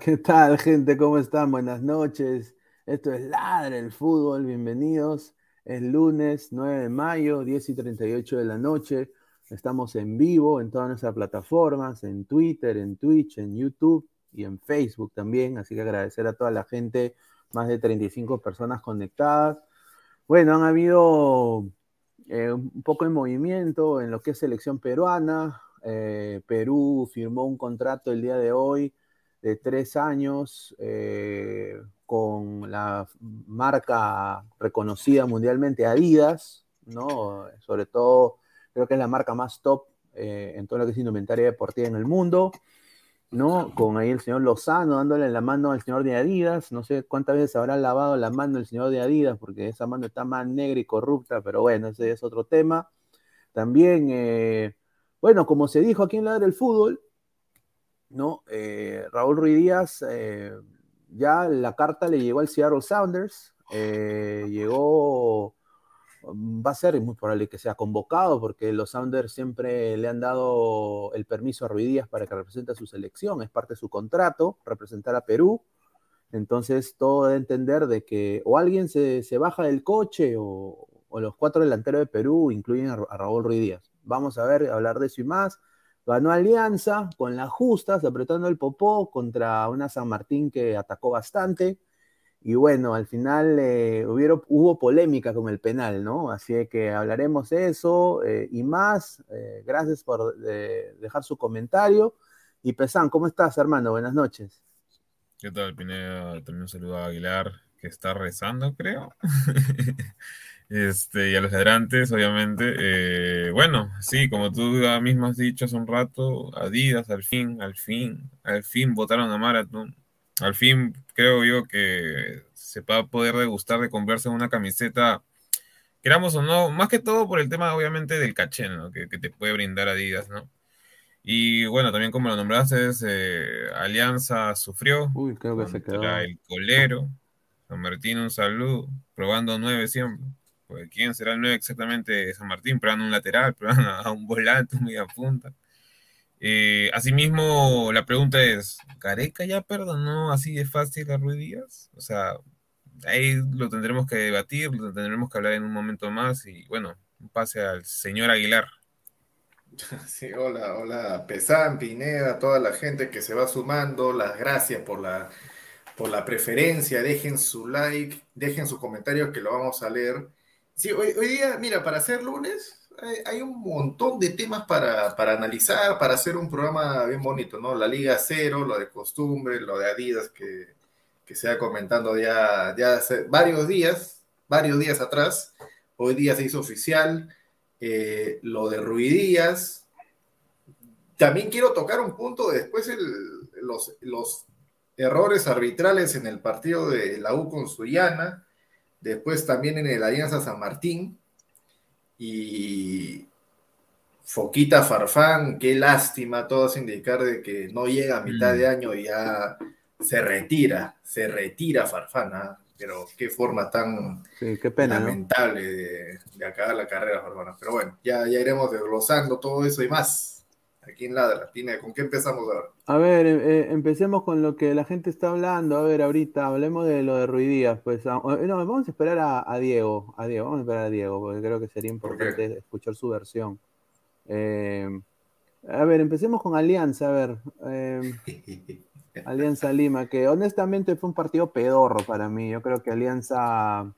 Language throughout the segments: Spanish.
¿Qué tal, gente? ¿Cómo están? Buenas noches. Esto es Ladre el Fútbol. Bienvenidos. Es lunes 9 de mayo, 10 y 38 de la noche. Estamos en vivo en todas nuestras plataformas, en Twitter, en Twitch, en YouTube y en Facebook también. Así que agradecer a toda la gente, más de 35 personas conectadas. Bueno, han habido eh, un poco de movimiento en lo que es selección peruana. Eh, Perú firmó un contrato el día de hoy de tres años eh, con la marca reconocida mundialmente Adidas, ¿no? Sobre todo, creo que es la marca más top en todo lo que es indumentaria deportiva en el mundo. ¿no? Con ahí el señor Lozano dándole la mano al señor de Adidas. No sé cuántas veces habrá lavado la mano el señor de Adidas, porque esa mano está más negra y corrupta, pero bueno, ese es otro tema. También, eh, bueno, como se dijo aquí en la del fútbol, ¿no? Eh, Raúl Ruiz Díaz, eh, ya la carta le llegó al Seattle Sounders, llegó va a ser muy probable que sea convocado porque los Sounders siempre le han dado el permiso a Ruidías para que represente a su selección, es parte de su contrato, representar a Perú. Entonces, todo de entender de que o alguien se, baja del coche o, los cuatro delanteros de Perú incluyen a, Raúl Ruidías. Vamos a ver, hablar de eso y más. Ganó Alianza con las justas, apretando el popó contra una San Martín que atacó bastante. Y bueno, al final eh, hubo polémica con el penal, ¿no? Así que hablaremos de eso eh, y más. Eh, gracias por dejar su comentario. Y Pesan, ¿cómo estás, hermano? Buenas noches. ¿Qué tal, Pineda? También saludo a Aguilar, que está rezando, creo. este, y a los ladrantes, obviamente. bueno, sí, como tú mismo has dicho hace un rato, Adidas, al fin, al fin, al fin votaron a Marathon al fin creo yo que se va a poder degustar de comprarse una camiseta, queramos o no, más que todo por el tema obviamente del caché, ¿no? Que, te puede brindar Adidas, ¿no? Y bueno, también como lo nombraste, eh, Alianza sufrió Uy, creo que se quedó. el colero. San Martín, un saludo, probando nueve siempre. Pues, ¿Quién será el nueve exactamente? San Martín, probando un lateral, probando a un volante, un media punta. Eh, asimismo, la pregunta es, ¿Careca ya perdonó así de fácil a Ruiz? O sea, ahí lo tendremos que debatir, lo tendremos que hablar en un momento más y bueno, pase al señor Aguilar. Sí, hola, hola, Pesán, Pineda, toda la gente que se va sumando, las gracias por la, por la preferencia, dejen su like, dejen su comentario que lo vamos a leer. Sí, hoy, hoy día, mira, para ser lunes, hay un montón de temas para, analizar, para hacer un programa bien bonito, ¿no? La Liga Cero, lo de costumbre, lo de Adidas que, se ha comentando ya, ya hace varios días, varios días atrás. Hoy día se hizo oficial eh, lo de Ruidías. También quiero tocar un punto después los, los errores arbitrales en el partido de la U con Suyana, después también en el Alianza San Martín y Foquita Farfán, qué lástima, todos indicar de que no llega a mitad de mm. año y ya se retira, se retira Farfán, ¿ah? pero qué forma tan lamentable de, acabar la carrera Farfán. Pero bueno, ya, ya iremos desglosando todo eso y más aquí en Ladra. Tiene, ¿con qué empezamos ahora? A ver, eh, eh, empecemos con lo que la gente está hablando. A ver, ahorita hablemos de lo de Ruidías. Pues, ah, eh, no, vamos a esperar a, Diego. A Diego, vamos a esperar a Diego, porque creo que sería importante escuchar su versión. a ver, empecemos con Alianza. A ver, Alianza Lima, que honestamente fue un partido pedorro para mí. Yo creo que Alianza,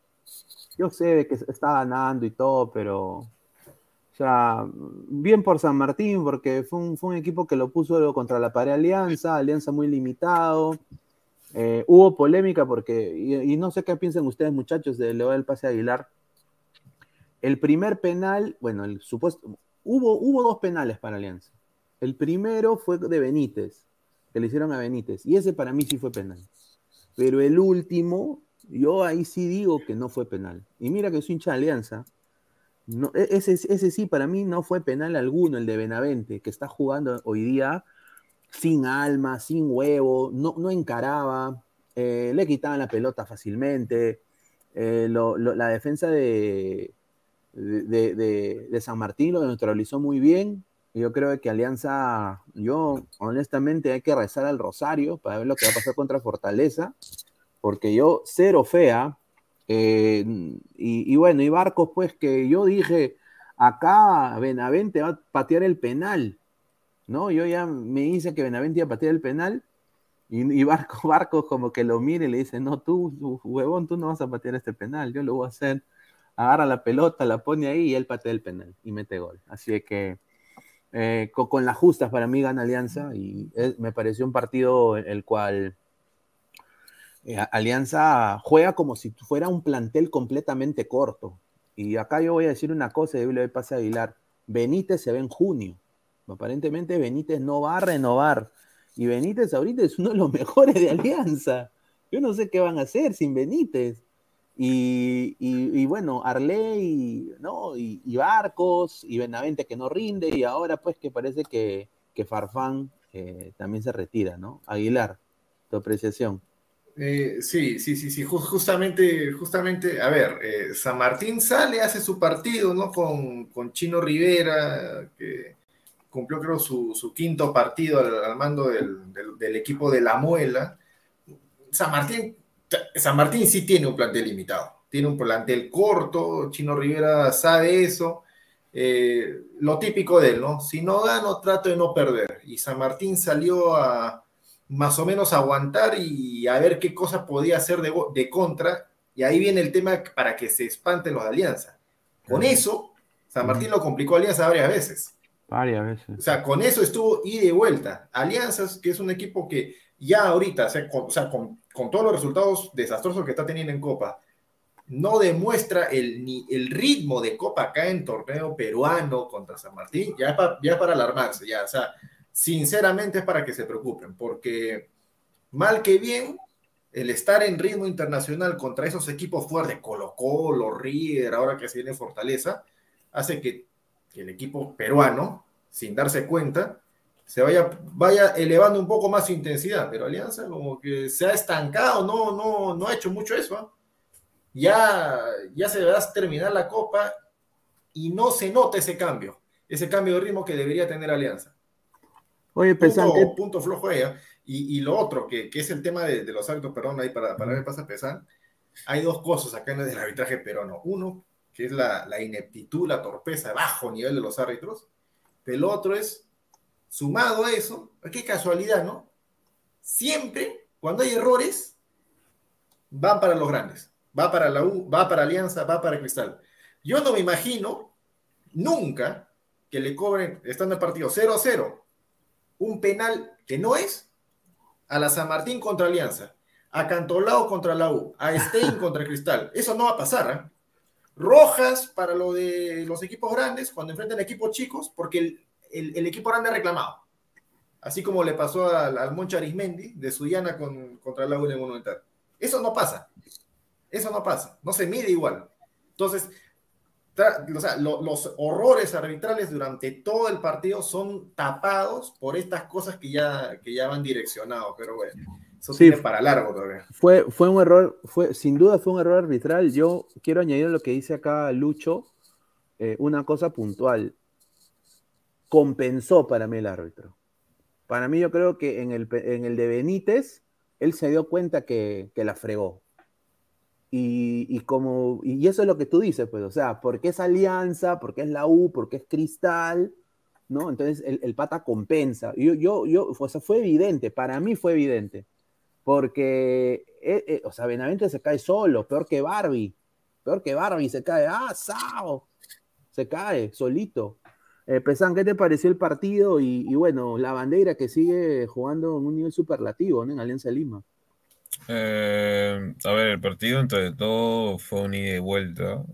yo sé que está ganando y todo, pero sea, bien por San Martín, porque fue un, equipo que lo puso contra la pared Alianza, Alianza muy limitado. Eh, hubo polémica porque, y, no sé qué piensan ustedes, muchachos, de Leo del Pase Aguilar. El primer penal, bueno, el supuesto, hubo, hubo dos penales para Alianza. El primero fue de Benítez, que le hicieron a Benítez, y ese para mí sí fue penal. Pero el último, yo ahí sí digo que no fue penal. Y mira que soy hincha de Alianza, no, e, ese, ese sí, para mí no fue penal alguno, el de Benavente, que está jugando hoy día sin alma, sin huevo, no, no encaraba, eh, le quitaban la pelota fácilmente. Eh, la defensa de, de, San Martín lo neutralizó muy bien. Yo creo que Alianza, yo honestamente hay que rezar al Rosario para ver lo que va a pasar contra Fortaleza, porque yo cero fea, eh, y, bueno, y Barcos, pues que yo dije, acá Benavente va a patear el penal, ¿no? Yo ya me hice que Benavente iba a patear el penal, y, Barcos, Barcos como que lo mire y le dice, no, tú, huevón, tú no vas a patear este penal, yo lo voy a hacer. agarra la pelota, la pone ahí y él patea el penal y mete gol. Así que eh, con, las justas para mí gana Alianza y me pareció un partido el cual eh, Alianza juega como si fuera un plantel completamente corto. Y acá yo voy a decir una cosa y le pase a Aguilar. Benítez se ve en junio. Aparentemente Benítez no va a renovar. Y Benítez ahorita es uno de los mejores de Alianza. Yo no sé qué van a hacer sin Benítez. Y, bueno, Arley, ¿no? Y, Barcos, y Benavente que no rinde, y ahora pues que parece que, que Farfán eh, también se retira, ¿no? Aguilar, tu apreciación. Eh, sí, sí, sí, sí, justamente, justamente, a ver, eh, San Martín sale, hace su partido, ¿no? Con, Chino Rivera, que cumplió creo su, quinto partido al, mando del, equipo de La Muela. San Martín, San Martín sí tiene un plantel limitado, tiene un plantel corto, Chino Rivera sabe eso. Eh, lo típico de él, ¿no? Si no gano, trato de no perder. Y San Martín salió a más o menos aguantar y a ver qué cosa podía hacer de, contra. Y ahí viene el tema para que se espanten los de Alianza. Con eso, San Martín lo complicó a Alianza varias veces. Varias veces. O sea, con eso estuvo ida y vuelta. Alianzas, que es un equipo que ya ahorita, o sea, con, todos los resultados desastrosos que está teniendo en Copa, no demuestra el, ni el ritmo de Copa acá en torneo peruano contra San Martín, ya, ya para alarmarse, ya, o sea, sinceramente es para que se preocupen, porque mal que bien, el estar en ritmo internacional contra esos equipos fuertes, Colo Colo, River, ahora que se viene Fortaleza, hace que, el equipo peruano, sin darse cuenta, se vaya, vaya elevando un poco más su intensidad, pero Alianza como que se ha estancado, no, no, no ha hecho mucho eso. ¿ah? Ya, ya se va a terminar la copa y no se nota ese cambio, ese cambio de ritmo que debería tener Alianza. Oye, Pesante. Punto, flojo ahí. Y, lo otro, que, es el tema de, los árbitros, perdón, ahí para, para ver pasa Pesan. Hay dos cosas acá en el arbitraje peruano. Uno, que es la, ineptitud, la torpeza, bajo nivel de los árbitros. El otro es, sumado a eso, qué casualidad, ¿no? Siempre, cuando hay errores, van para los grandes. Va para la U, va para Alianza, va para Cristal. Yo no me imagino nunca que le cobren, estando en el partido 0-0, un penal que no es a la San Martín contra Alianza, a Cantolao contra la U, a Stein contra Cristal. Eso no va a pasar. ¿eh? Rojas para lo de los equipos grandes cuando enfrentan equipos chicos, porque el, equipo grande ha reclamado. Así como le pasó al, Moncha Arismendi de Suyana con, contra la U en el Monumental. Eso no pasa. Eso no pasa. No se mide igual. Entonces, o sea, los horrores arbitrales durante todo el partido son tapados por estas cosas que ya, que ya van direccionados, pero bueno, eso sí, para largo todavía. Fue, fue un error, fue, sin duda fue un error arbitral. Yo quiero añadir lo que dice acá Lucho, eh, una cosa puntual. Compensó para mí el árbitro. Para mí yo creo que en el, en el de Benítez, él se dio cuenta que, que la fregó y, como, y eso es lo que tú dices, pues, o sea, porque es Alianza, porque es la U, porque es Cristal, ¿no? Entonces el, pata compensa. Yo, yo, yo, o sea, fue evidente, para mí fue evidente, porque, eh, eh, o sea, Benavente se cae solo, peor que Barbie, peor que Barbie, se cae, ah, sao, se cae solito. Eh, Pesan, ¿qué te pareció el partido? Y, y, bueno, la bandera que sigue jugando en un nivel superlativo, ¿no? En Alianza Lima. Eh, a ver, el partido entre todo fue un ida y vuelta.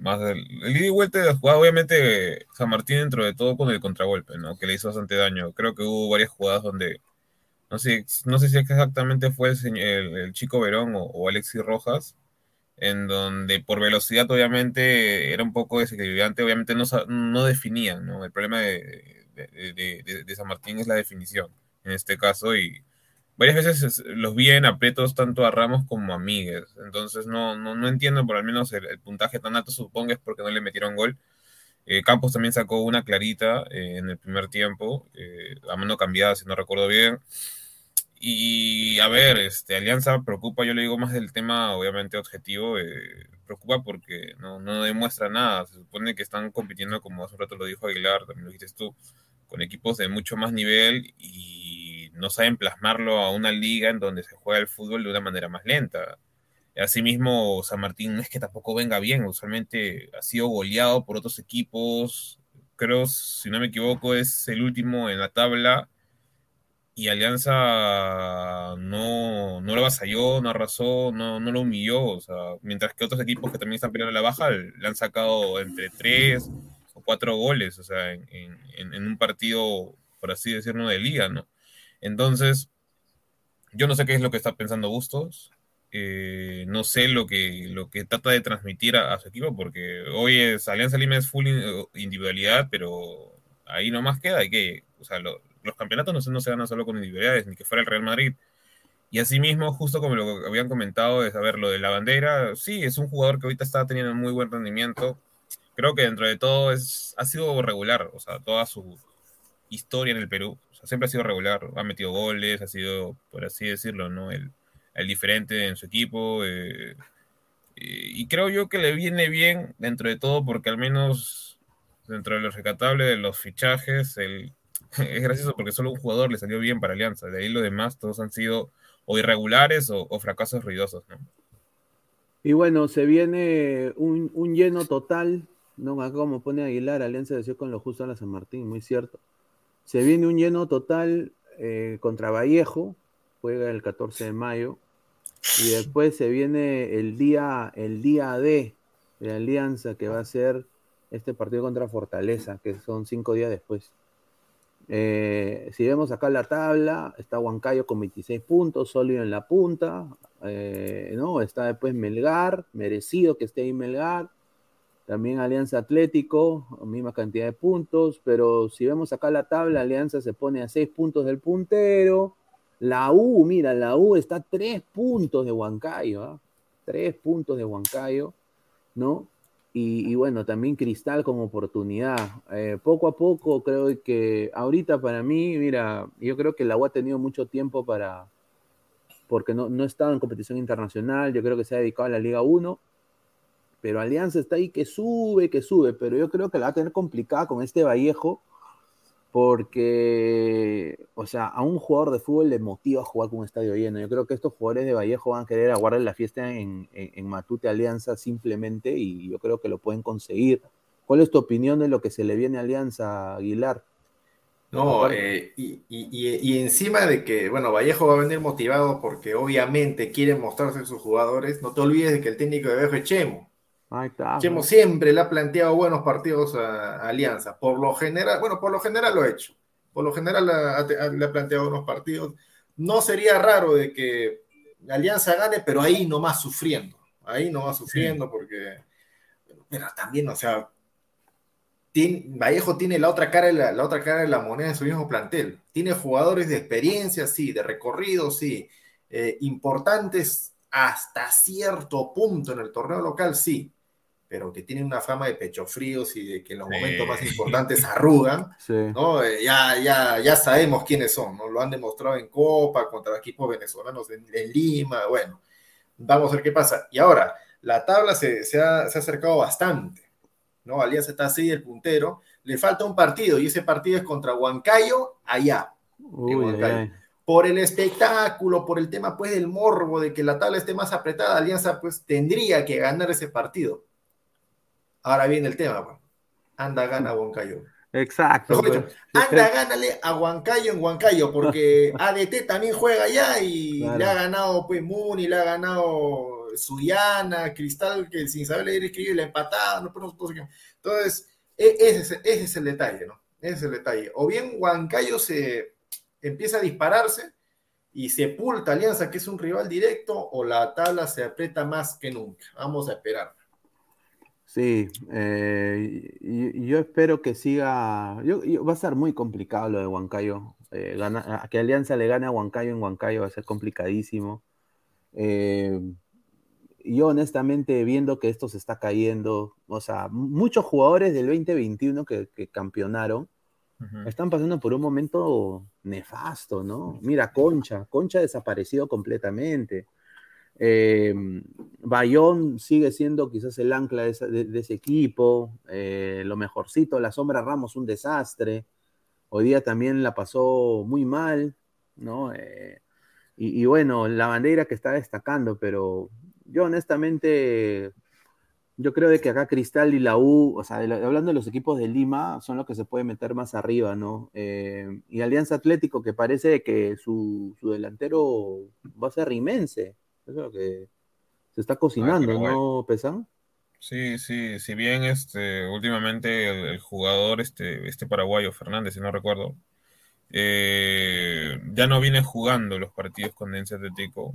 Más el, ida y vuelta de la jugada, obviamente San Martín dentro de todo con el contragolpe, ¿no? Que le hizo bastante daño. Creo que hubo varias jugadas donde, no sé, no sé si exactamente fue el, chico Verón o, Alexis Rojas, en donde por velocidad obviamente era un poco desequilibrante, obviamente no, no definían, ¿no? El problema de, de San Martín es la definición, en este caso, y varias veces los vi en aprietos tanto a Ramos como a Miguel. Entonces no, no, no entiendo, por al menos el, puntaje tan alto supongo es porque no le metieron gol. Eh, Campos también sacó una clarita eh, en el primer tiempo, eh, a mano cambiada, si no recuerdo bien. Y a ver, este, Alianza preocupa, yo le digo más del tema, obviamente, objetivo, preocupa porque no, no demuestra nada. Se supone que están compitiendo, como hace un rato lo dijo Aguilar, también lo dijiste tú, con equipos de mucho más nivel y no saben plasmarlo a una liga en donde se juega el fútbol de una manera más lenta. Asimismo, San Martín no es que tampoco venga bien, usualmente ha sido goleado por otros equipos. Creo, si no me equivoco, es el último en la tabla y Alianza no, no lo vasalló, no arrasó, no, no lo humilló, o sea, mientras que otros equipos que también están peleando la baja le han sacado entre tres o cuatro goles, o sea, en, en, un partido, por así decirlo, de liga, ¿no? Entonces, yo no sé qué es lo que está pensando Bustos, eh, no sé lo que, lo que trata de transmitir a, su equipo, porque hoy es Alianza Lima es full individualidad, pero ahí nomás queda, hay que, o sea, lo, los campeonatos no se, no se ganan solo con individualidades, ni que fuera el Real Madrid. Y asimismo, justo como lo habían comentado, de saber lo de la bandera, sí, es un jugador que ahorita está teniendo muy buen rendimiento. Creo que dentro de todo es, ha sido regular, o sea, toda su historia en el Perú, siempre ha sido regular, ha metido goles, ha sido, por así decirlo, ¿no? El, el diferente en su equipo. Eh, y creo yo que le viene bien dentro de todo, porque al menos dentro de lo recatable de los fichajes, el es gracioso porque solo un jugador le salió bien para Alianza. De ahí lo demás, todos han sido o irregulares o, fracasos ruidosos, ¿no? Y bueno, se viene un, lleno total, ¿no? Como pone Aguilar, Alianza decía con lo justo a la San Martín, muy cierto. Se viene un lleno total eh, contra Vallejo, juega el 14 de mayo, y después se viene el día, el día D de Alianza, que va a ser este partido contra Fortaleza, que son cinco días después. Eh, si vemos acá la tabla, está Huancayo con 26 puntos, sólido en la punta, eh, ¿no? Está después Melgar, merecido que esté ahí Melgar, también Alianza Atlético, misma cantidad de puntos, pero si vemos acá la tabla, Alianza se pone a 6 puntos del puntero, la U, mira, la U está a 3 puntos de Huancayo, 3 ¿ah? puntos de Huancayo, ¿no? Y, bueno, también Cristal como oportunidad. Eh, poco a poco creo que ahorita para mí, mira, yo creo que la U ha tenido mucho tiempo para, porque no, no estado en competición internacional, yo creo que se ha dedicado a la Liga 1, pero Alianza está ahí que sube, que sube, pero yo creo que la va a tener complicada con este Vallejo, porque, o sea, a un jugador de fútbol le motiva jugar con un estadio lleno. Yo creo que estos jugadores de Vallejo van a querer aguardar la fiesta en, Matute Alianza simplemente y yo creo que lo pueden conseguir. ¿Cuál es tu opinión de lo que se le viene a Alianza, Aguilar? No, eh, y, encima de que, bueno, Vallejo va a venir motivado porque obviamente quieren mostrarse a sus jugadores, no te olvides de que el técnico de Vallejo es Chemo. Chemo siempre le ha planteado buenos partidos a, Alianza. Por lo general, bueno, por lo general lo ha hecho. Por lo general le ha planteado buenos partidos. No sería raro de que Alianza gane, pero ahí no más sufriendo. Ahí no va sufriendo porque, pero también, o sea, Vallejo tiene la otra, cara de la, otra cara de la moneda en su mismo plantel. Tiene jugadores de experiencia, sí, de recorrido, sí, eh, importantes hasta cierto punto en el torneo local, sí, pero que tienen una fama de pecho fríos y de que en los momentos más importantes arrugan, ¿no? Eh, ya, ya, ya sabemos quiénes son, ¿no? Lo han demostrado en Copa, contra equipos venezolanos en, Lima, bueno, vamos a ver qué pasa. Y ahora, la tabla se, se, ha, se ha, acercado bastante, ¿no? Alianza está así, el puntero, le falta un partido y ese partido es contra Huancayo, allá. Por el espectáculo, por el tema pues del morbo de que la tabla esté más apretada, Alianza pues tendría que ganar ese partido Ahora viene el tema, pues. anda, gana Huancayo. Exacto. Pues. anda, gánale a Huancayo en Huancayo, porque ADT también juega allá y le ha ganado pues Muni, le ha ganado Suyana, Cristal, que sin saber leer y escribir le ha empatado. No, Entonces, e, ese, ese, es el detalle, ¿no? Ese es el detalle. O bien Huancayo se empieza a dispararse y sepulta Alianza, que es un rival directo, o la tabla se aprieta más que nunca. Vamos a esperar. Sí, eh, yo espero que siga. va a ser muy complicado lo de Huancayo. Eh, que Alianza le gane a Huancayo en Huancayo va a ser complicadísimo. Eh, yo honestamente viendo que esto se está cayendo, o sea, muchos jugadores del 2021 que, que campeonaron están pasando por un momento nefasto, ¿no? Mira, Concha, Concha ha desaparecido completamente. Eh, Bayón sigue siendo quizás el ancla de, ese, equipo, eh, lo mejorcito, la sombra Ramos un desastre, hoy día también la pasó muy mal, ¿no? Eh, y, bueno, la bandera que está destacando, pero yo honestamente, yo creo de que acá Cristal y la U, o sea, hablando de los equipos de Lima, son los que se pueden meter más arriba, ¿no? Eh, y Alianza Atlético, que parece que su, delantero va a ser rimense. Eso es lo que se está cocinando, ah, ¿no, Pesan? Sí, sí, si bien este, últimamente el, jugador, este, este paraguayo, Fernández, si no recuerdo, eh, ya no viene jugando los partidos con Alianza Atlético.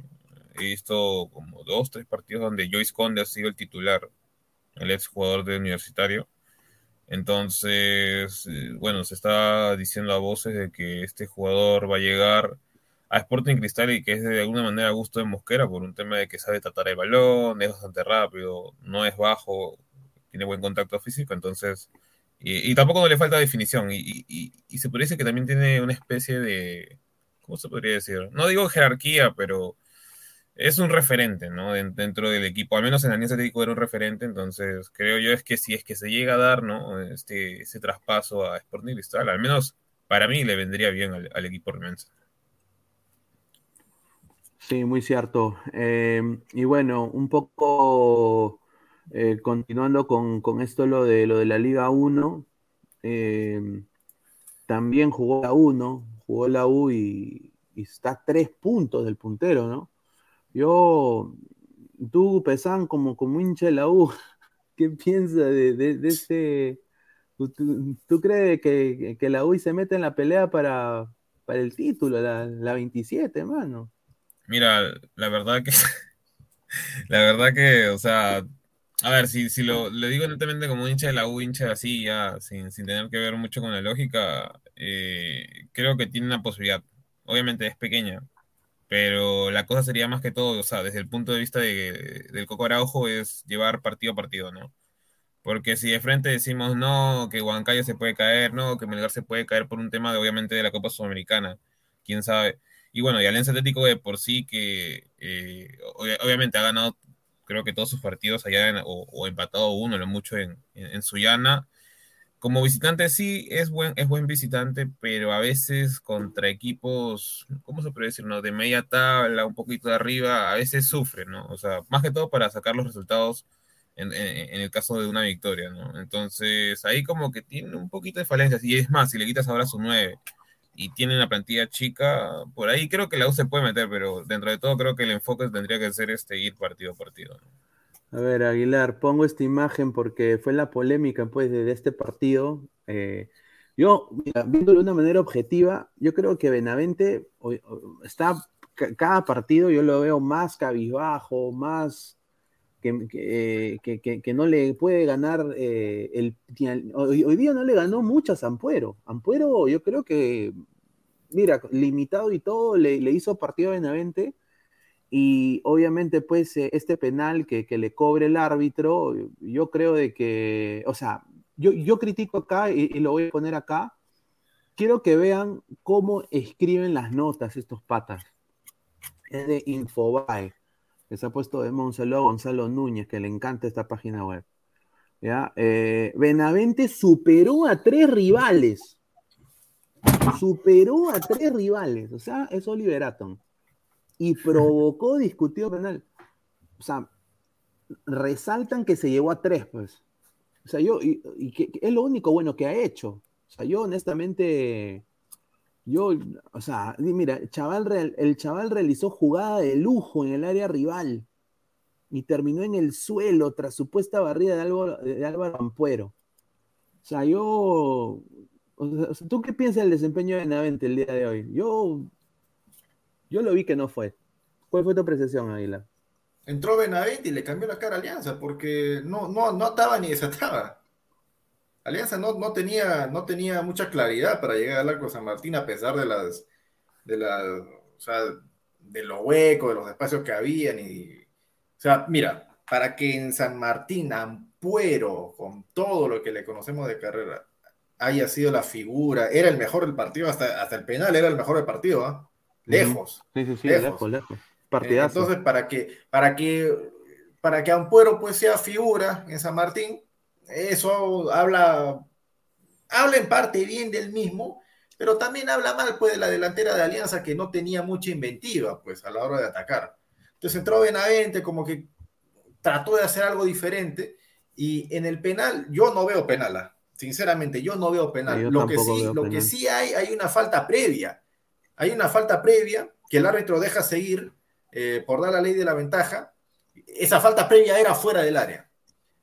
He visto como dos, tres partidos donde Joyce Conde ha sido el titular el ex jugador de Universitario. Entonces, eh, bueno, se está diciendo a voces de que este jugador va a llegar a Sporting Cristal y que es de alguna manera a gusto de Mosquera por un tema de que sabe tratar el balón, es bastante rápido, no es bajo, tiene buen contacto físico, entonces, y, tampoco le falta definición, y, y, se parece que también tiene una especie de, ¿cómo se podría decir? No digo jerarquía, pero es un referente, ¿no? Dentro del equipo, al menos en Alianza Atlético era un referente, entonces creo yo es que si es que se llega a dar, ¿no? Este, ese traspaso a Sporting Cristal, al menos para mí le vendría bien al, equipo remense. Sí, muy cierto. Em, y bueno, un poco eh, continuando con, esto lo de lo de la Liga 1, em, también jugó la 1, jugó la U y, está a tres puntos del puntero, ¿no? Yo, tú, Pesan, como, como hincha de la U, ¿qué piensas de, de, ese... ¿Tú, crees que, que, la U se mete en la pelea para, para el título, la, la 27, hermano? Mira, la verdad que... la verdad que, o sea, a ver, si, si lo digo netamente como hincha de la U, hincha así, ya, sin, sin tener que ver mucho con la lógica, eh, creo que tiene una posibilidad. Obviamente es pequeña, pero la cosa sería más que todo, o sea, desde el punto de vista de, del Coco Araujo es llevar partido a partido, ¿no? Porque si de frente decimos no, que Huancayo se puede caer, no, que Melgar se puede caer por un tema de obviamente de la Copa Sudamericana, quién sabe. Y bueno, y Alianza Atlético de por sí que eh, obviamente ha ganado creo que todos sus partidos allá o, empatado uno, lo mucho en, en, en Sullana como visitante sí es buen, es buen visitante, pero a veces contra equipos, ¿cómo se puede decir? No? De media tabla, un poquito de arriba, a veces sufre, ¿no? O sea, más que todo para sacar los resultados en, el caso de una victoria, ¿no? Entonces, ahí como que tiene un poquito de falencias. Y es más, si le quitas ahora su 9 y tiene una plantilla chica, por ahí creo que la U se puede meter, pero dentro de todo creo que el enfoque tendría que ser este ir partido a partido. A ver, Aguilar, pongo esta imagen porque fue la polémica pues, de, este partido. Eh, yo, viéndolo de una manera objetiva, yo creo que Benavente está, cada partido yo lo veo más cabizbajo, más que, que, no le puede ganar eh, el... Hoy, día no le ganó muchas a Ampuero. Ampuero yo creo que, mira, limitado y todo, le, le hizo partido a Benavente y obviamente, pues, eh, este penal que, le cobre el árbitro, yo creo de que, o sea, yo, yo critico acá y, lo voy a poner acá. Quiero que vean cómo escriben las notas estos patas. Es de Infobae, que se ha puesto de Monsaló Gonzalo Núñez, que le encanta esta página web. ¿Ya? Eh, Benavente superó a tres rivales. Superó a tres rivales. O sea, es Oliver y provocó, discutió penal. O sea, resaltan que se llevó a tres, pues. O sea, yo, y, que, es lo único bueno que ha hecho. O sea, yo honestamente, yo, o sea, mira, el chaval, el chaval realizó jugada de lujo en el área rival y terminó en el suelo tras supuesta barrida de Álvaro, de Álvaro Ampuero. O sea, yo, o sea, ¿tú qué piensas del desempeño de Navente el día de hoy? Yo yo lo vi que no fue. ¿Cuál fue tu apreciación, Aguilar? Entró Benavente y le cambió la cara a Alianza porque no, no, no ataba ni desataba. Alianza no, no, tenía, no tenía mucha claridad para llegar al arco de San Martín a pesar de las, de las, o sea, de lo hueco, de los espacios que habían y, o sea, mira, para que en San Martín Ampuero, con todo lo que le conocemos de carrera, haya sido la figura, era el mejor del partido, hasta, hasta el penal era el mejor del partido, ¿ah? lejos. Sí, sí, sí, lejos, lejos. Partidazo. Entonces, para que, para que, para que Ampuero pues sea figura en San Martín, eso habla, habla en parte bien del mismo, pero también habla mal pues de la delantera de Alianza que no tenía mucha inventiva pues a la hora de atacar. Entonces entró Benavente como que trató de hacer algo diferente y en el penal, yo no veo penal, ¿ah? sinceramente, yo no veo penal. lo que sí, lo que sí hay, hay una falta previa. Hay una falta previa que el árbitro deja seguir eh, por dar la ley de la ventaja. Esa falta previa era fuera del área.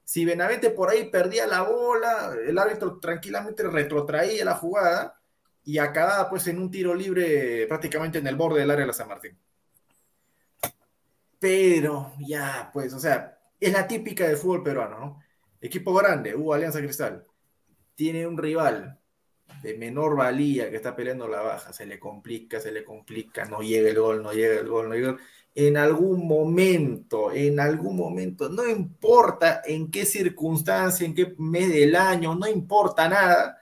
Si Benavente por ahí perdía la bola, el árbitro tranquilamente retrotraía la jugada y acababa pues en un tiro libre prácticamente en el borde del área de la San Martín. Pero ya, pues, o sea, es la típica del fútbol peruano, ¿no? Equipo grande, hubo Alianza Cristal, tiene un rival de menor valía que está peleando la baja, se le complica, se le complica, no llega el gol, no llega el gol, no llega el gol. En algún momento, en algún momento, no importa en qué circunstancia, en qué mes del año, no importa nada,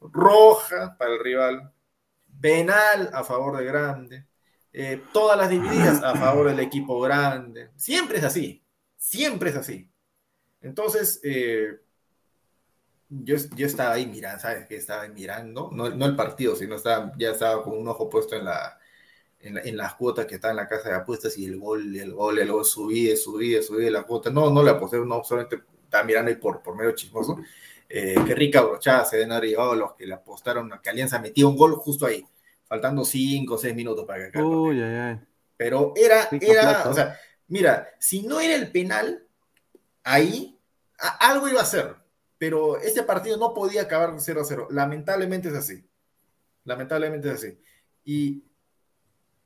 roja para el rival, penal a favor de grande, eh, todas las divididas a favor del equipo grande. Siempre es así, siempre es así. Entonces, eh, yo, yo, estaba ahí mirando, ¿sabes qué? Estaba ahí mirando, no, el partido, sino ya estaba con un ojo puesto en, la, en, las cuotas que estaba en la casa de apuestas y el gol, el gol, el gol, subí, subí, subí la cuota. No, no le aposté, no, solamente estaba mirando ahí por, por medio chismoso. Eh, qué rica brochada se haber llevado los que le apostaron a que Alianza metía un gol justo ahí faltando cinco o seis minutos para que Uy, ay, ay. Pero era, era, o sea, mira, si no era el penal, ahí algo iba a ser, pero ese partido no podía acabar 0 a 0. Lamentablemente es así. Lamentablemente es así. Y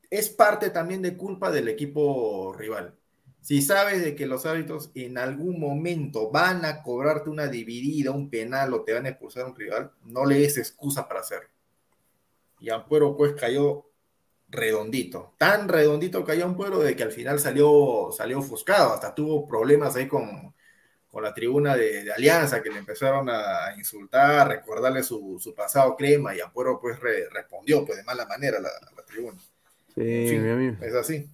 es parte también de culpa del equipo rival. Si sabes de que los árbitros en algún momento van a cobrarte una dividida, un penal o te van a expulsar a un rival, no le des excusa para hacerlo y Ampuero pues cayó redondito, tan redondito cayó Ampuero de que al final salió, salió ofuscado, hasta tuvo problemas ahí con, con la tribuna de, Alianza que le empezaron a insultar, recordarle su, su pasado crema y Ampuero pues respondió pues de mala manera a la, tribuna. Sí, mi. Es así.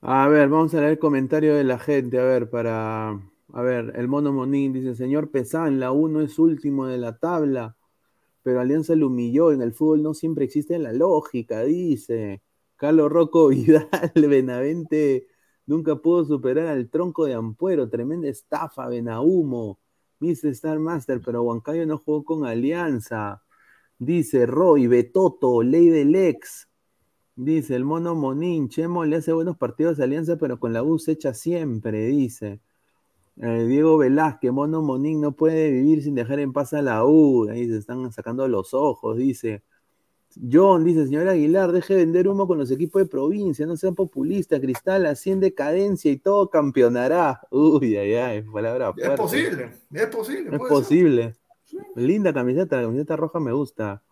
A ver, vamos a leer el comentario de la gente, a ver, para... A ver, el mono Monín dice, señor Pesán, la 1 es último de la tabla pero Alianza lo humilló. En el fútbol no siempre existe la lógica, dice. Carlos Rocco Vidal, Benavente nunca pudo superar al tronco de Ampuero. Tremenda estafa, Benahumo. Mr. Star Master, pero Huancayo no jugó con Alianza. Dice Roy, Betoto, Ley del Ex. Dice el mono Monín, Chemo le hace buenos partidos a Alianza, pero con la U se echa siempre, dice. Eh, Diego Velázquez, Mono Monín no puede vivir sin dejar en paz a la U. Ahí se están sacando los ojos, dice. John dice, señor Aguilar, deje de vender humo con los equipos de provincia, no sea populista, Cristal asciende cadencia y todo campeonará. Uy, ay, ay, palabra Es posible, es posible. Es posible. Linda camiseta, la camiseta roja me gusta.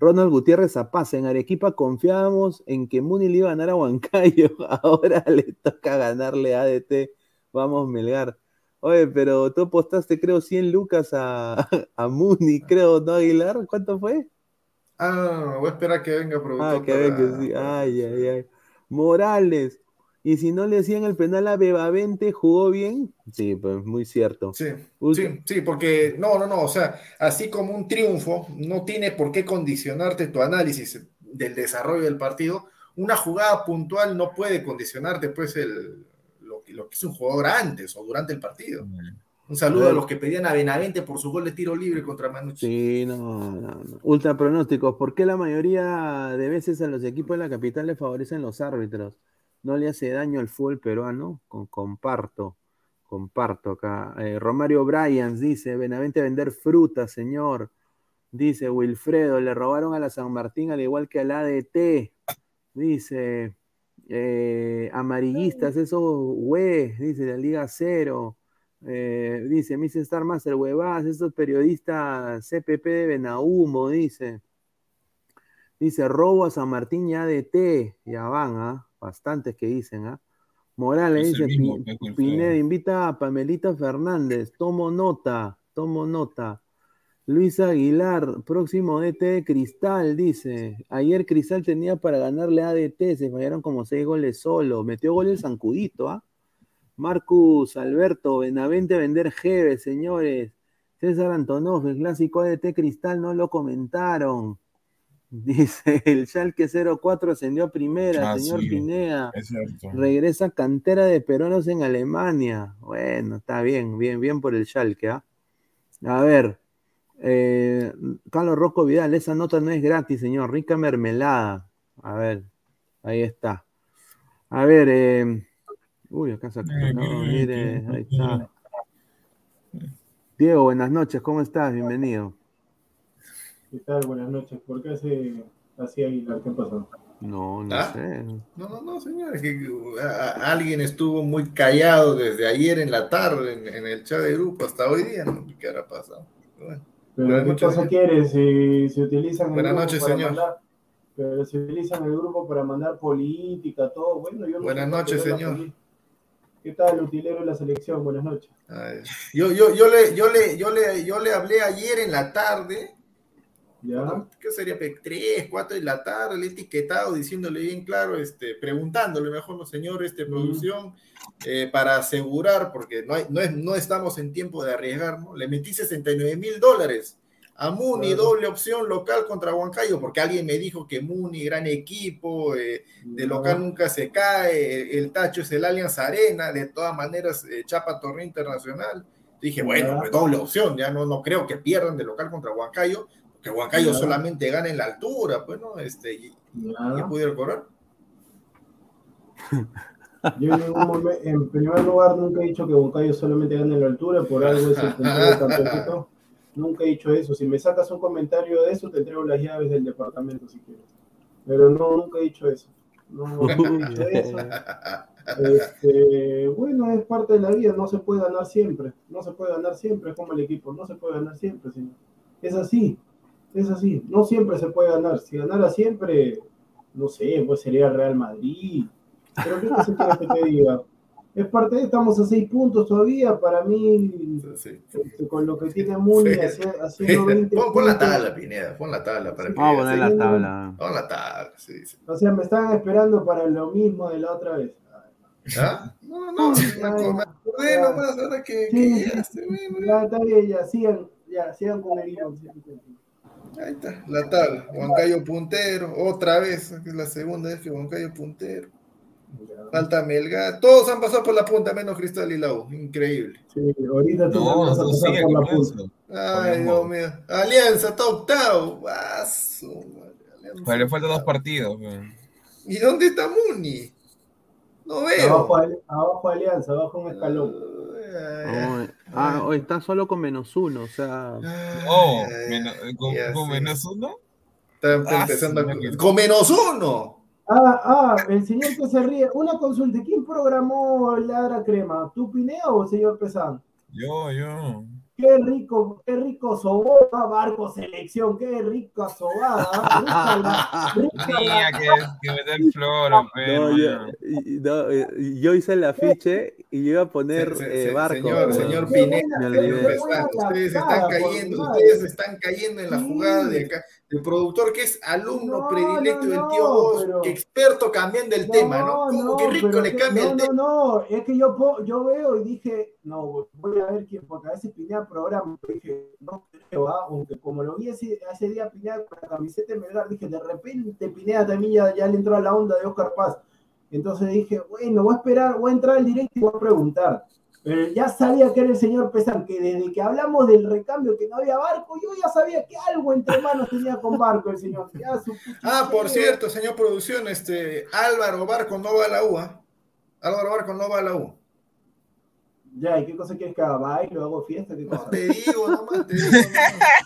Ronald Gutiérrez Zapaz, en Arequipa confiábamos en que Muni le iba a ganar a Huancayo, ahora le toca ganarle a ADT. Vamos, Melgar. Oye, pero tú apostaste, creo, 100 lucas a, a Muni, creo, ¿no, Aguilar? ¿Cuánto fue? Ah, voy a esperar que venga productor. Ah, que venga, sí. Ay, ay, ay. Morales. Y si no le hacían el penal a Bebavente, ¿jugó bien? Sí, pues muy cierto. Sí, sí, sí, porque no, no, no, o sea, así como un triunfo no tiene por qué condicionarte tu análisis del desarrollo del partido, una jugada puntual no puede condicionarte pues el, lo que es un jugador antes o durante el partido. Un saludo a los que pedían a Benavente por su gol de tiro libre contra Manucci. Sí, no, no, Ultra pronósticos. ¿Por qué la mayoría de veces a los equipos de la capital le favorecen los árbitros? ¿No le hace daño al fútbol peruano? Con, comparto, comparto acá. Eh, Romario Bryans dice, Benavente vender fruta, señor. Dice Wilfredo, le robaron a la San Martín al igual que al ADT. Dice eh, amarillistas, esos güey, dice la Liga Cero, eh, dice Mr. Star Master, huevas, estos periodistas CPP de Benahumo, dice. Dice, robo a San Martín y ADT, ya van, ¿ah? Bastantes que dicen, ¿ah? Morales dice, Pineda invita a Pamelita Fernández, tomo nota, tomo nota. Luis Aguilar, próximo DT de Cristal, dice. Ayer Cristal tenía para ganarle a ADT, se fallaron como seis goles solo. Metió goles Zancudito, ¿ah? Marcus Alberto, Benavente vender Jeve, señores. César Antonov, el clásico ADT Cristal, no lo comentaron. Dice, el Schalke 04 ascendió a primera, Ah, señor sí. Es cierto. Regresa cantera de peruanos en Alemania. Bueno, está bien, bien, bien por el Schalke, ¿ah? A ver, eh, Carlos Rocco Vidal, esa nota no es gratis, señor. Rica mermelada. A ver, ahí está. A ver, eh, uy, acá se Eh, no, mire, ahí está. Diego, buenas noches, ¿cómo estás? Bienvenido. ¿Qué tal? Buenas noches. ¿Por qué hace así Aguilar? ¿Qué pasó? No, no ¿Ah? sé. No, no, no, señor, es que uh, a- a- alguien estuvo muy callado desde ayer en la tarde en, en el chat de grupo hasta hoy día, no qué habrá pasado. Bueno, ¿Pero qué cosa señor. quiere si se utilizan el Buenas grupo noches, para señor. mandar? Pero se utilizan el grupo para mandar política, todo. Bueno, yo no Buenas noches, señor. ¿Qué tal, utilero de la selección? Buenas noches. ay, yo, yo, yo, le, yo, le, yo, le, yo le hablé ayer en la tarde, ¿Ya? ¿qué sería? Pe- Tres, cuatro de la tarde, he etiquetado diciéndole bien claro, este, preguntándole mejor, no, señor, este, producción, eh, para asegurar, porque no, hay, no, es, no estamos en tiempo de arriesgar, ¿no? Le metí 69 mil dólares a Muni, Claro. doble opción local contra Huancayo, porque alguien me dijo que Muni, gran equipo, eh, de local nunca se cae, el, el tacho es el Allianz Arena, de todas maneras, eh, Chapa Torre Internacional. Dije, bueno, pues doble opción, ya no, no creo que pierdan de local contra Huancayo, que Huancayo solamente gana en la altura, pues, ¿no? Este, y, y Ya. pudieron cobrar. Yo en ningún momento, en primer lugar, nunca he dicho que Boncayo solamente gana en la altura, por algo es el puntero campeoncito. Nunca he dicho eso. Si me sacas un comentario de eso, te entrego las llaves del departamento si quieres. Pero no, nunca he dicho eso. No, no he dicho eso. Este, bueno, es parte de la vida, no se puede ganar siempre, no se puede ganar siempre, es como el equipo, no se puede ganar siempre, señor. Es así, es así, no siempre se puede ganar. Si ganara siempre, no sé, pues sería el Real Madrid. Pero ¿qué se quiere que te diga? Es parte de, estamos a seis puntos todavía, para mí, Sí. este, con lo que tiene Muni, Sí. hace- haciendo 20 Pon, pon la tabla, Pineda, pon la tabla para Vamos a poner la tabla. Pon la tabla, sí, sí. O sea, me estaban esperando para lo mismo de la otra vez. ¿Ah? No, no, sí, me acordé nomás, ahora que, Ya, está bien, ya, sigan, ya, sigan con el guion. sigan con el guion. Ahí está, la tabla. Huancayo puntero, otra vez, que es la segunda vez que Huancayo puntero. Falta Melgar, todos han pasado por la punta, menos Cristal y Lau, increíble. Sí, ahorita No, no pasar sigue por la punta. Ay, Dios mío. Alianza, está octavo. Alianza Pero le faltan dos partidos. ¿Y dónde está Muni? No veo. Abajo, Ali- abajo Alianza, abajo un escalón. Ay, ah, oh, está solo con menos uno, o sea. ay, Oh, menos- con, menos uno. Está, Ah, empezando sí, con menos uno. Ah, ah, el señor que se ríe. Una consulta, ¿quién programó Ladra Crema? ¿Tú Pineo o el señor Pesán? Yo, yo. Qué rico, qué rico sobada, Barco Selección, qué rica sobada. Tenía la- que, que meter floro, pero. No, yo, y- no, eh, yo hice el afiche y yo iba a poner Se- se- eh, barco. señor, señor Pineda, ustedes están cayendo, ustedes están cayendo en la jugada de acá, del productor que es alumno No, predilecto no, del tío Vos, pero- experto cambiando el tema, ¿no? Como que rico le cambia el tema. No, no, es que yo, yo veo y dije, no, voy a ver quién, porque a veces Pineda programa, dije, no creo, ¿ah? aunque como lo vi ese, ese día Pineda con la camiseta de Melgar, dije, de repente Pineda también ya, ya le entró a la onda de Oscar Paz. Entonces dije, bueno, voy a esperar, voy a entrar al directo y voy a preguntar. Pero ya sabía que era el señor Pesán, que desde que hablamos del recambio, que no había barco, yo ya sabía que algo entre manos tenía con barco el señor. Su Ah, por cierto, señor producción, este Álvaro Barco no va a la U, ¿ah? Álvaro Barco no va a la U. Ya, ¿y qué cosa quieres que haga? ¿Bailo? ¿Hago fiesta? ¿Qué No, te digo nomás, te digo nomás.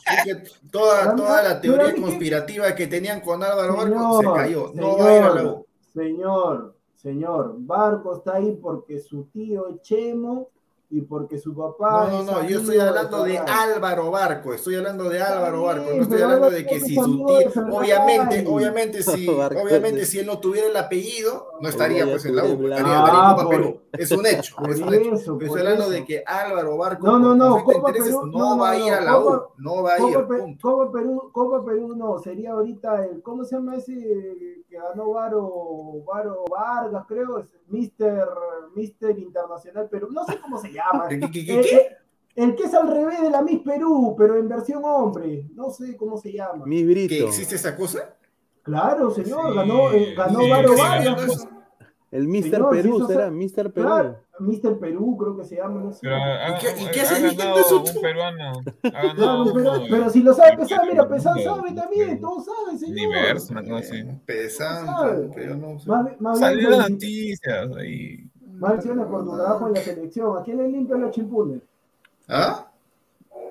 Es que toda, toda la teoría conspirativa que tenían con Álvaro Barco se cayó. No va a ir a la U. Señor, señor, Barco está ahí porque su tío Chemo y porque su papá. No, no, no, yo estoy hablando de. Álvaro Barco, estoy hablando de Álvaro Barco, no estoy hablando de que si su tío, obviamente, obviamente si, Barco obviamente si él no tuviera el apellido, no estaría pues en la U, estaría, Ah, Copa por- Perú, es un hecho, por es un hecho. eso, Estoy hablando eso. de que Álvaro Barco No, no, no, Copa Perú, no, no, va a ir a la Copa- U, no va a ir, Copa, Pe- punto. Copa Perú, Copa Perú no, sería ahorita el, ¿cómo se llama ese que ganó Varo, Varo Vargas, creo? Es Mister, Mister Internacional Perú, no sé cómo se llama. ¿Qué, qué, qué, Eh, qué? El que es al revés de la Miss Perú, pero en versión hombre. No sé cómo se llama. Miss Brito. ¿Que existe esa cosa? Claro, señor, Sí, ganó, eh, ganó sí, Varo Vargas, pues. El Mr. Señor, Perú, si ¿será? se- Mr. Perú. Claro, Mr. Perú creo que se llama, no sé. Pero ¿Y qué- y qué ha hace ganado un peruano. Claro, pero, si lo sabe Pesán, mira, de- sabe también, todos saben, señor. Universo, así. Pesante, pero no sé. Más, más bien, Salió las felicit- noticias ahí. Acciones por trabajo en la selección. ¿A quién le limpian los chimpunes? ¿Ah?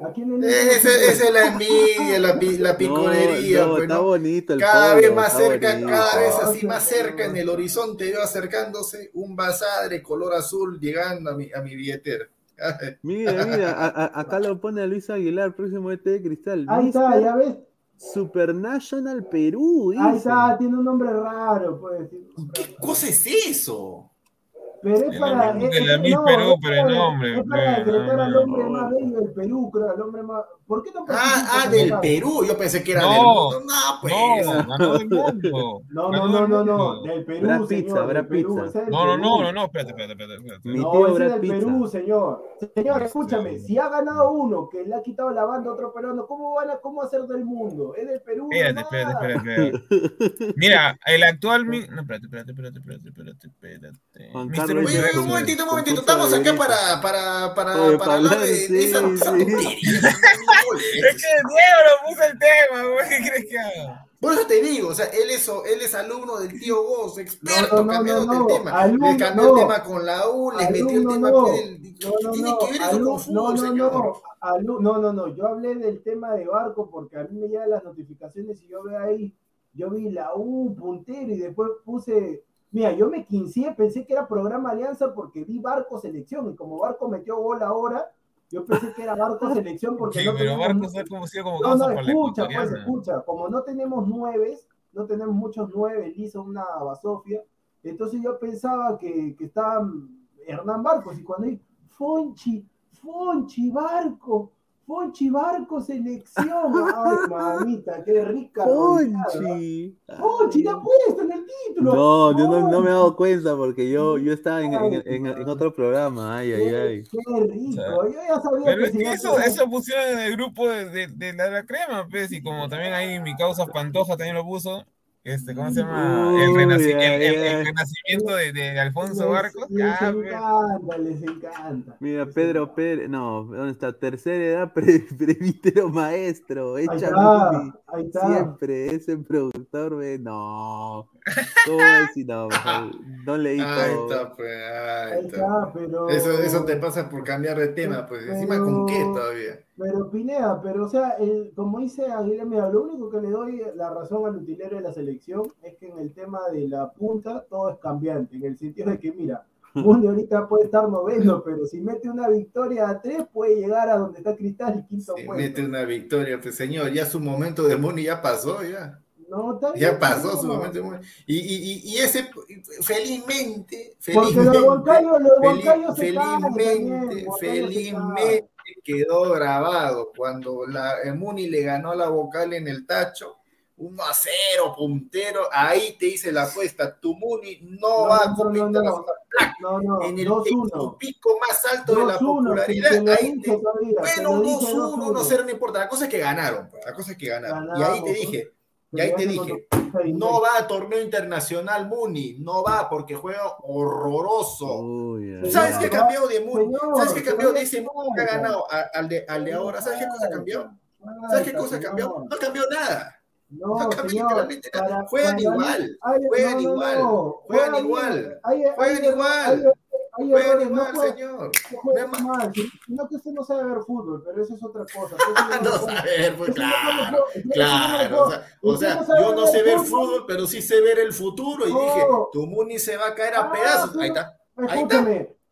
¿A quién le Esa es la envidia, la, pi- la piconería. No, no, pues, está ¿no? bonito el Cada pollo, vez más cerca, bonito. cada vez así sí, más cerca en el horizonte veo acercándose un basadre color azul llegando a mi, a mi billetera. Mira, mira, a- a- acá lo pone a Luis Aguilar, próximo ET de Cristal. Ahí está, ya ves. Supernational Perú, dice. Ahí está, tiene un nombre raro, pues. un nombre ¿Qué cosa es eso? Pero es El para. de la es- Miss no, pero el Es para decretar al hombre más bello del Perú, creo, al hombre más. ¿Por qué no Ah, ah, del el- Perú. Yo pensé que era No, del mundo. No, pues. No, ganó del mundo. No, no, no, del no, no, del Perú, Brad señor. Pizza, del Perú, Pizza. del No, no, no, no, no, espérate, espérate, espérate. espérate. Mi No, tío Brad es del Pizza. Perú, señor. Señor, escúchame, si ha ganado uno que le ha quitado la banda a otro peruano, ¿cómo van a cómo hacer del mundo? Es del Perú. Espérate, espérate, espérate, espérate. Mira, el actual. mi- No, espérate, espérate, espérate, espérate, espérate, espérate. Oye, un momentito, un momentito. Estamos acá para, para, para, para hablar de, esa, tontería. Es que Diego lo puso el tema, güey. ¿Qué crees que haga? Por eso te digo, o sea, él es, él es alumno del tío Goz, experto, No, no, no, cambiando no, no. el tema. Alumno, le cambió no. el tema con la U, le metió el Alumno, tema no. con el. ¿Qué No, no, tiene no, que ver eso alu- con fútbol, no, no, señor? no, alu- no, no, no, yo hablé del tema de Barco porque a mí me llegan las notificaciones y yo veo ahí, yo vi la U, puntero, y después puse, mira, yo me quinceé, pensé que era programa Alianza porque vi Barco Selección, y como Barco metió gol ahora, yo pensé que era Barco Selección porque Sí, no pero Barcos ha como sido como no, no, escucha, pues, escucha, como no tenemos nueves, no tenemos muchos nueve, Lisa, una Basofia, entonces yo pensaba que, que estaba Hernán Barcos, y cuando hay Fonchi, Fonchi Barco, Fonchi Barco selección, ay mamita, qué rica. Ponchi. Fonchi, la ha puesto en el título. No, yo no, no me he dado Fonchi, cuenta porque yo, yo estaba en, en, en- en otro programa. Ay, ay, ay. Qué, rico, yo ya sabía Pero que es si que eso, eso pusieron en el grupo de, de, de la, la crema, pues, y como también ahí mi causa Pantoja también lo puso, este, ¿cómo se llama? El, renacimiento de, de Alfonso Barcos. les ya, encanta, les encanta. Mira, Pedro. Pérez, no, ¿dónde está? Tercera edad, pre, presbítero maestro, Ahí echa está, ahí está. Siempre, ese productor, ve, no. ¿Cómo decir? No, no leí Ahí todo. está, pues, ahí Ahí está. pero. Eso, eso te pasa por cambiar de tema, pues. Encima con qué todavía. Pero Pineda, pero o sea, el, como dice Aguilera, mira, lo único que le doy la razón al utilero de la selección es que en el tema de la punta todo es cambiante, en el sentido de que, mira, Muni ahorita puede estar noveno, pero si mete una victoria a tres puede llegar a donde está Cristal y quinto puesto. mete una victoria, pues señor, ya su momento de Moni ya pasó, ya. No, Ya pasó no. su momento de Moni. Y, y, y, ese, felizmente, Porque felizmente, Fel- se felizmente, se quedó grabado cuando la el Muni le ganó la vocal en el tacho. 1 a 0, puntero. Ahí te hice la apuesta. Tu Muni no, No, va a Copa no, no. No, En el, en 2-1. su pico más alto de la 2-1, te popularidad. Ahí te, todavía, bueno, lo dije 2-1, 2-1. 1-0, no importa. La cosa es que ganaron. pues, La cosa es que ganaron. y ahí te dije, y ahí te dije, no va a torneo internacional Muni, no va porque juega horroroso. ¿Sabes qué ha cambiado de Muni? Señor, ¿Sabes qué ha cambiado de ese Muni que ha ganado al de, al de ahora? ¿Sabes qué cosa cambió? ¿Sabes qué cosa cambió? No cambió nada. No, No señor, para- Juegan para igual, hay- juegan no, no, igual, no, juegan bien, igual, hay- juegan hay- igual, Juegan no igual, señor. no No mal, sino que usted no sabe ver fútbol, pero eso es otra cosa. No Eso no lo claro, claro. O sea, no sabe yo no ver sé ver fútbol. fútbol, pero sí sé ver el futuro. Y No. dije, tu Muni se va a caer a Ah, pedazos. Ahí está. Ahí está.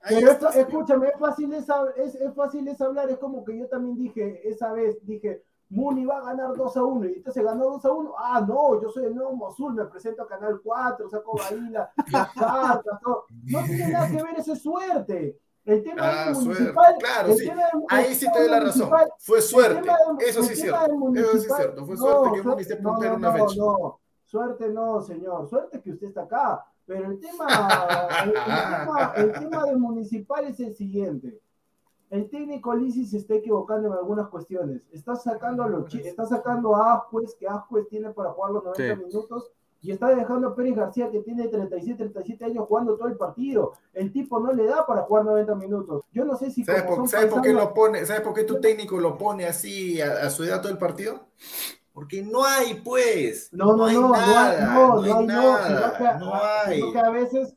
Pero esto, escúchame, es fácil es, es fácil es hablar, es como que yo también dije esa vez, dije, Muni va a ganar 2 a 1, y entonces ganó 2 a 1, ah, no, yo soy el nuevo Azul, me presento a Canal 4, saco ahí la- las cartas, todo. No tiene nada que ver, eso es suerte. El tema Ah, municipal, Claro, el sí. tema del- Ahí sí te doy la razón. Fue suerte. del- Eso sí es cierto. Eso sí es cierto. Fue no, suerte que Muni suerte- esté no, no, una fecha. no. Suerte no, señor. Suerte que usted está acá. Pero el tema, el, el tema, el tema del municipal es el siguiente. El técnico Lisi se está equivocando en algunas cuestiones. Está sacando a los está sacando a Ascuez, que Ascuez tiene para jugar los 90 Sí. minutos, y está dejando a Pérez García, que tiene 37, 37 años jugando todo el partido. El tipo no le da para jugar 90 minutos. Yo no sé si ¿Sabes por, son ¿sabes por qué paisanos- lo pone? ¿Sabes por qué tu técnico lo pone así a, a su edad todo el partido? Porque no hay, pues. No, no, hay no, no, nada, no, no hay hay, no, nada, no a- hay. que a veces,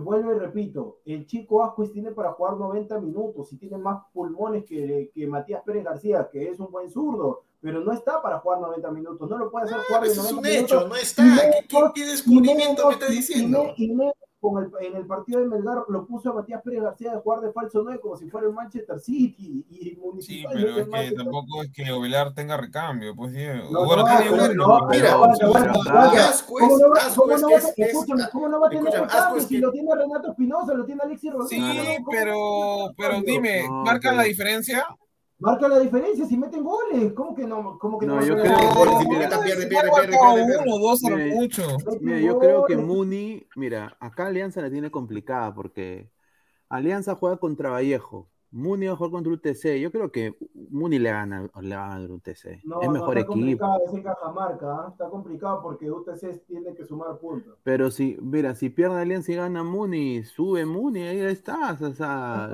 vuelvo y repito, el chico Ascuez tiene para jugar 90 minutos y tiene más pulmones que, que Matías Pérez García, que es un buen zurdo, pero no está para jugar 90 minutos, no lo puede hacer jugar de Eso es 90 un minutos. hecho, no está. ¿Qué, descubrimiento me y- diciendo? Y, me- y menos con el- en el partido de Melgar lo puso a Matías Pérez García de jugar de falso 9 como si fuera el Manchester City y Sí, Municipal. pero es que tampoco es que Ovelar tenga recambio, pues Diego. No, bueno, no, tiene pero uno. no, Mira, ¿Cómo no va, Ascuez cómo no va- es- es- escúchame, ¿cómo no va a tener recambio si lo tiene Renato Espinosa, lo tiene Alexis Sí, Rodríguez? ¿cómo- pero, cómo- pero dime, ¿marca la diferencia? Marca la diferencia si meten goles. ¿Cómo que no? ¿Cómo que No, no? yo creo- pierde, pierde, Si pierde, marca pierde, pierde, pierde. uno, dos Mira, mucho. Mira, yo creo que goles. Muni, mira, acá Alianza la tiene complicada porque Alianza juega contra Vallejo, Muni va a jugar contra UTC. Yo creo que Muni le gana, le va a ganar UTC. No, es no, mejor está equipo. complicado, es en Cajamarca, ¿ah? está complicado porque UTC tiene que sumar puntos. Pero si, mira, si pierde Alianza y gana Muni, sube Muni, ahí estás. O sea,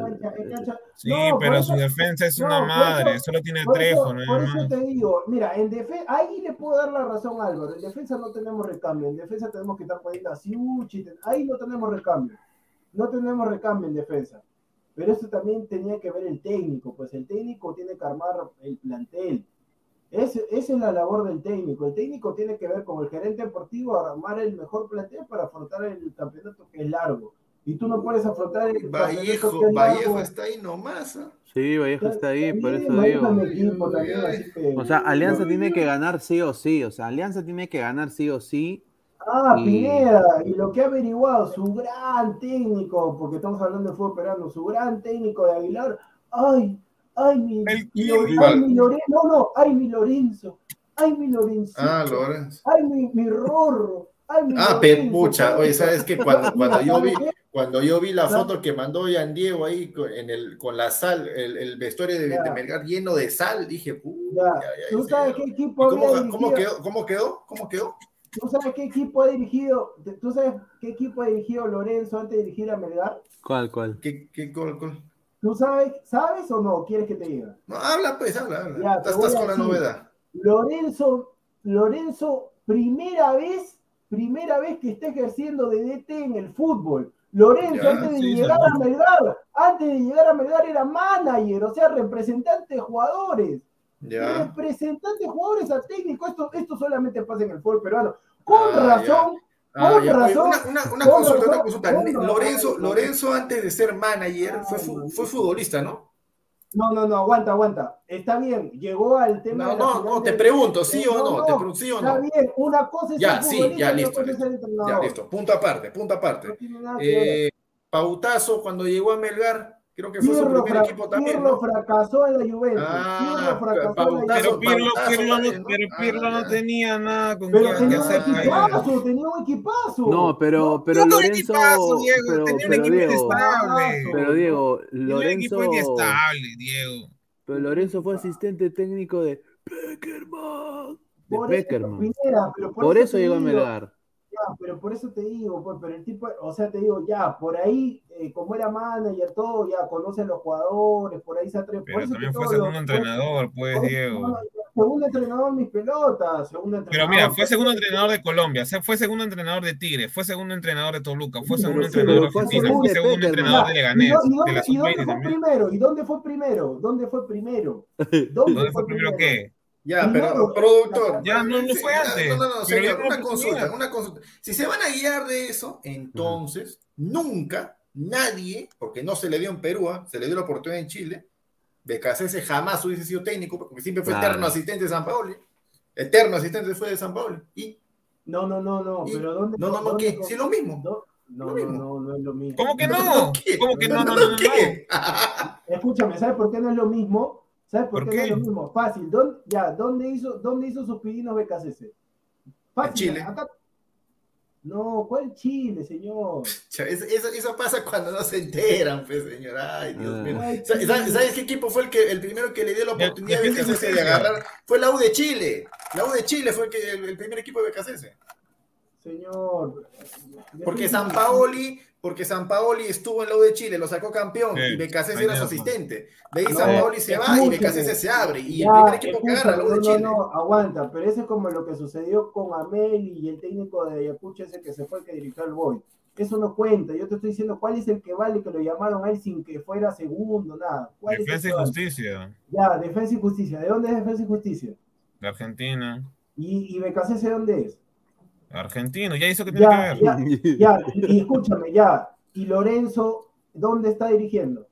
Sí, No, pero eso- su defensa es no, una madre, eso- solo tiene Por Trejo, eso, por eso te digo, mira, en defensa, ahí le puedo dar la razón a Álvaro. En defensa no tenemos recambio. En defensa tenemos que estar poniendo a Siuchi. te- Ahí no tenemos recambio. No tenemos recambio en defensa. Pero eso también tenía que ver el técnico. Pues el técnico tiene que armar el plantel. Ese- esa es la labor del técnico. El técnico tiene que ver con el gerente deportivo armar el mejor plantel para afrontar el campeonato que es largo. Y tú no puedes afrontar el campeonato Vallejo, que es Vallejo largo. está ahí nomás. ¿ah? sí, Vallejo está ahí, por eso digo. es equipo también, que- O sea, Alianza tiene que ganar sí o sí. O sea, Alianza tiene que ganar sí o sí. Ah, Y- Pineda, y lo que ha averiguado, su gran técnico, porque estamos hablando de fútbol peruano, su gran técnico de Aguilar, ay, ay, mi, El mi- Kirby. ay, mi Lorenzo, no, no, ay, mi Lorenzo, ay, mi Lorenzo, Ah, Lorenzo. ay, mi, mi Rorro, ay, mi Ah, Lorenzo, Pepucha, oye, ¿sabes qué? Cuando, cuando yo vi, cuando yo vi la Claro. foto que mandó Yan Diego ahí con, en el, con la sal, el, el vestuario de, de Melgar lleno de sal, dije, "Uy, Ya, ya, ya, ¿Tú sabes ya". qué ¿Y equipo cómo, había cómo dirigido? quedó? ¿Cómo quedó? ¿Cómo quedó? ¿Tú sabes qué equipo ha dirigido? ¿Tú sabes qué equipo ha dirigido Lorenzo antes de dirigir a Melgar? ¿Cuál, cuál? ¿Qué, qué, col? ¿Tú sabes, sabes o no? ¿Quieres que te diga? No, habla pues, habla, habla. Ya, estás con la novedad. Lorenzo, Lorenzo, primera vez, primera vez que está ejerciendo de DT en el fútbol. Lorenzo, Ya, antes de sí, llegar sí. a Melgar, antes de llegar a Melgar era manager, o sea, representante de jugadores. Ya. Representante de jugadores a técnico. Esto, esto solamente pasa en el fútbol peruano. Con Ah, razón, Ah, Con. Oye, razón, una, una, una con consulta, una razón, consulta. con razón. Lorenzo, Lorenzo antes de ser manager fue, fu- fue futbolista, ¿no? no, no, no, aguanta, aguanta. Está bien, llegó al tema No, de no, no, te pregunto, ¿sí o No, no? no, Te pregunto, ¿sí o Está no? bien, una cosa es Ya, sí, ya, listo. Ya, listo. Punto aparte, punto No aparte. ver. Eh, Pautazo, cuando llegó a Melgar, creo que fue su Pirlo, primer fra- equipo también, Pirlo ¿no? fracasó en la Juventus. Ah, Pirlo fracasó en la Pautazo, Pero. Pirlo, Pautazo Pirlo no, pero Pirlo Ah, no tenía nada con Pero qué, qué tenía un hacer. equipazo, tenía un equipazo. No, pero, pero No, Lorenzo. equipazo, Diego, Pero, tenía un pero equipo Diego, inestable. pero Diego, Tenía un equipo Lorenzo. inestable, Diego. Pero Lorenzo fue asistente técnico de Peckerman. De Por eso, Peckerman. Pineda, pero Por eso te llegó a digo, Melgar. Ya, pero por eso te digo, pues, pero el tipo, o sea, te digo, ya, por ahí, eh, como era manager, todo, ya conoce a los jugadores, por ahí se atreve. por Pero eso también fue segundo entrenador, pues, por- Diego. Segundo entrenador, mis pelotas, segundo entrenador. Pero mira, fue segundo entrenador de Colombia, fue segundo entrenador de Tigre, fue segundo entrenador de Toluca, fue segundo sí, entrenador de Argentina, segundo fue de segundo entrenador de ¿Y, Leganés, y de dónde, la y dónde Sub-20 fue también. primero? ¿Y dónde fue primero? ¿Dónde fue primero? ¿Dónde fue primero qué? Ya, pero productor. Ya, no, no Sí, fue antes. No, no, no, señor, no una consulta, una consulta. Si se van a guiar de eso, entonces nunca nadie, porque no se le dio en Perú, ¿ah? se le dio la oportunidad en Chile, Becasese jamás hubiese sido técnico, porque siempre fue Claro. eterno asistente de San Paolo. Eterno asistente fue de San Paolo. Y No, no, no, no, Y- pero ¿dónde? no, no, no, ¿qué? Sí, lo mismo. No, no, Lo no, mismo. no, no es lo mismo. ¿Cómo que no? ¿Cómo que no? No, no, no, no. ¿Qué? Escúchame, ¿sabes por qué no es lo mismo? ¿Sabes por, ¿Por qué, no qué? es lo mismo? Fácil. ¿Dónde, ya, ¿dónde hizo, dónde hizo sus pininos BKCC? Fácil. En Chile. Acá, No, ¿cuál Chile, señor? Eso, eso, eso pasa cuando no se enteran, pues, señor. Ay, Dios Ah. mío. Ay, ¿Sabes, qué equipo fue el que el primero que le dio la oportunidad de Defensa y BKC de agarrar? Fue la U de Chile. La U de Chile fue el, que, el, el primer equipo de BKC. Señor. Porque San Paoli, porque San Paoli estuvo en la U de Chile, lo sacó campeón Sí, y ahí era su asistente. De ahí No, San Paoli se va y. BKC se abre. Y Ya, el primer equipo que agarra, la U de no, Chile. No, no, aguanta, pero eso es como lo que sucedió con Ameli y el técnico de Ayacucho ese que se fue que dirigió al Boy. Eso no cuenta, yo te estoy diciendo cuál es el que vale que lo llamaron a él sin que fuera segundo, nada. ¿Cuál es el Defensa y vale? Justicia. Ya, Defensa y Justicia. ¿De dónde es Defensa y Justicia? De Argentina. ¿Y, y dónde es? Argentino, ya hizo que tiene Ya, que ver. ya, ya, y escúchame, ya. ¿Y Lorenzo dónde está dirigiendo?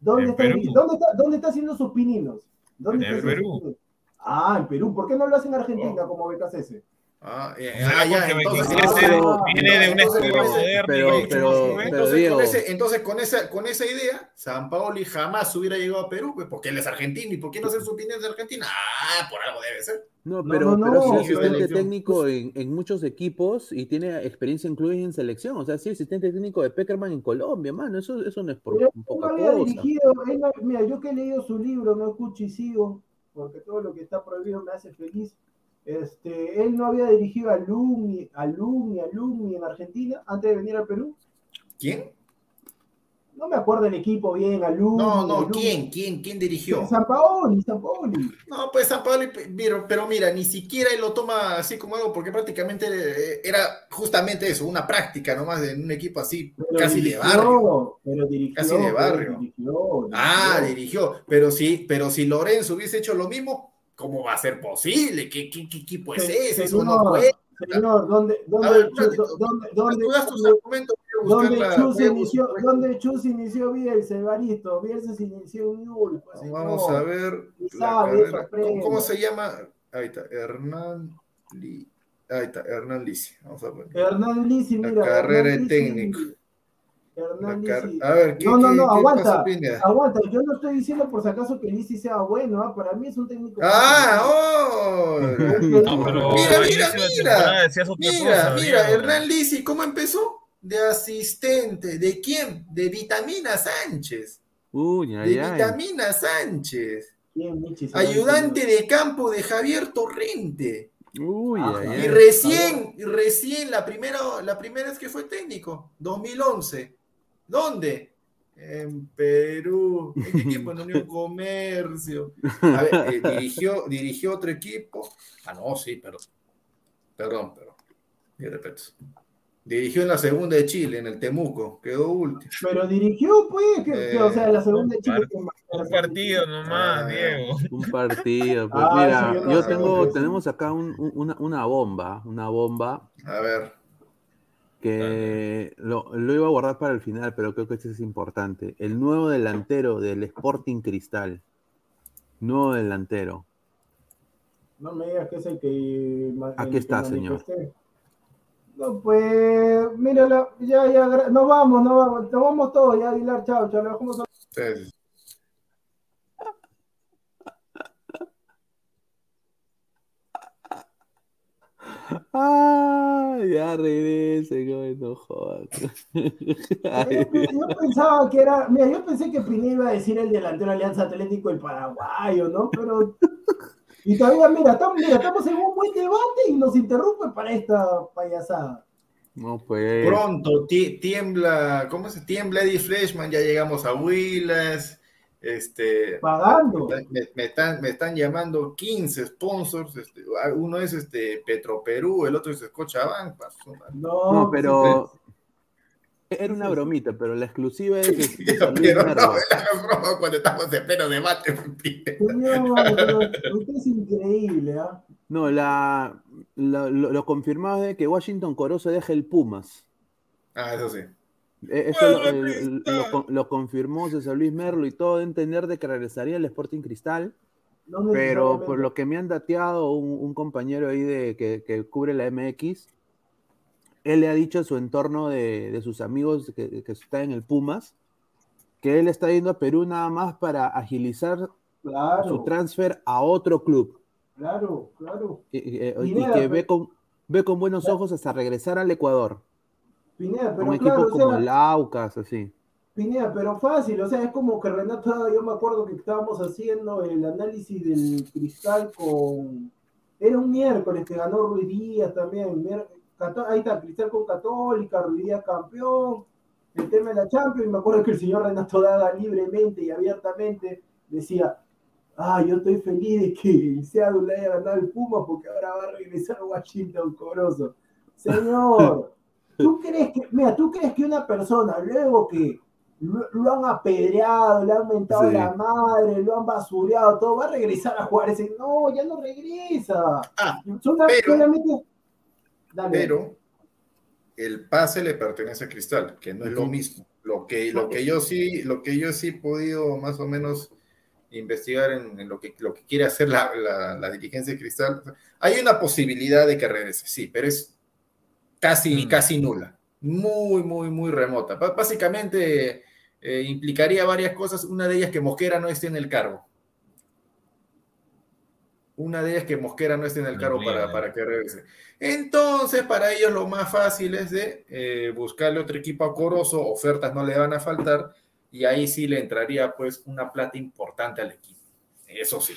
¿Dónde, En está, ¿dónde, está, ¿Dónde está haciendo sus pininos? ¿Dónde En está Perú. sus pininos? Ah, en Perú. ¿Por qué no lo hacen en Argentina Oh. como BKC? Ah, eh, ah, ya, porque entonces, con, ese- entonces con, esa, con esa idea, San Paoli jamás hubiera llegado a Perú, pues, porque él es argentino. ¿Y por qué no hacer su opinión de Argentina? Ah, por algo debe ser. No, No, pero, no, pero sí no, es asistente técnico en, en muchos equipos y tiene experiencia incluso en selección. O sea, sí, asistente técnico de Peckerman en Colombia, mano. Eso, eso no es por Pero un él poca no había cosa. dirigido, él no- mira, yo que he leído su libro, no escucho y sigo, porque todo lo que está prohibido me hace feliz. Este, él no había dirigido a Lumi, a Lumi, a Lumi en Argentina antes de venir a Perú. ¿Quién? No me acuerdo el equipo bien, a Lumi. No, no. ¿quién? ¿Quién? ¿Quién dirigió? San Paoli, San Paoli. No, pues San Paoli, pero, pero mira, ni siquiera él lo toma así como algo, porque prácticamente eh, era justamente eso, una práctica nomás en un equipo así, Pero casi de barrio. Pero dirigió, Casi de barrio. dirigió, Ah, dirigió. pero sí, pero si Lorenzo hubiese hecho lo mismo, ¿cómo va a ser posible? ¿Qué, qué, qué equipo es Se- ese? Eso no puede. Señor, ¿dónde, dónde, ver, dónde, dónde, Tú das tus dónde- argumentos, voy a ¿Dónde buscar la- Chus inició, buscar- dónde Chus inició Bielsa, Evaristo? Bielsa se inició en Newell. pues, Vamos señor. a ver. La carrera. ¿Cómo, cómo se llama? Ahí está, Hernán. Li- Ahí está, Hernán Lisi. Vamos a poner. Hernán Lisi, La mira. carrera Hernán de Lisi- técnico. Hernán La car- Lisi. A ver, ¿qué, No, no, no, qué aguanta. pasa? Aguanta, yo no estoy diciendo por si acaso que Lisi sea bueno, ¿ah? para mí es un técnico. Ah, oh. No, pero Mira, mira, de mira. Mira, cosa, mira. Hernán Lisi, ¿cómo empezó? De asistente. ¿De quién? De Vitamina Sánchez. Uy, De ay, ay. Vitamina Sánchez. Ayudante de campo de Javier Torrente. Uy, Ajá. ay, Y ay. recién, y recién, la primera, la primera vez que fue técnico, 2011. ¿Dónde? En Perú. ¿En qué equipo? En Unión Comercio. A ver, eh, dirigió, dirigió otro equipo. Ah, no, sí, perdón. Perdón, perdón. Mi respeto. Dirigió en la segunda de Chile, en el Temuco. Quedó último. Pero dirigió, pues, que, que, o sea, la segunda de Chile. Par- Un partido nomás, Ah. Diego. Un partido. Pues Ah, mira, yo no yo sé, tengo, tenemos acá un- un- una, una bomba, una bomba A ver. Que lo, lo iba a guardar para el final, pero creo que este es importante. El nuevo delantero del Sporting Cristal. Nuevo delantero. No me digas que es el que. Aquí el que está, señor. No, pues, mírala, ya, ya, nos vamos, nos vamos, nos vamos todos, ya, Aguilar, chao, chao, le bajamos a Ustedes. Ah, ya regrese, güey, no jodas. Yo, yo pensaba que era, mira, yo pensé que Pineda iba a decir el delantero Alianza Atlético el paraguayo, ¿no? Pero, y todavía, mira, estamos, mira, estamos en un buen debate y nos interrumpe para esta payasada. No, pues. Pronto ti- tiembla, ¿cómo se tiembla Eddie Freshman? Ya llegamos a Willas. Este, Pagando. me, me están, me están llamando 15 sponsors. Este, uno es este Petro Perú, el otro es Scotiabank. No, No, pero. Era una bromita, pero la exclusiva es Luis Pero no, broma cuando estamos en pleno debate. Señor, pero usted es increíble, ¿ah? No, la, la- lo, lo confirmado es que Washington Corozo deja el Pumas. Ah, eso sí. Eh, Eso lo, ¡Vuelve, el- confirmó César Luis Merlo y todo de entender de que regresaría al Sporting Cristal, No pero por lo que me han dateado un, un compañero ahí de, que, que cubre la MX, él le ha dicho a su entorno de, de sus amigos que, que está en el Pumas, que él está yendo a Perú nada más para agilizar su transfer a otro club. Claro, claro. y, y- y Mira, que pero- ve con, ve con buenos ojos hasta regresar al Ecuador. Pineda, pero un claro, equipo o sea, como el Aucas, así. Pineda, pero fácil, o sea, es como que Renato, yo me acuerdo que estábamos haciendo el análisis del cristal con. Era un miércoles que ganó Ruiz Díaz también. mier- Ahí está, cristal con Católica, Ruiz Díaz campeón. El tema de la Champions, y me acuerdo que el señor Renato Daga libremente y abiertamente decía: Ah, yo estoy feliz de que el Seattle le haya ganado el Puma porque ahora va a regresar a Washington Corozo. Señor, ¿tú crees que, mira, tú crees que una persona, luego que lo, lo han apedreado, le han mentado Sí. la madre, lo han basureado, todo, va a regresar a jugar ese? No, ya no regresa. Ah, pero- solamente. Dale. pero el pase le pertenece a Cristal, que no es lo mismo. Lo que, lo que yo sí, lo que yo sí he podido más o menos investigar en, en lo, que, lo que quiere hacer la, la- la dirigencia de Cristal, hay una posibilidad de que regrese, sí, pero es casi, Mm. casi nula, muy, muy, muy remota. Básicamente eh, implicaría varias cosas, una de ellas que Mosquera no esté en el cargo. Una de ellas que Mosquera no esté en el cargo para, para que regrese. Entonces, para ellos lo más fácil es de eh, buscarle otro equipo a Corozo, ofertas no le van a faltar, y ahí sí le entraría pues una plata importante al equipo. Eso sí.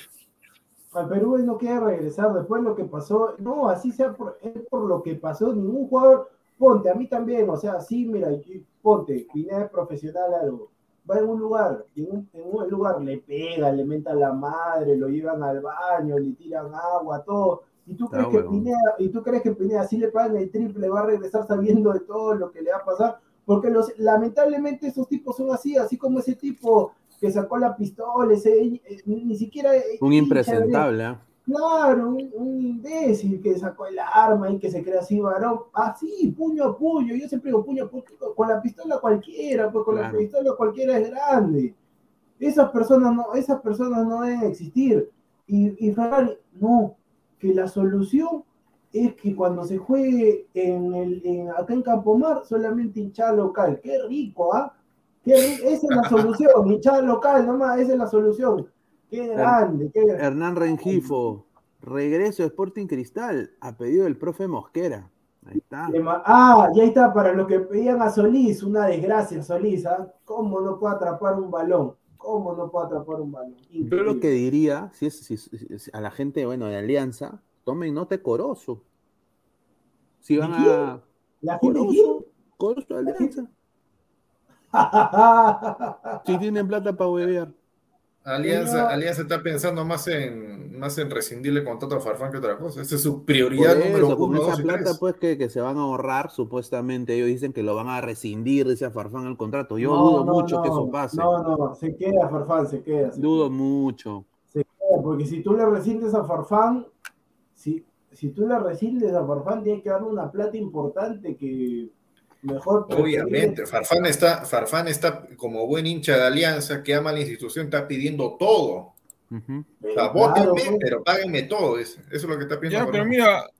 Al Perú él no quiere regresar después de lo que pasó. No, así sea por, es por lo que pasó. Ningún jugador, ponte, a mí también, o sea, sí, mira, ponte, Pineda es profesional algo. Va en un lugar, en un, en un lugar le pega, le menta la madre, lo llevan al baño, le tiran agua, todo. ¿Y tú, crees que huevón. Pineda, y tú crees que Pineda, si le pagan el triple, va a regresar sabiendo de todo lo que le va a pasar? Porque los, lamentablemente esos tipos son así, así como ese tipo que sacó la pistola, ese, eh, ni siquiera... Un hincha de- impresentable, ¿ah? Claro, un, un imbécil que sacó el arma y que se crea así varón. Así, puño a puño. Yo siempre digo puño a puño. Con la pistola cualquiera, pues con Claro. la pistola cualquiera es grande. Esas personas no, esas personas no deben existir. Y, y Ferrari, no, que la solución es que cuando se juegue en el, en- acá en Campomar, solamente hinchada local. Qué rico, ¿ah? Esa es la solución, hinchada local nomás, esa es la solución. Qué grande, qué grande. Hernán Rengifo, regreso a Sporting Cristal, a pedido del profe Mosquera. Ahí está. Ah, y ahí está, para los que pedían a Solís, una desgracia Solís, ¿ah? ¿Cómo no puede atrapar un balón? ¿Cómo no puede atrapar un balón? Yo lo que diría, si es, si si a la gente, bueno, de Alianza, tomen nota de Corozo. Si van ¿De quién? a ¿La gente Corozo, Corozo de Alianza. Si tienen plata para huevear. Alianza. Alianza está pensando más en, más en rescindirle contrato a Farfán que otra cosa. Esa es su prioridad número eso, con uno, esa dos y plata, tres. pues, que, que se van a ahorrar, supuestamente, ellos dicen que lo van a rescindir, dice a Farfán el contrato. Yo No, dudo no, mucho no, que eso pase. No, no, se queda Farfán, se queda. se Dudo mucho. queda, porque si tú le rescindes a Farfán, si, si tú le rescindes a Farfán, tienes que darle una plata importante que mejor. Obviamente, Farfán está, Farfán está como buen hincha de Alianza que ama la institución, está pidiendo todo. Ujú. O sea, Claro, pero páguenme todo. Eso, eso es lo que está pidiendo. Ya, pero mira, a-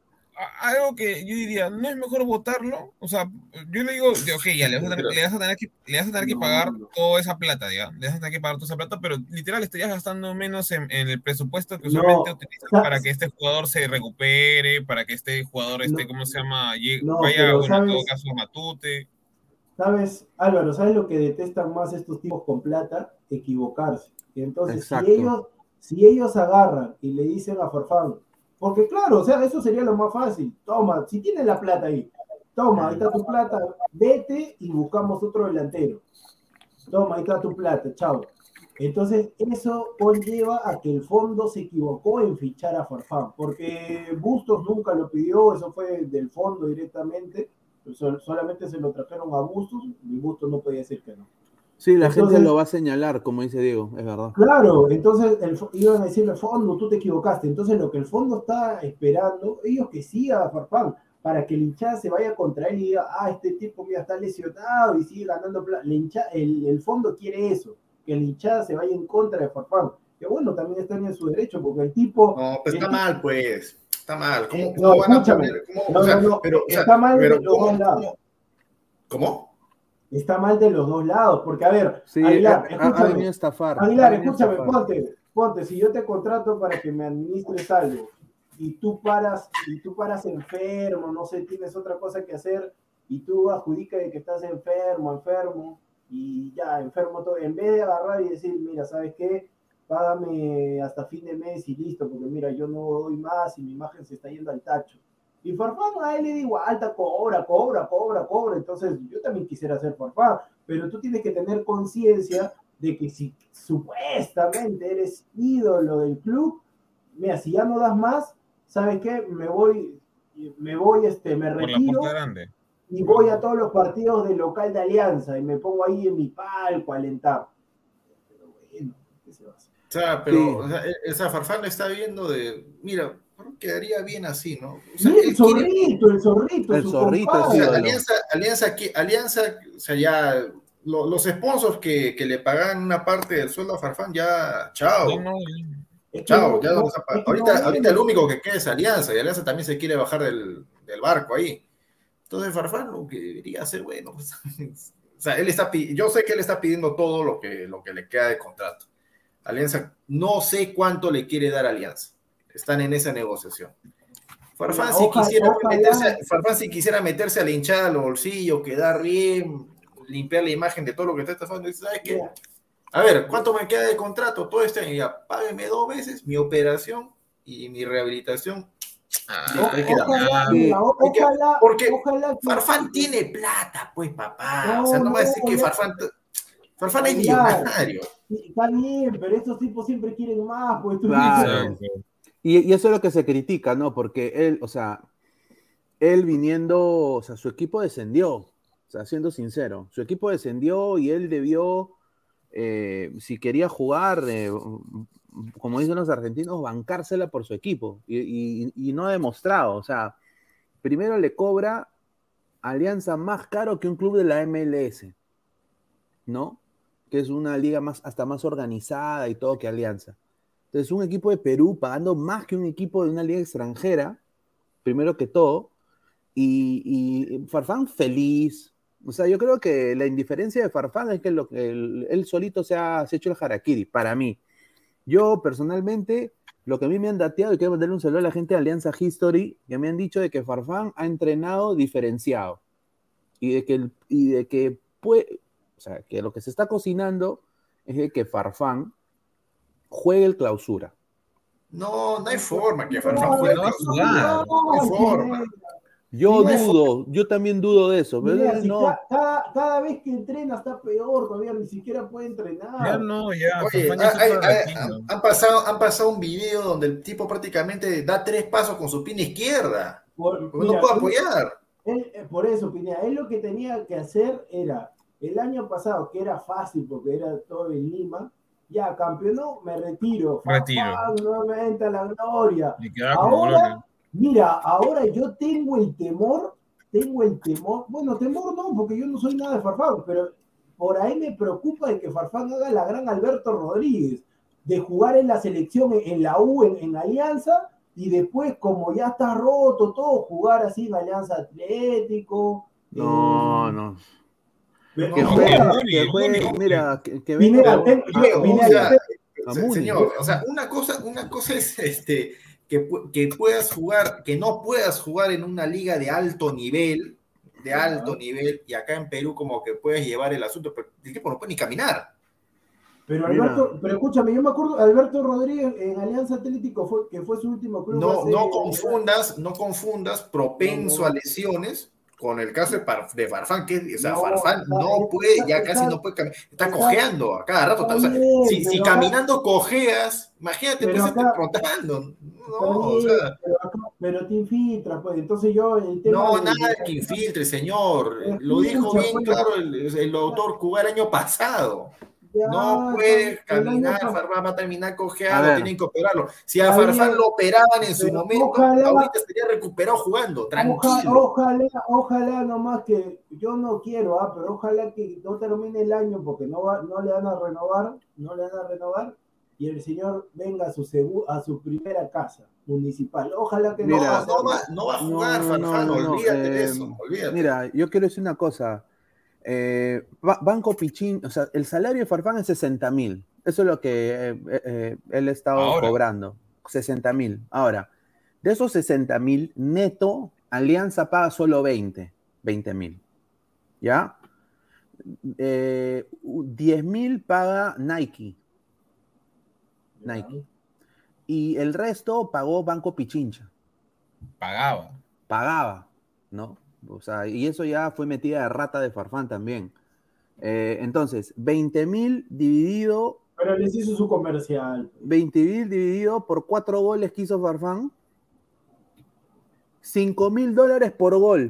algo que yo diría, ¿no es mejor votarlo? O sea, yo le digo, de, ok, ya, le vas a tener, le vas a tener que, le vas a tener que No, pagar no. toda esa plata, ya. Le vas a tener que pagar toda esa plata, pero literal estarías gastando menos en, en el presupuesto que No, usualmente utilizas ¿sabes? para que este jugador se recupere, para que este jugador, este, No. ¿cómo se llama? Llegue- No, vaya, pero bueno, en todo ¿sabes? caso, a Matute. ¿Sabes, Álvaro? ¿Sabes lo que detestan más estos tipos con plata? Equivocarse. Y entonces, Exacto. si ellos, si ellos agarran y le dicen a Farfán, porque claro, o sea, eso sería lo más fácil. Toma, si tienes la plata ahí, toma, ahí está tu plata, vete y buscamos otro delantero. Toma, ahí está tu plata, chao. Entonces, eso conlleva a que el fondo se equivocó en fichar a Farfán, porque Bustos nunca lo pidió, eso fue del fondo directamente, sol- solamente se lo trajeron a Bustos, y Bustos no podía decir que no. Sí, la Entonces- gente lo va a señalar, como dice Diego, es verdad. Claro, entonces el, iban a decirle fondo, tú te equivocaste. Entonces lo que el fondo está esperando, ellos que siga a Farfán, para que el hinchada se vaya contra él y diga, ah, este tipo mira, está lesionado y sigue ganando plata. El, el, fondo quiere eso, que el hinchada se vaya en contra de Farfán. Que bueno, también están en su derecho, porque el tipo... No, pues está mal, pues. Está mal. ¿Cómo, cómo no, van a poner? ¿Cómo, No, o sea, no, no, pero, o sea, está mal de pero los ¿cómo- dos lados. cómo- ¿Cómo? Está mal de los dos lados, porque a ver, Sí, Aguilar, ha escúchame. a estafar. Aguilar, escúchame, estafar. ponte, ponte, si yo te contrato para que me administres algo y tú paras, y tú paras enfermo, no sé, tienes otra cosa que hacer, y tú adjudicas de que estás enfermo, enfermo, y ya, enfermo todo, en vez de agarrar y decir, mira, ¿sabes qué? Págame hasta fin de mes y listo, porque mira, yo no doy más y mi imagen se está yendo al tacho. Y Farfán a él le digo, alta, cobra, cobra, cobra, cobra. Entonces yo también quisiera ser Farfán, pero tú tienes que tener conciencia de que si supuestamente eres ídolo del club, mira, si ya no das más, ¿sabes qué? Me voy, me voy, este, me Por retiro y voy a todos los partidos del local de Alianza y me pongo ahí en mi palco a alentar. Pero bueno, ¿qué se va a hacer? O sea, pero Sí. o sea, San Farfán está viendo de, mira, quedaría bien así, ¿no? O sea, el quiere- zorrito, el zorrito, El su zorrito, o sea. Alianza, Alianza, aquí- Alianza, o sea, ya lo- los sponsors que, que le pagan una parte del sueldo a Farfán, ya, chao. No, no, que Chao, ya que ahorita, no ahorita el único que queda es Alianza, y Alianza también se quiere bajar del, del barco ahí. Entonces, Farfán lo que debería hacer, bueno, pues, o sea, él está, yo sé que él está pidiendo todo lo que, lo que le queda de contrato. Alianza, no sé cuánto le quiere dar Alianza. Están en esa negociación. Farfán, si, quisiera ojalá- meterse, Farfán, si quisiera meterse a la hinchada a los bolsillos, quedar bien, limpiar la imagen de todo lo que está estafando, dice, ¿sabes qué? A ver, ¿cuánto me queda de contrato? Todo este año ya, págueme dos veces mi operación y mi rehabilitación. Ah. Ojalá, mira, ojalá, porque ojalá Farfán tiene plata, pues papá. No, o sea, no me va a decir no, que. Farfán, Farfán es millonario. Está bien, pero estos tipos siempre quieren más, pues tú Claro. dices, Y, eso es lo que se critica, ¿no? Porque él, o sea, él viniendo, o sea, su equipo descendió, o sea, siendo sincero, su equipo descendió y él debió, eh, si quería jugar, eh, como dicen los argentinos, bancársela por su equipo y, y- y no ha demostrado, o sea, primero le cobra Alianza más caro que un club de la MLS, ¿no? Que es una liga más, hasta más organizada y todo que Alianza. Entonces, un equipo de Perú pagando más que un equipo de una liga extranjera, primero que todo, y, y Farfán feliz. O sea, yo creo que la indiferencia de Farfán es que lo, el- él solito se ha, hecho el harakiri, para mí. Yo, personalmente, lo que a mí me han dateado, y quiero mandarle un saludo a la gente de Alianza History, que me han dicho de que Farfán ha entrenado diferenciado. Y de que, y de que puede, o sea, que lo que se está cocinando es de que Farfán juegue el clausura. No, no hay forma que Farfán No, juegue. no va a jugar. No hay Ay, forma. Yo dudo, yo también dudo de eso. pero Pineda, si no, ca- cada, cada vez que entrena está peor, todavía ni siquiera puede entrenar. Ya no, ya. Oye, hay- hay- han, pasado, han pasado un video donde el tipo prácticamente da tres pasos con su pina izquierda. Por, Porque mira, no puede apoyar. él- eh, por eso, Pineda, él lo que tenía que hacer era, el año pasado, que era fácil porque era todo en Lima, ya campeonó, me retiro. Retiro. Farfán nuevamente a la gloria. Ahora, gloria. mira, ahora yo tengo el temor, tengo el temor, bueno, temor no, porque yo no soy nada de Farfán, pero por ahí me preocupa de que Farfán haga la gran Alberto Rodríguez, de jugar en la selección, en, en la U, en, en Alianza, y después, como ya está roto todo, jugar así en Alianza Atlético. no, eh, no. Que no, que mira, que, venga señor, o sea, una cosa, una cosa es este que, que puedas jugar, que no puedas jugar en una liga de alto nivel, de alto nivel, y acá en Perú como que puedes llevar el asunto, pero el tipo no puede ni caminar. Pero Mira. Alberto, pero escúchame, yo me acuerdo, Alberto Rodríguez en Alianza Atlético fue, que fue su último club. No, hace- no confundas, no confundas propenso No, no. a lesiones con el caso de, Farfán, que o sea, No, Farfán no puede, ya está- casi no puede caminar, está está- cojeando a cada rato. está o sea, bien, si, si caminando cojeas, imagínate, pues acá- trotando. No, Está o bien, sea, pero, acá- pero te infiltra, pues. Entonces yo el tema. no, de- nada que infiltre, señor. Lo dijo bien pues. claro el, el doctor Cuba el año pasado. Ya, No puede caminar, Farfán va a terminar cojeado, tienen que operarlo. Si a Farfán lo operaban en su momento, ojalá- ahorita estaría recuperado jugando, tranquilo. Ojalá, ojalá nomás que yo no quiero, ah, pero ojalá que no termine el año porque no, va, no le van a renovar, no le van a renovar y el señor venga a su segu- a su primera casa municipal. Ojalá que No, no Mira, pase. no va, no va a jugar, No, Farfán, no, no, no, olvídate de eh, eso, olvídate. Mira, yo quiero decir una cosa. Eh, Ba- Banco Pichín, o sea, el salario de Farfán es 60 mil. Eso es lo que eh, eh, eh, él ha estado Ahora. cobrando. 60 mil. Ahora, De esos 60 mil, neto, Alianza paga solo 20, 20 mil. ¿Ya? Eh, 10 mil paga Nike. Nike. Y el resto pagó Banco Pichincha. Pagaba. Pagaba, ¿no? O sea, y eso ya fue metida de rata de Farfán también. Eh, entonces, 20 mil dividido. Pero les hizo su comercial. 20 mil dividido por cuatro goles que hizo Farfán. 5 mil dólares por gol.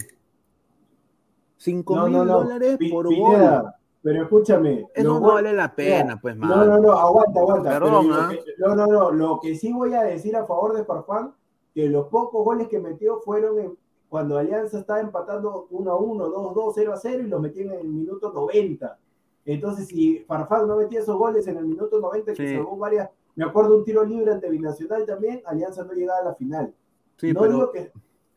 5 No, mil no, no. dólares por Pineda, gol. Pero escúchame. Eso no vale la pena, Mira, pues, No, mano. no, no, aguanta, aguanta. Perdón, lo ¿ah? que- no, no, no. Lo que sí voy a decir a favor de Farfán, que los pocos goles que metió fueron en- cuando Alianza estaba empatando 1 a 1, 2 a 2, 0 a 0 y los metían en el minuto 90. Entonces, si Farfán no metía esos goles en el minuto 90, que Sí. salvó varias. Me acuerdo un tiro libre ante Binacional también, Alianza no llegaba a la final. Sí, no, pero digo que,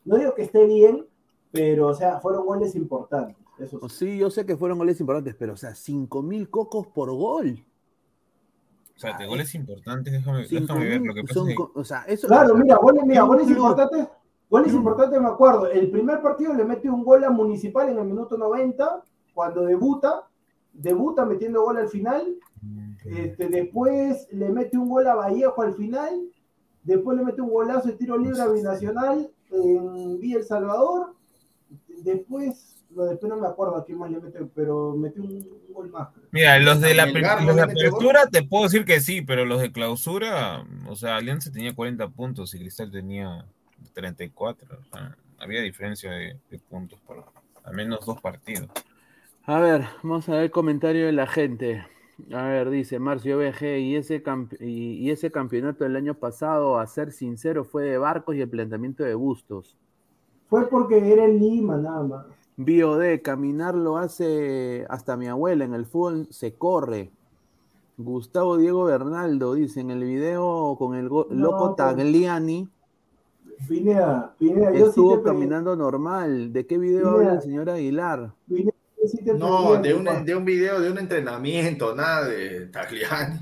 no digo que esté bien, pero, o sea, fueron goles importantes. Eso sí. sí, yo sé que fueron goles importantes, pero, o sea, 5 mil cocos por gol. O sea, de goles importantes, déjame, déjame ver. Lo que pasa son es que o sea, eso, Claro, o sea, mira, goles, mira, goles club- importantes. Goles importantes, me acuerdo. El primer partido le mete un gol a Municipal en el minuto 90, cuando debuta. Debuta metiendo gol al final. Este, después le mete un gol a Vallejo al final. Después le mete un golazo de tiro libre a Binacional en Villa El Salvador. Después, lo después no me acuerdo a quién más le mete, pero metió un, un gol más. Mira, los de la no los de metió gol. apertura te puedo decir que sí, pero los de clausura, o sea, Alianza tenía 40 puntos y Cristal tenía 34. O sea, había diferencia de, de puntos por al menos dos partidos. A ver, vamos a ver el comentario de la gente. A ver, dice Marcio BG, y ese, y, y ese campeonato del año pasado, a ser sincero, fue de Barcos y el planteamiento de Bustos. Fue porque era en Lima, nada más. BioD, caminar lo hace hasta mi abuela, en el fútbol se corre. Gustavo Diego Bernaldo dice en el video con el No, loco pero- Tagliani, Pineda, Pineda, yo sí estuvo te pe- caminando normal. ¿De qué video habla el señor Aguilar? Pineda, sí te No, de un, de un video, de un entrenamiento, nada de Tagliani.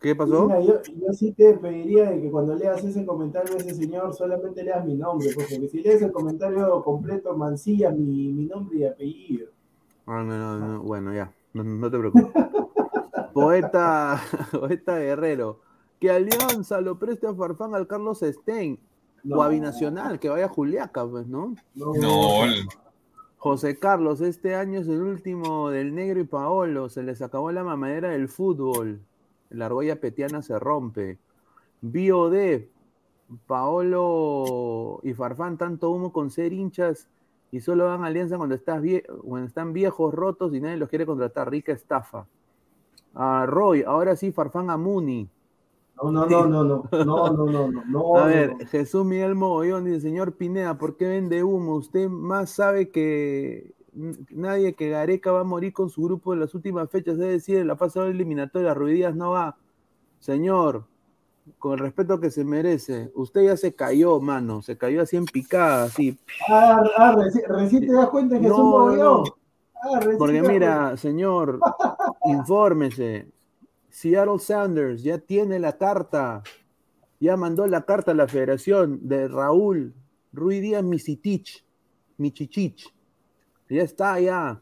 ¿Qué pasó? Yo, yo sí te pediría de que cuando leas ese comentario de ese señor solamente leas mi nombre, porque si lees el comentario completo, mancilla mi, mi nombre y apellido. Ah, no, no, no, bueno, ya, no, no te preocupes. Poeta, poeta Guerrero, que Alianza lo preste a Farfán al Carlos Stein o a Binacional, que vaya a Juliaca, pues, ¿no? No, José Carlos, este año es el último del Negro y Paolo, se les acabó la mamadera del fútbol, la argolla petiana se rompe. BioD, Paolo y Farfán, tanto humo con ser hinchas y solo van a alianza cuando, estás vie- cuando están viejos, rotos y nadie los quiere contratar. Rica estafa. A Roy, ahora sí, Farfán a Muni. No, no, no, no, no, no, no, no, no, no, A no, ver, no. Jesús Miguel Mogollón dice, señor Pineda, ¿por qué vende humo? Usted más sabe que nadie que Gareca va a morir con su grupo en las últimas fechas, es decir, en la fase de eliminatoria, Ruidías no va. Señor, con el respeto que se merece, usted ya se cayó, mano, se cayó así en picada, así. Ah, ah, reci- recién te das cuenta que es un No, no. Ah, Porque mira, señor, infórmese. Seattle Sanders ya tiene la carta, ya mandó la carta a la federación de Raúl Ruiz Díaz Misitich, Michichich. Ya está, ya.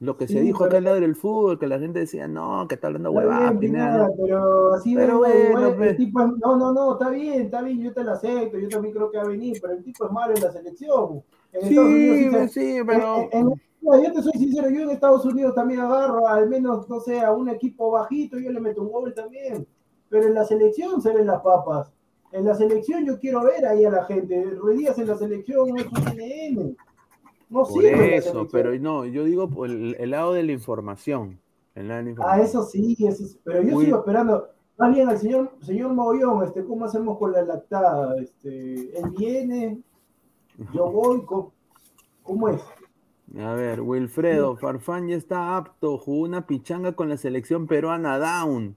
Lo que se Sí, dijo acá al lado del fútbol, que la gente decía, no, que está hablando huevada, no". pero así Pero venga, bueno, igual, pues. el tipo es- no, no, no, está bien, está bien, yo te lo acepto, yo también creo que va a venir, pero el tipo es malo en la selección. En Estados Unidos Sí, sí se- sí, pero... en- en- no, yo te soy sincero, yo en Estados Unidos también agarro al menos, no sé, a un equipo bajito, yo le meto un gol también. Pero en la selección se ven las papas. En la selección yo quiero ver ahí a la gente. Ruiz Díaz en la selección no es un NN. No Por sirve eso, pero no, yo digo por el, el lado de la información. El lado de la Ah, eso sí, eso sí. pero yo sigo esperando. Más bien al señor, señor Mogollón, este, ¿cómo hacemos con la lactada? Este, él viene, yo voy, ¿cómo, cómo es? A ver, Wilfredo, Farfán ya está apto, jugó una pichanga con la selección peruana down.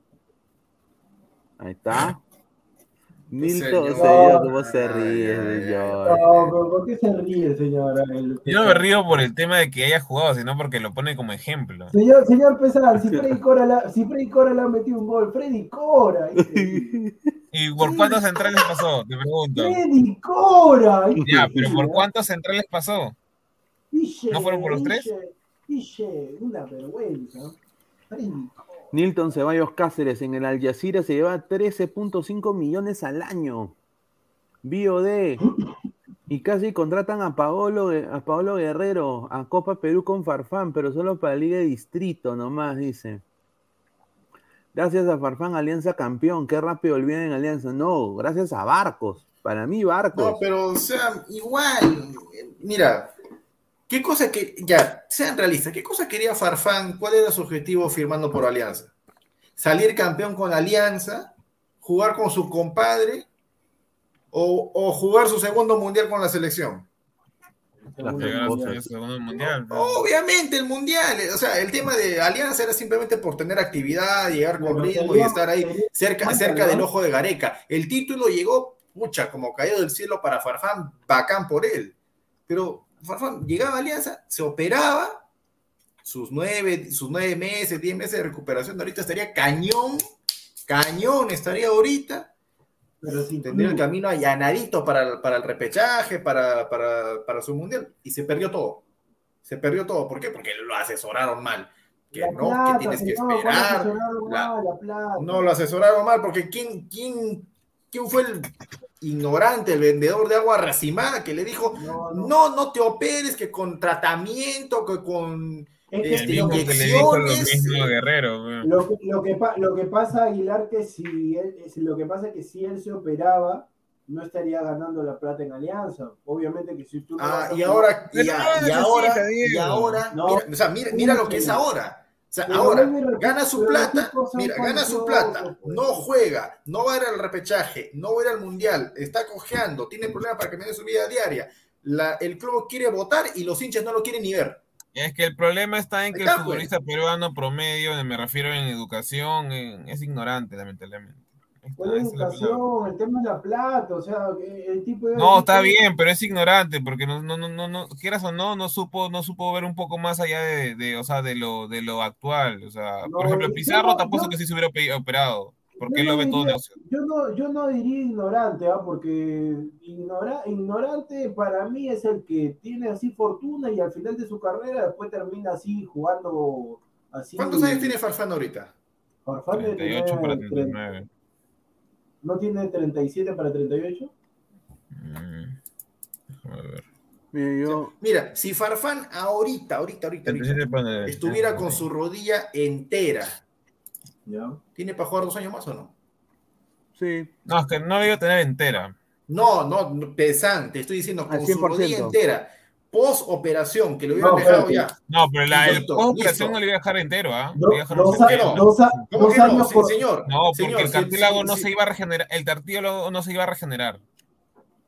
Ahí está. Milton, señor. señor, ¿cómo se ríe, señor? No, pero ¿por qué se ríe, señora? El- Yo no me río por el tema de que haya jugado, sino porque lo pone como ejemplo. Señor, señor Pesar, si Freddy Cora, la, si Freddy Cora le ha metido un gol, Freddy Cora. increíble. ¿Y por cuántos centrales pasó? Te pregunto. Freddy Cora. Ya, pero ¿por cuántos centrales pasó? ¿No fueron por los tres? Guille, una vergüenza. Nilton Ceballos Cáceres en el Al Jazeera se lleva 13.5 millones al año. BOD. Y casi contratan a Paolo, a Paolo Guerrero a Copa Perú con Farfán, pero solo para Liga de Distrito nomás, dice. Gracias a Farfán, Alianza campeón. Qué rápido olviden Alianza. No, gracias a Barcos. Para mí, Barcos. No, pero, o sea, igual, eh, mira, ¿qué cosa que, ya, sean realistas, ¿qué cosa quería Farfán? ¿Cuál era su objetivo firmando por Alianza? ¿Salir campeón con Alianza? ¿Jugar con su compadre? ¿O, o jugar su segundo mundial con la selección? El segundo mundial. Obviamente el mundial, eh, o sea, el tema de Alianza era simplemente por tener actividad, llegar con ritmo y estar ahí cerca, cerca del ojo de Gareca. El título llegó, pucha, como caído del cielo para Farfán, bacán por él. Pero llegaba a Alianza, se operaba, sus nueve, sus nueve meses, diez meses de recuperación, ahorita estaría cañón, cañón estaría ahorita, Pero sin tendría el camino allanadito para, el- para el repechaje, para, para, para su mundial, y se perdió todo. Se perdió todo. ¿Por qué? Porque lo asesoraron mal. Que La no, plata, que tienes que ¿cuál esperar. asesoraron la- mal? La no, lo asesoraron mal, porque ¿quién, quién, quién fue el ignorante, el vendedor de agua racimada que le dijo, No, no. no, no te operes, que con tratamiento, que con... Es que El mismo que le dijo lo inyecciones, mismo a Guerrero. Lo que, lo, que, pa- lo que pasa, Aguilar, que si él, es- lo que pasa es que si él se operaba, no estaría ganando la plata en Alianza. Obviamente que si tú Ah, y ahora, y, a- y ahora, y ahora, No. mira, o sea, mira, mira lo que es ahora. O sea, Pero ahora gana su plata, mira, gana su plata, pues. no juega, no va a ir al repechaje, no va a ir al mundial, está cojeando, tiene problemas para cambiar su vida diaria. La- el club quiere votar y los hinchas no lo quieren ni ver. Es que el problema está en que el pues. futbolista peruano promedio, me refiero en educación, en- es ignorante, lamentablemente. Esa es educación, el tema es la plata, o sea, el tipo de... No, está bien, pero es ignorante, porque no, no, no, no, no, quieras o no, no supo, no supo ver un poco más allá de, de, o sea, de lo, de lo actual. O sea, No, por ejemplo, Pizarro yo- que sí se hubiera ope- operado, porque él lo no ve todo diría-. Yo no, yo no diría ignorante, ¿ah? porque ignora- ignorante para mí es el que tiene así fortuna y al final de su carrera después termina así jugando así. ¿Cuántos años tiene Farfán ahorita? Farfán debe 38 para tener 39. ¿No tiene 37 para 38? Mm, déjame ver. Mira, yo, Mira, si Farfán ahorita, ahorita, ahorita, ahorita, 37 para- estuviera con su rodilla entera, Ya. ¿tiene para jugar dos años más o no? sí. No, es que no la iba a tener entera. No, no, pesante, estoy diciendo con su rodilla 100%. entera, post operación, que lo hubieran No, dejado ya. No, pero la, Listo, post-operación listo. no le iba a dejar entero, ¿ah? Dejar un dos, a- dos a- ¿Cómo dos que no? años Sí, por- señor. No, porque Señor, el cartílago si- no si- se iba a regenerar, el cartílago no se iba a regenerar.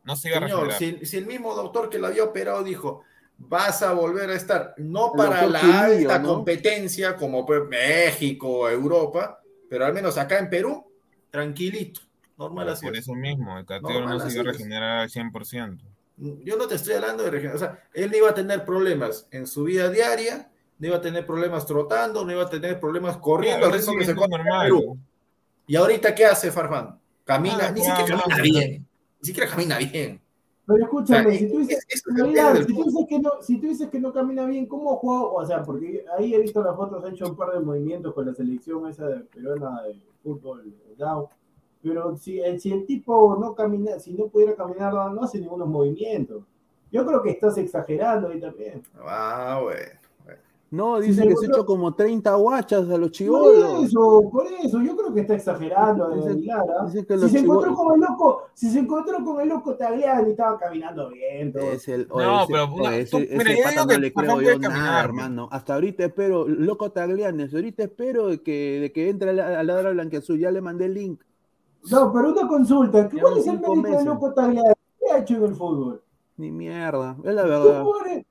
No se iba a Señor, regenerar. si, si el mismo doctor que lo había operado dijo, vas a volver a estar, no El para la alta ¿no? competencia como pues, México, Europa, pero al menos acá en Perú, tranquilito, normal así. Por es. eso mismo, el cartílago no se iba a regenerar al 100%. Yo no te estoy hablando de regeneración, o sea, él no iba a tener problemas en su vida diaria, no iba a tener problemas trotando, no iba a tener problemas corriendo al ritmo que se normal. Perú. Y ahorita, ¿qué hace Farfán? Camina, Ah, ni claro, siquiera camina bien, ni siquiera camina bien. Pero O escúchame, sea, si tú dices, es- es- es Aguilar, del si tú dices que no, si tú dices que no camina bien, ¿cómo juega? O sea, porque ahí he visto las fotos, ha hecho un par de movimientos con la selección esa de peruana de fútbol, down. Pero si el, si el tipo no camina, si no pudiera caminar, no, no hace ningunos movimientos. Yo creo que estás exagerando ahí también. Ah, bueno. No, dice que se encontró- echó como 30 guachas a los Por chivolos. eso, por eso, yo creo que está exagerando Dice- Aguilar, ¿ah? dice que Si se encontró con el loco, si se encontró con el loco Tagliani, estaba caminando bien. todo. Es el, No, ese, pero una- ese- tú- ese mira, pata no le creo yo nada, caminar, hermano. Hasta ahorita espero, loco Taglianes, ahorita espero de que, de que entre al, al ladra blanqueazul. Ya le mandé el link. No, pero una consulta, ¿cuál es el mérito meses. loco Tagliani? ¿Qué ha hecho en el fútbol? Ni mierda, es la verdad. pobre-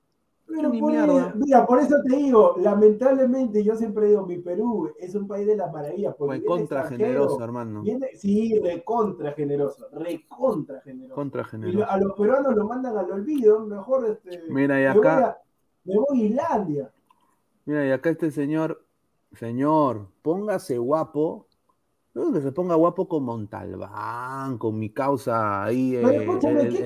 pero Ni por mierda. eso- mira, por eso te digo, lamentablemente yo siempre digo, mi Perú es un país de las maravillas. porque viene contra generoso, hermano. viene- sí, recontra generoso, recontra generoso. Contra Y lo- generoso. a los peruanos lo mandan al olvido, mejor este, Mira, y me, voy acá- a, me voy a Islandia. Mira, y acá este señor, señor, póngase guapo No, que se ponga guapo con Montalbán, con mi causa ahí, eh, el, ¿qué el-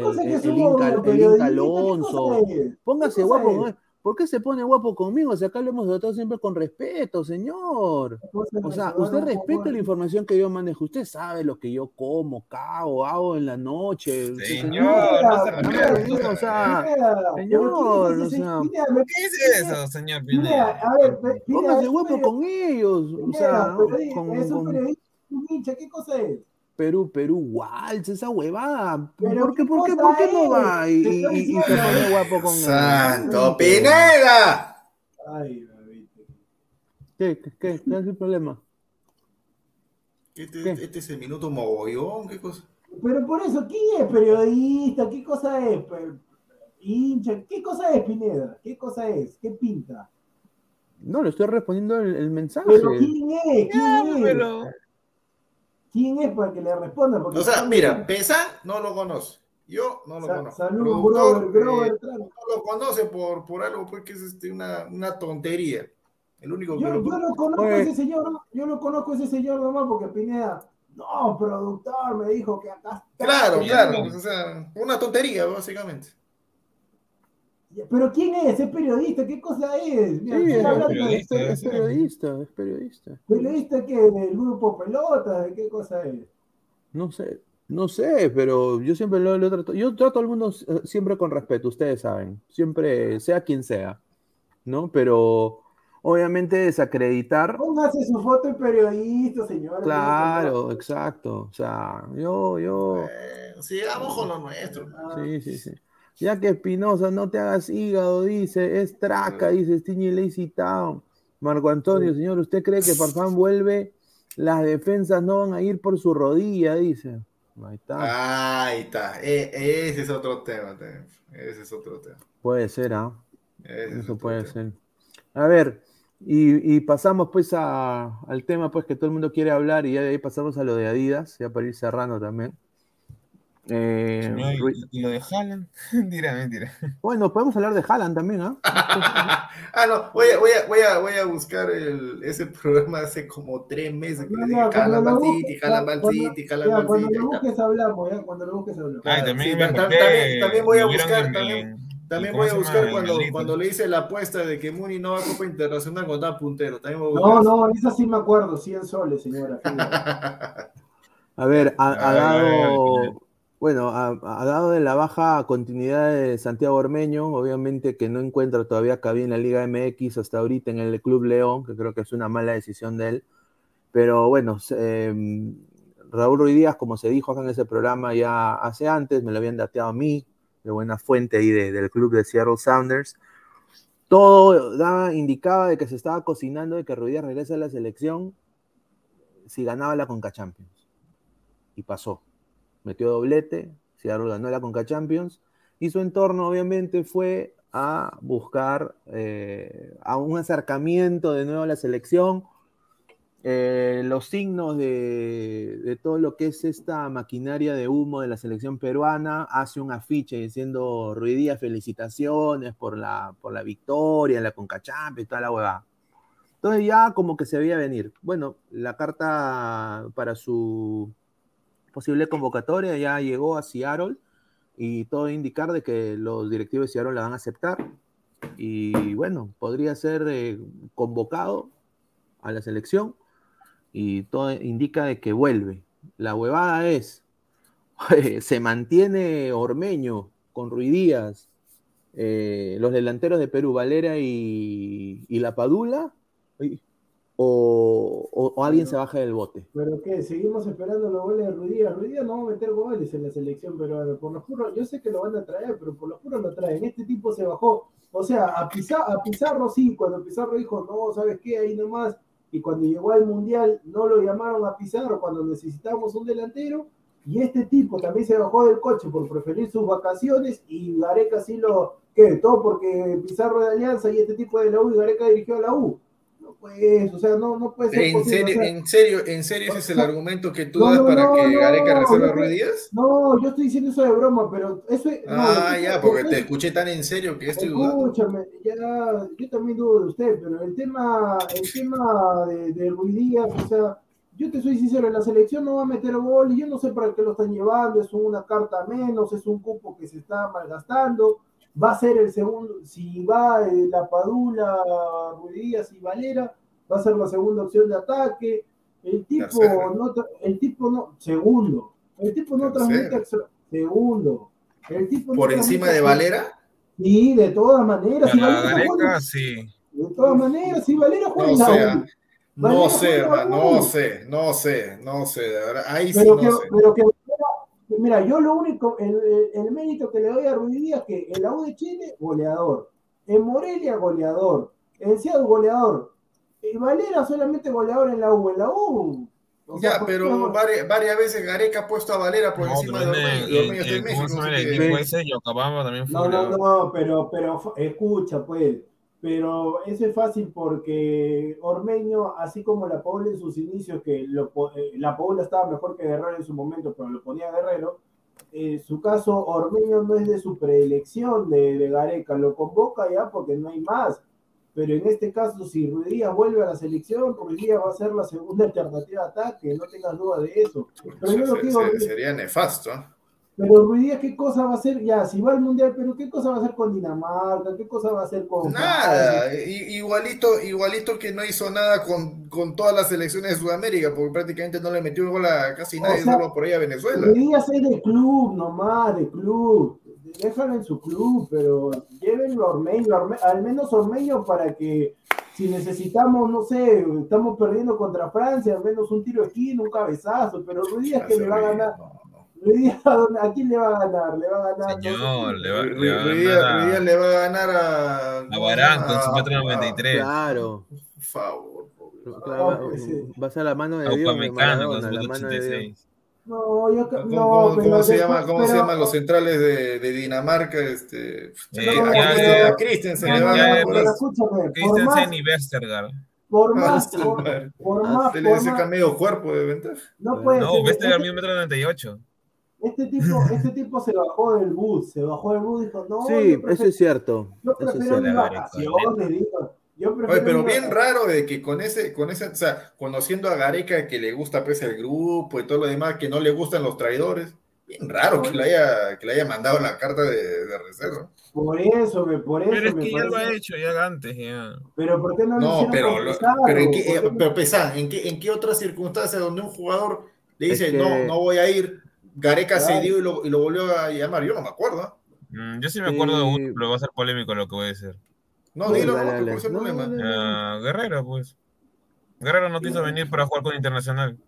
cosa que el somos Inca, Alonso. Póngase ¿Qué cosa guapo. es? ¿no? ¿Por qué se pone guapo conmigo? Si acá lo hemos tratado siempre con respeto, señor. O sea, usted respeta la información que yo manejo. Usted sabe lo que yo como, cago, hago en la noche. Señor, no se refiere. o sea, señor, o ¿quién es ese- sea, ¿Qué es eso, señor Pineda, a ver, póngase guapo con ellos. O sea, con, hincha, ¿qué cosa es? Perú, Perú, Waltz, esa huevada. Pero ¿Por qué, ¿qué por qué, por qué no va y, Te y- y- y se pone guapo con ¡Santo él? Pineda! Ay, bebito. ¿Qué, qué, qué, qué es el problema? Este, ¿Qué? este es el minuto mogollón, ¿qué cosa? Pero por eso, ¿quién es periodista? ¿Qué cosa es? Hincha, ¿qué cosa es Pineda? ¿Qué cosa es? ¿Qué pinta? No, le estoy respondiendo el, el mensaje. Pero ¿quién es? ¿Quién es? pero- ¿Quién es para que le responda? Porque O sea, mira, Pesa no lo conoce. Yo no lo Sa- conozco. Saludos, Productor, brother, eh, no lo conoce por, por algo pues, que es este, una, una tontería. El único que Yo, lo yo no conozco a ese señor, yo no conozco a ese señor nomás porque Pineda, no, productor, me dijo que acá está. Claro, claro. no. pues, o sea, una tontería, básicamente. Pero ¿quién es? ¿Es periodista? ¿Qué cosa es? Mira, Sí, estoy es, de periodista, es- periodista, es periodista. periodista que del grupo Pelota, ¿de qué cosa es? No sé, no sé, pero yo siempre lo, lo trato. Yo trato al mundo eh, siempre con respeto, ustedes saben. Siempre, sea quien sea, ¿no? Pero obviamente desacreditar. Póngase su foto en periodista, señor. Claro, exacto. O sea, yo, yo. Eh, sigamos con lo nuestro. Sí, sí, sí. Ya que Espinosa, no te hagas hígado, dice, es traca, dice Stiñi Lazy Town. Marco Antonio, señor, ¿usted cree que Farfán vuelve? Las defensas no van a ir por su rodilla, dice. Ahí está. Ahí está. E- ese es otro tema. también. Ese es otro tema. Puede ser, ¿ah? Eso puede tema. ser. A ver, y, y pasamos pues a- al tema pues que todo el mundo quiere hablar y ya de ahí pasamos a lo de Adidas, ya para ir cerrando también. Eh, ¿y- y lo de Haaland? Mentira, mentira. bueno, podemos hablar de Haaland también, ¿ah? ah, no, voy a, voy a, voy a, voy a buscar el, ese programa hace como tres meses que No, le no, dije City, Jalan Ball cuando- City, lo busques hablamos, ya, cuando lo busques hablamos. Ay, también me también- también voy a buscar, también- el- También ¿cómo voy a buscar cuando, cuando le hice la apuesta de que Muni no va a Copa Internacional cuando estaba puntero. También voy a No, buscar no, esa sí me acuerdo, 100 soles, señora. A ver, ha, ha Ay, ay, ay, dado, bueno, ha, dado de la baja continuidad de Santiago Ormeño, obviamente que no encuentra todavía cabida en la Liga MX hasta ahorita en el Club León, que creo que es una mala decisión de él. Pero bueno, em, Raúl Ruiz Díaz, como se dijo acá en ese programa ya hace antes, me lo habían dateado a mí, de buena fuente ahí de- del club de Seattle Sounders. Todo daba, indicaba de que se estaba cocinando de que Ruiz Díaz regrese a la selección si ganaba la Conca Champions y pasó. Metió doblete, Seattle ganó la Conca Champions y su entorno obviamente fue a buscar eh, a un acercamiento de nuevo a la selección. Eh, los signos de, todo lo que es esta maquinaria de humo de la selección peruana, hace un afiche diciendo Ruidía, felicitaciones por la, por la victoria en la Conca Champions y toda la huevada. Entonces ya como que se veía venir. Bueno, la carta para su posible convocatoria ya llegó a Seattle y todo indicar de que los directivos de Seattle la van a aceptar y bueno, podría ser eh, convocado a la selección y todo indica de que vuelve. La huevada es, se mantiene Ormeño con Ruidías, eh, los delanteros de Perú, Valera y, y La Padula, o, o- o alguien se baja del bote. Pero qué, seguimos esperando los goles de Ruidía. Ruidía no va a meter goles en la selección peruana. Por los puros, yo sé que lo van a traer, pero por los puros lo traen. Este tipo se bajó. O sea, a, Pizarro, a Pizarro sí, cuando Pizarro dijo, no, ¿sabes qué? Ahí nomás. Y cuando llegó al Mundial no lo llamaron a Pizarro cuando necesitábamos un delantero. Y este tipo también se bajó del coche por preferir sus vacaciones y Gareca sí lo... ¿Qué? Todo porque Pizarro de Alianza y este tipo de la U y Gareca dirigió a la U. No pues, o sea, no, no puede ser ¿En posible, serio, o sea, en serio, en serio ese es el argumento que tú No, das para no, que Gareca resuelva Díaz? No, yo estoy diciendo eso de broma, pero eso es. Ah, ya, porque te escuché tan en serio que estoy dudando. Escúchame, ya, yo también dudo de usted, pero el tema, el tema de, de Ruiz Díaz, o sea, yo te soy sincero, la selección no va a meter gol y yo no sé para qué lo están llevando, es una carta menos, es un cupo que se está malgastando, va a ser el segundo, si va eh, la Padula, Ruidías y Valera, va a ser la segunda opción de ataque, el tipo no, el tipo no, segundo, el tipo no transmite, segundo, el tipo ¿Por encima de Valera? Sí, de todas maneras. sí. De todas maneras, si Valera juega no, sea, no sé, no sé, no sé, no sé, ahí sí no sé. Pero que, mira, yo lo único, el, el, mérito que le doy a Ruiz es que en la U de Chile, goleador. En Morelia, goleador. En Seattle, goleador. Y Valera solamente goleador en la U. En la U, ya, pero varias, varias, veces Gareca ha puesto a Valera por encima de equipo ese, también fue. No, no, no, pero, pero escucha, pues. Pero eso es fácil porque Ormeño, así como la Paula en sus inicios, que lo, eh, la Paula estaba mejor que Guerrero en su momento, pero lo ponía Guerrero, en su caso Ormeño no es de su preelección de, de Gareca, lo convoca ya porque no hay más pero en este caso, si Ruidías vuelve a la selección, Ruidías va a ser la segunda alternativa de ataque, no tengas duda de eso. Pero yo digo, sería nefasto. Pero Ruidías, ¿qué cosa va a hacer? Ya, si va al Mundial, pero ¿qué cosa va a hacer con Dinamarca? ¿Qué cosa va a hacer con... Nada, igualito, igualito que no hizo nada con, con todas las selecciones de Sudamérica, porque prácticamente no le metió gol a casi nadie, solo por ahí a Venezuela. Ruidías es de club nomás, de club déjalo en su club, pero llévenlo a Ormeño, al menos Ormeño para que si necesitamos, no sé, estamos perdiendo contra Francia, al menos un tiro aquí, un cabezazo, pero Ruiz Díaz que le va a ganar. ¿A quién le va a ganar? Le va a ganar. Señor, le va, le va a ganar. le va a ganar a. A Barán con su metro 93. Claro. Por favor. Va a ser la mano de Dios. Maradona, la mano de Dios. No, yo ¿Cómo, no, ¿cómo, se, llama, ¿cómo se llaman los centrales de, de Dinamarca? Este, eh, a Christensen le va a ganar Christensen y Westergaard. Por más, por, por más. Se le dice medio cuerpo de ventaja. No puede No, Westergaard mide un metro 98. Este tipo, este tipo se bajó del bus, se bajó del bus y dijo, no. Sí, eso es cierto. Yo prefiero mis vacaciones, dijo. Oye, pero bien raro de que con ese, con ese, o sea, conociendo a Gareca que le gusta pues el grupo y todo lo demás, que no le gustan los traidores, bien raro que le haya, que le haya mandado la carta de, de reserva. Por eso, me, por eso. Pero es que ya lo ha hecho, ya antes, ya. Pero ¿por qué no, no lo pero, lo, pero, en qué, eh, pero pesa, ¿en qué, ¿en qué otras circunstancias donde un jugador le dice, no, no voy a ir, Gareca se dio y lo, y lo volvió a llamar? Yo no me acuerdo. Mm, yo sí me acuerdo de uno, pero va a ser polémico lo que voy a decir. No, dilo, dale, no, dale. problema. Uh, Guerrero, pues. Guerrero no quiso venir para jugar con Internacional.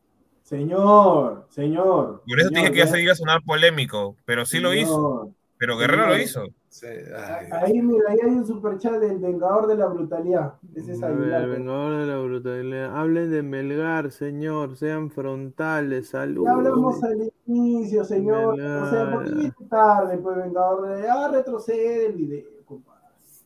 Señor, señor. Por eso señor, dije que ya se iba a sonar polémico, pero sí señor, lo hizo. Pero Guerrero lo hizo. Sí, ahí, mira, ahí hay un superchat del Vengador de la Brutalidad. Ese es Aguilar, el Vengador de la Brutalidad. Hablen de Melgar, señor. Sean frontales. Saludos. Ya hablamos al inicio, señor. Melgar. O sea, ¿por qué tarde? Pues Vengador de la ah, retrocede el video.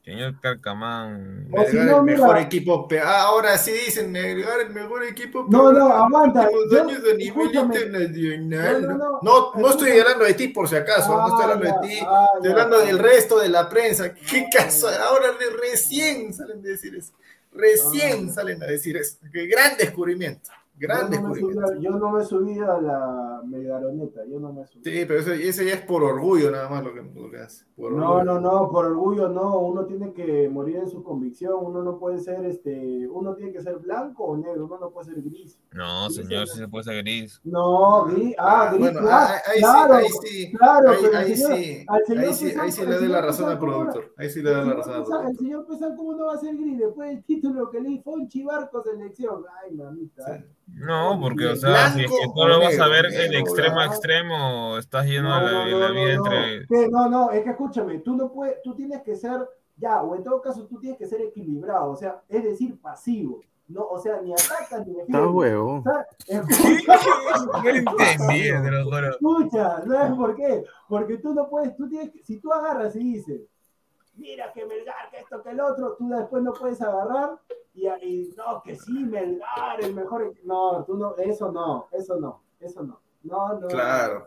Señor Carcamán. O si no, el mejor mira, equipo. Ah, ahora sí dicen negar el mejor equipo. No, no, aguanta. Yo, años de nivel internacional. No, no, no, no, estoy hablando de ti por si acaso. Ah, no estoy hablando ya, de ti. Ah, estoy hablando ya. del resto de la prensa. ¿Qué caso? Ahora recién salen a decir eso. Recién salen a decir eso. Qué gran descubrimiento. Grande yo, no subí, yo no me subí a la megaroneta, yo no me subí. Sí, pero eso, ese ya es por orgullo nada más lo que, lo que hace. no, no, no, por orgullo no, uno tiene que morir en su convicción, uno no puede ser, este, uno tiene que ser blanco o negro, uno no puede ser gris. No, señor, sí se puede ser gris. No, gris, ah, gris, bueno, claro, ahí, claro, ahí sí, claro, ahí, pero ahí señor, sí, al señor ahí sí, Pesán, ahí sí le doy la razón al productor, ahí sí le doy la razón al productor. El señor Pesán, ¿cómo no va a ser gris? Después del título que le fue un chivarco selección, ay, mamita. Sí. No, porque, o sea, si es que tú lo vas a ver en extremo a extremo, estás yendo no, a la, no, la no, vida no, entre. Que no, no, es que escúchame, tú no puedes, tú tienes que ser, ya, o en todo caso tú tienes que ser equilibrado, o sea, es decir, pasivo. No, o sea, ni atacas ni Está huevo. Entendí, te lo juro. Escucha, ¿sabes por qué? Porque tú no puedes, tú tienes, si tú agarras y dices, mira que Melgar, que esto, que el otro, tú después no puedes agarrar y, y no, que sí, Melgar, el mejor. No, tú no, eso no, eso no, eso no. No, no. Claro,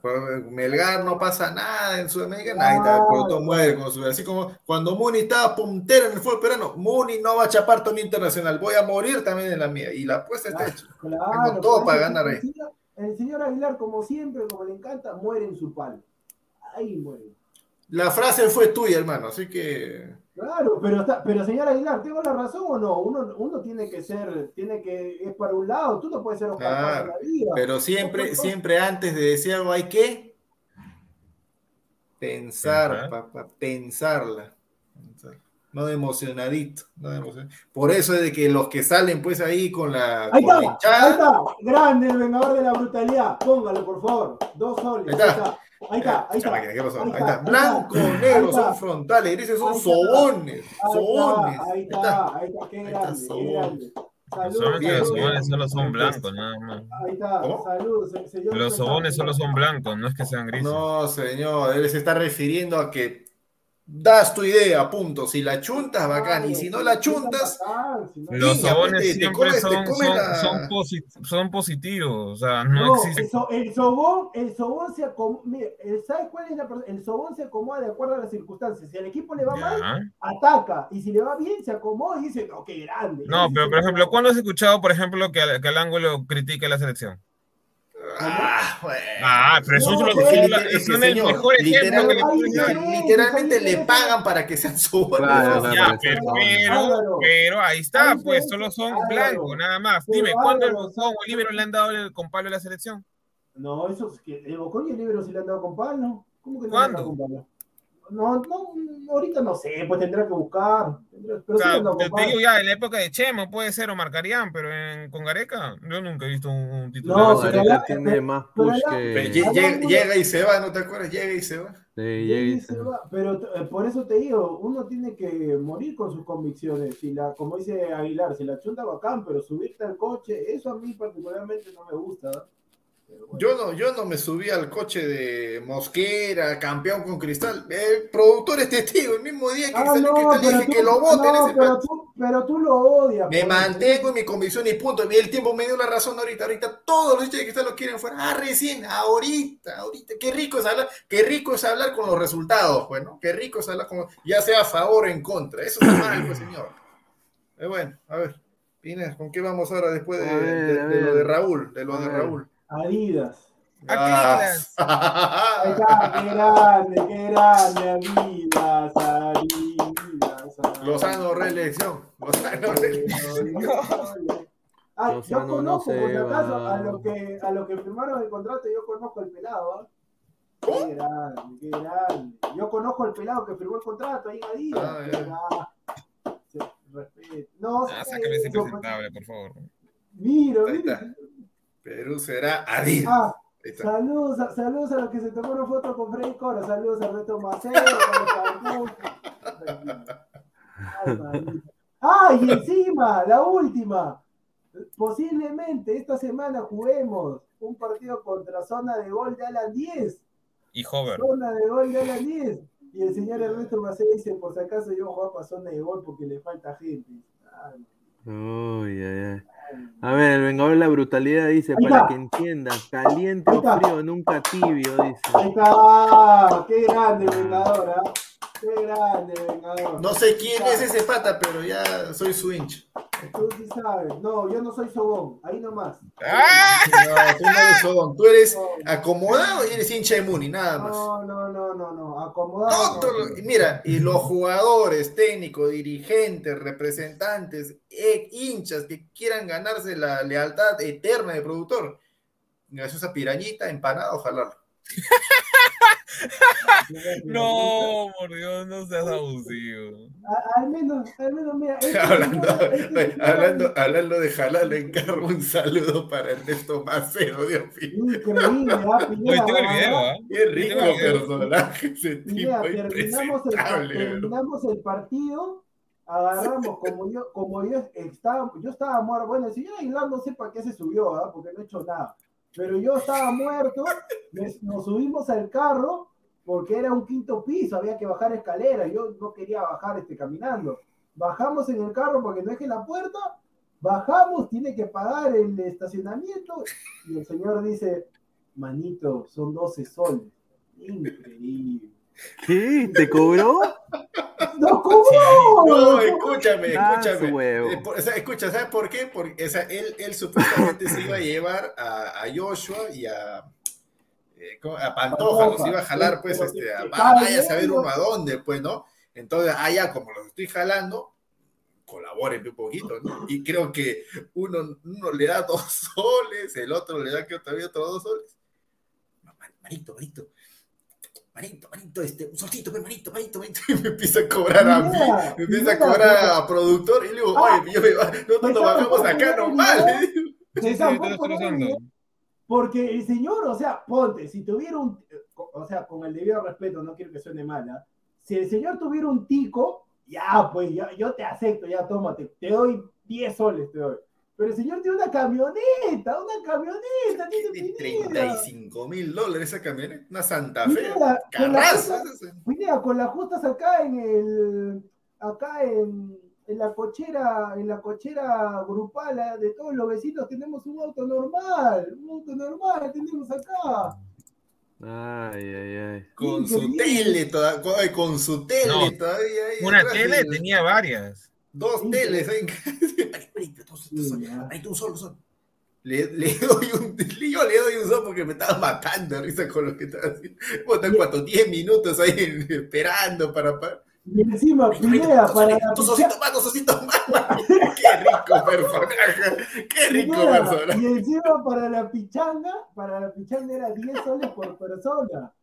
Melgar no pasa nada en Sudamérica, nadie está, el producto muere con su Así como cuando Muni estaba puntero en el fútbol peruano, Muni no va a chapar torneo internacional, voy a morir también en la mía. Y la apuesta está hecha. Claro, Tengo todo para ganar el ahí. señor- El señor Aguilar, como siempre, como le encanta, muere en su palo. Ahí muere. La frase fue tuya, hermano, así que. Claro, pero está, pero señor Aguilar, ¿tengo la razón o no? Uno, uno tiene que ser, tiene que, es para un lado, tú no puedes ser Oscar Claro, la vida. pero siempre, siempre antes de decir algo hay que pensar, papá, pensarla. Pensar. No de emocionadito, no de emocion- Por eso es de que los que salen pues ahí con la, Ahí con la está, ahí hinchada, está, grande el vengador de la brutalidad. Póngalo, por favor. Dos soles. Ahí Ahí está. Ahí está, ahí está. Máquina, ¿qué pasó? Ahí Ahí está, Blanco, negro, son frontales, grises son sobones, Ahí sobones. está, ahí está. ahí está, qué grande, qué sobón. grande. Saludos, Solamente los saludos. sobones solo son blancos, nada más. Ahí está, ¿Cómo? saludos, se- señor. Los sobones solo son blancos, no es que sean grises. No, señor, él se está refiriendo a que das tu idea, punto. Si la chuntas, bacán. Y si no la chuntas, Los sobones te- te siempre comes- te son, comes son, la- son, posi- son positivos, o sea, no, No, existe. el, so- el sobón, el sobón se acomoda, ¿sabes cuál es la El sobón se acomoda de acuerdo a las circunstancias. Si al equipo le va mal, ataca. Y si le va bien, se acomoda y dice, no, qué grande. No, pero por el ejemplo. ¿cuándo has escuchado, por ejemplo, que, que al ángulo critique la selección? Ah, bueno. Ah, pero eso No, es lo que Es que, son el señor, mejor ejemplo literalmente ahí le pagan para que sean sobones. Claro, pero, pero, ahí está, pues solo son Álvaro. blancos, nada más. Pero Dime, ¿cuándo el Bocón o el Libero le han dado el con Pablo a la selección? No, eso es que el Bocón y el Libro sí le han dado con palo. ¿Cómo que no ¿Cuándo? le han dado con palo? No, no, ahorita no sé, pues tendrá que buscar. Pero O sea, te, digo ya, en la época de Chemo puede ser o marcarían, pero en, con Gareca yo nunca he visto un, un titular. No, Gareca la- tiene pero- más push la- que. lle- llega, y se va, ¿no te acuerdas? Llega y se va. Sí, llega y se- va. Pero eh, por eso te digo, uno tiene que morir con sus convicciones. Si la, como dice Aguilar, si la chunta bacán, pero subirte al coche, eso a mí particularmente no me gusta. ¿no? Bueno. Yo no, yo no me subí al coche de Mosquera, campeón con cristal. El productor es testigo, el mismo día que Ah, salió no, dije tú, que lo voten no, ese pero, tú, pero tú lo odias. Me mantengo en mi convicción y punto. Y el tiempo me dio la razón ahorita. Ahorita todos los hinchas de cristal lo quieren fuera. Ah, recién, ahorita, ahorita. Qué rico es hablar, qué rico es hablar con los resultados, pues, ¿no? Qué rico es hablar con, ya sea a favor o en contra. Eso mal, pues, señor. Eh, bueno, a ver, Pines, ¿con qué vamos ahora después de, A ver, de- a de lo de Raúl? De lo de ver. Raúl. Adidas. Adidas. Ah. Ahí está, qué grande, qué grande, Adidas, Adidas. Adidas. Lozano reelección. Lozano reelección. Ah, yo Lozano no conozco, se por si acaso, va. a los que, a los que firmaron el contrato, yo conozco el pelado, ¿ah? Qué grande, qué grande. Yo conozco el pelado que firmó el contrato ahí en Adidas. Ah, respeta. No, Ah, sácame ese yo- presentable, por favor. Mira, Ahí mira. Perú será Adidas. Ah, saludos, a- saludos a los que se tomaron foto con Freddy Cora. Saludos a Reto Macero, Ay. Ah, y encima, la última. Posiblemente esta semana juguemos un partido contra zona de gol de Alan 10. Y Hover. Zona de gol de Alan 10. Y el señor Ernesto Macero dice, por si acaso yo voy a para zona de gol porque le falta gente. Ay, Uy, ay, ay. A ver, el vengador de la brutalidad dice, para que entienda, caliente o frío, nunca tibio, dice. Ahí está, qué grande Vengador, ¿ah? Qué grande Vengador. No sé quién es ese pata, pero ya soy su hincha. Tú sí sabes. No, yo no soy Sobón, ahí nomás. ¡Ah! No, tú no eres Sobón, tú eres acomodado y eres hincha de Muni, nada más. No, no, no, no, no. Acomodado. Todo no. mira, y los jugadores, técnicos, dirigentes, representantes, eh, hinchas que quieran ganarse la lealtad eterna del productor, esa pirañita, empanada, ojalá. No, por Dios, no seas abusivo. A- Al menos, al menos, mira. este hablando, este hablando, hablando de jalar, le encargo un saludo para Ernesto Macero, Dios mío. Increíble, ¿ah? Oye, tengo el ¿verdad? video, ¿ah? Qué rico que- personaje ese tipo, Pineda, terminamos el, terminamos el partido, agarramos, como yo, como yo estaba, yo estaba muerto, bueno, el señor Aguilar no sé para qué se subió, ¿ah? porque no he hecho nada, pero yo estaba muerto, nos subimos al carro, porque era un quinto piso, había que bajar escaleras, yo no quería bajar este, caminando. Bajamos en el carro porque no es que la puerta, bajamos, tiene que pagar el estacionamiento, y el señor dice, Manito, son 12 soles. Increíble. ¿Qué? ¿Te cobró? ¡No cobró! No, escúchame, Ah, escúchame. o sea, escucha, ¿sabes por qué? Porque o sea, él, él supuestamente se iba a llevar a, a Joshua y a, eh, ¿cómo? a Pantoja, los iba a jalar, pues, este, a, vaya a saber uno a dónde, pues, ¿no? Entonces, allá, como los estoy jalando, colaboren un poquito, ¿no? Y creo que uno, uno le da dos soles, el otro le da que todavía otros dos soles. Ma- Manito, manito. Manito, este, un solcito, pues, manito, manito, manito, y me empieza a cobrar a mí, me empieza a cobrar a productor, y le digo, Ah. oye, yo me va- nosotros nos bajamos acá video, Porque el señor, o sea, ponte, si tuviera un, o sea, con el debido respeto, no quiero que suene mala, si el señor tuviera un tico, ya, pues, ya, yo te acepto, ya, tómate, te doy 10 soles, te doy. Pero el señor tiene una camioneta, una camioneta, tiene Tiene Pineda. 35 mil dólares esa camioneta, una Santa Fe, carraza. justa- Pineda, con las justas acá en el, acá en, en la cochera, en la cochera grupal eh, de todos los vecinos tenemos un auto normal, un auto normal tenemos acá. Ay, ay, ay. Con su tele, toda- con, su tele No, todavía. Una tele tenía varias. Dos Sí, teles. ahí. Sí, ya. manito, un solo. Le, le doy un, yo le doy un sol porque me estaba matando de risa con lo que estaba haciendo. Botan cuánto, 10 minutos ahí esperando para. para... Y encima, dos para picha- ositos más, dos ositos más. Qué rico personaje. Qué rico personaje. y encima para la pichanga, para la pichanga era 10 soles por persona.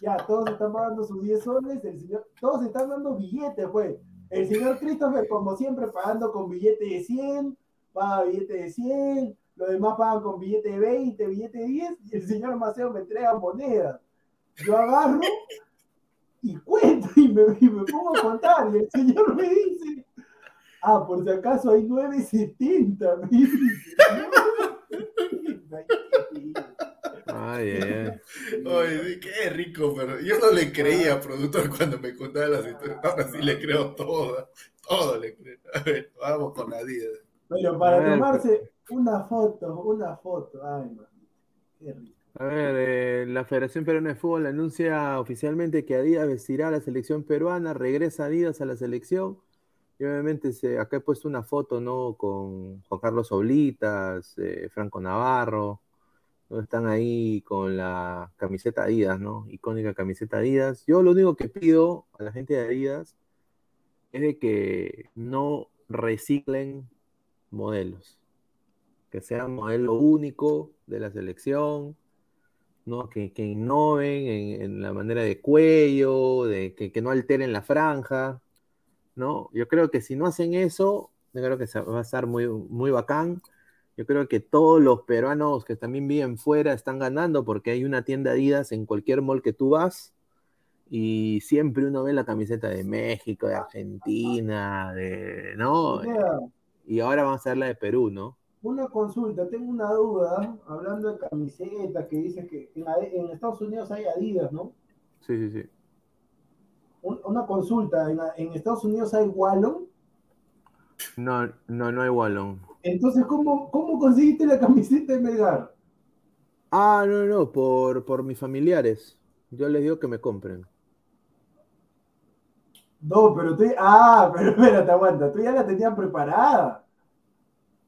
Ya, todos están pagando sus 10 soles, el señor, todos están dando billetes, pues. El señor Christopher, como siempre, pagando con billete de 100, paga billete de 100, los demás pagan con billete de 20, billete de 10, y el señor Maceo me entrega monedas. Yo agarro y cuento y me, y me pongo a contar, y el señor me dice, ah, por si acaso hay 9.70, me dice. 9.70. Ay, ay, ay. Ay, qué rico, pero yo no le creía, productor, cuando me contaba las historias. Ahora sí le creo todo, todo le creo. A ver, vamos con la vida. Pero para ver, tomarse una foto, una foto, ay, man, qué rico. A ver, eh, la Federación Peruana de Fútbol anuncia oficialmente que Adidas vestirá a la selección peruana, regresa Adidas a la selección. Y obviamente se, acá he puesto una foto, ¿no? Con Juan Carlos Oblitas, eh, Franco Navarro, ¿no? Están ahí con la camiseta Adidas, ¿no? Icónica camiseta Adidas. Yo lo único que pido a la gente de Adidas es de que no reciclen modelos, que sea modelo único de la selección, ¿no? Que, innoven en, en la manera de cuello, de que, no alteren la franja, ¿no? Yo creo que si no hacen eso, yo creo que va a estar muy, muy bacán. Yo creo que todos los peruanos que también viven fuera están ganando porque hay una tienda Adidas en cualquier mall que tú vas y siempre uno ve la camiseta de México, de Argentina, de, ¿no? Mira, Y ahora vamos a ver la de Perú, ¿no? una consulta, tengo una duda, hablando de camisetas, que dice que en, Estados Unidos hay Adidas, ¿no? Sí, sí, sí. Un- una consulta, en, en Estados Unidos hay Wallon, No, no, no hay Wallon. Entonces, ¿cómo, cómo conseguiste la camiseta de Melgar? Ah, no, no, por, por mis familiares. Yo les digo que me compren. No, pero tú, ah, pero espérate, aguanta, tú ya la tenías preparada.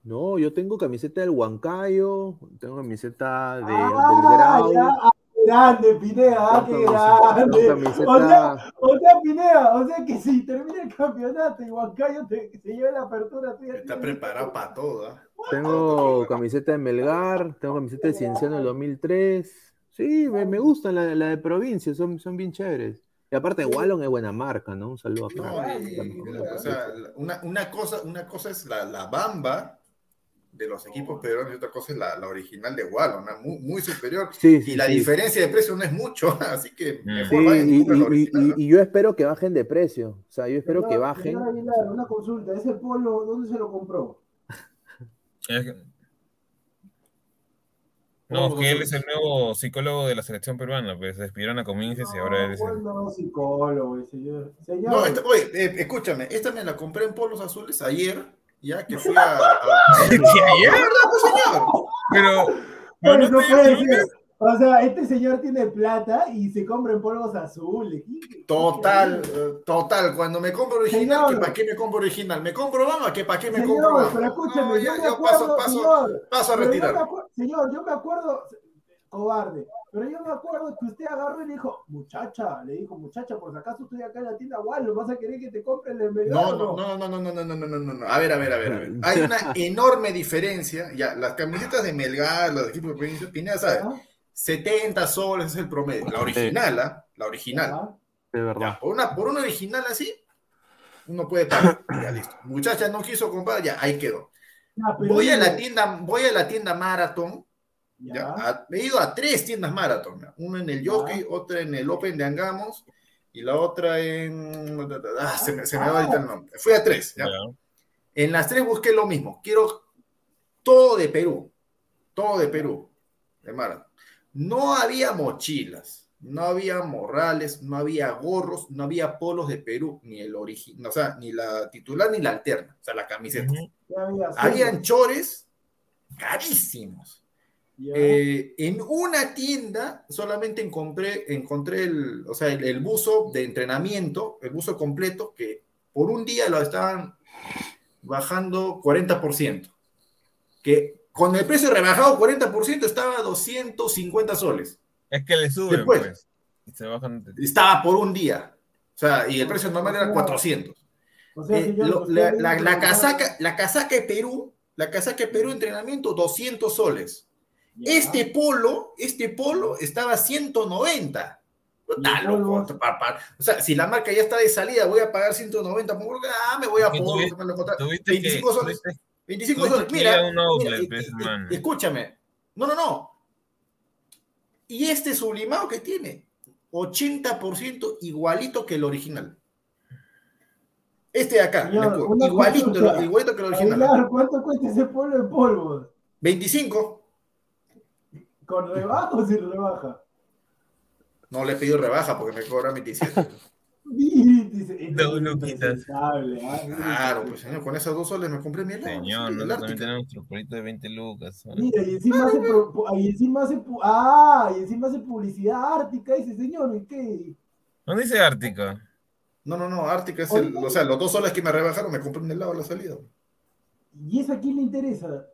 No, yo tengo camiseta del Huancayo, tengo camiseta de, del Ah, Grau, ya, ah, grande, Pineda, ah, qué grande. camiseta, O sea, o sea, Pineda, o sea que si termina el campeonato y Huancayo te, se lleva la apertura, tú ya Está tienes- preparado para todo. ¿ah? tengo camiseta de Melgar, tengo camiseta de Cienciano del 2003. Sí, me, me gustan la, la de provincia, son, son bien chéveres. Y aparte, Wallon es buena marca, ¿no? Un saludo acá. No, y- o sea, una, una cosa, una cosa es la, la bamba de los equipos peruanos y otra cosa es la, la original de Wallon, una muy, muy superior. Sí, sí, y la sí. diferencia de precio no es mucho, así que Mm. mejor Sí, vayan y y, la y- original. y- ¿no? y yo espero que bajen de precio. O sea, yo espero que bajen. Aguilar, una consulta, ese polo, ¿dónde se lo compró? Es que- No, que él es el nuevo psicólogo de la selección peruana, pues se despidieron a Cominges y ahora él es el- No, no, psicólogo, señor. Señor, No, esta- oye, eh, escúchame, esta me la compré en polos azules ayer, ya que fui a... a- ¿Qué, ayer? ¿Verdad, pues, señor? Pero, Pero ¿no no puede ser. O sea, este señor tiene plata y se compra en polvos azules. Total, total. Cuando me compro original, Señor. ¿que ¿para qué me compro original? ¿Me compro Bama? ¿Que ¿Para qué me Señor, compro Bama? pero escúcheme, No, yo ya- me yo acuerdo, paso, paso, señor, paso a yo retirar. me acuerdo- señor, yo me acuerdo, cobarde, pero yo me acuerdo que usted agarró y le dijo, muchacha, le dijo, muchacha, por si acaso estoy acá en la tienda Wallo, ¿vas a querer que te compre el No, envergado? no, no, no, no, no, no, no, no, no, no, no. A ver, a ver, a ver, a ver. Hay una enorme diferencia. Ya, las camisetas de Melgar, los equipos de provincia, Pineda sabe, 70 soles es el promedio. La original, ¿ah? La original. De verdad. Ya, por una, por una original así, uno puede pagar. Ya listo. Muchacha no quiso comprar, ya, ahí quedó. Voy a la tienda, voy a la tienda Marathon. Ya, a- he ido a tres tiendas Marathon. ya. Una en el Jockey, otra en el Open de Angamos y la otra en. Ah, se me, se me va ahorita el nombre. Fui a tres. ¿ya? En las tres busqué lo mismo. Quiero todo de Perú. Todo de Perú. De Marathon. No había mochilas, no había morrales, no había gorros, no había polos de Perú, ni el original, o sea, ni la titular ni la alterna, o sea, la camiseta. Habían chores carísimos. Eh, en una tienda solamente encontré, encontré el, o sea, el, el buzo de entrenamiento, el buzo completo, que por un día lo estaban bajando 40%. Que con el precio rebajado 40% estaba a 250 soles. Es que le suben, Después. pues. Y se bajan. Estaba por un día. O sea, y el precio normal era 400. O sea, Eh, lo- la, casaca, la casaca de Perú, la casaca de Perú entrenamiento, 200 soles. Este polo, este polo estaba a 190. Está loco, pa- pa- O sea, si la marca ya está de salida, voy a pagar 190 por ah, me voy a tuviste 25 que- soles. tuviste- 25 tuviste soles. Mira, mira, pues, escúchame. No, no, no. Y este sublimado que tiene, 80% igualito que el original. Este de acá, Señor, igualito, igualito que el original. Aguilar, ¿cuánto cuesta ese polvo de polvo? 25. ¿Con rebaja o sin rebaja? No le he pedido rebaja porque me cobra 27. Dice, Dos es luquitas. impresentable, ¿ah? Claro, pues señor, con esos dos soles me compré mi helado. Señor, nosotros también tenemos nuestro polito de 20 lucas. ¿no? Mira, y encima hace, y encima hace, ah, y encima hace publicidad ártica, dice señor, ¿y qué? ¿No dice Ártica? No, no, no, Ártica es el, o sea, los dos soles que me rebajaron me compré un helado a la salida. ¿Y eso a quién le interesa?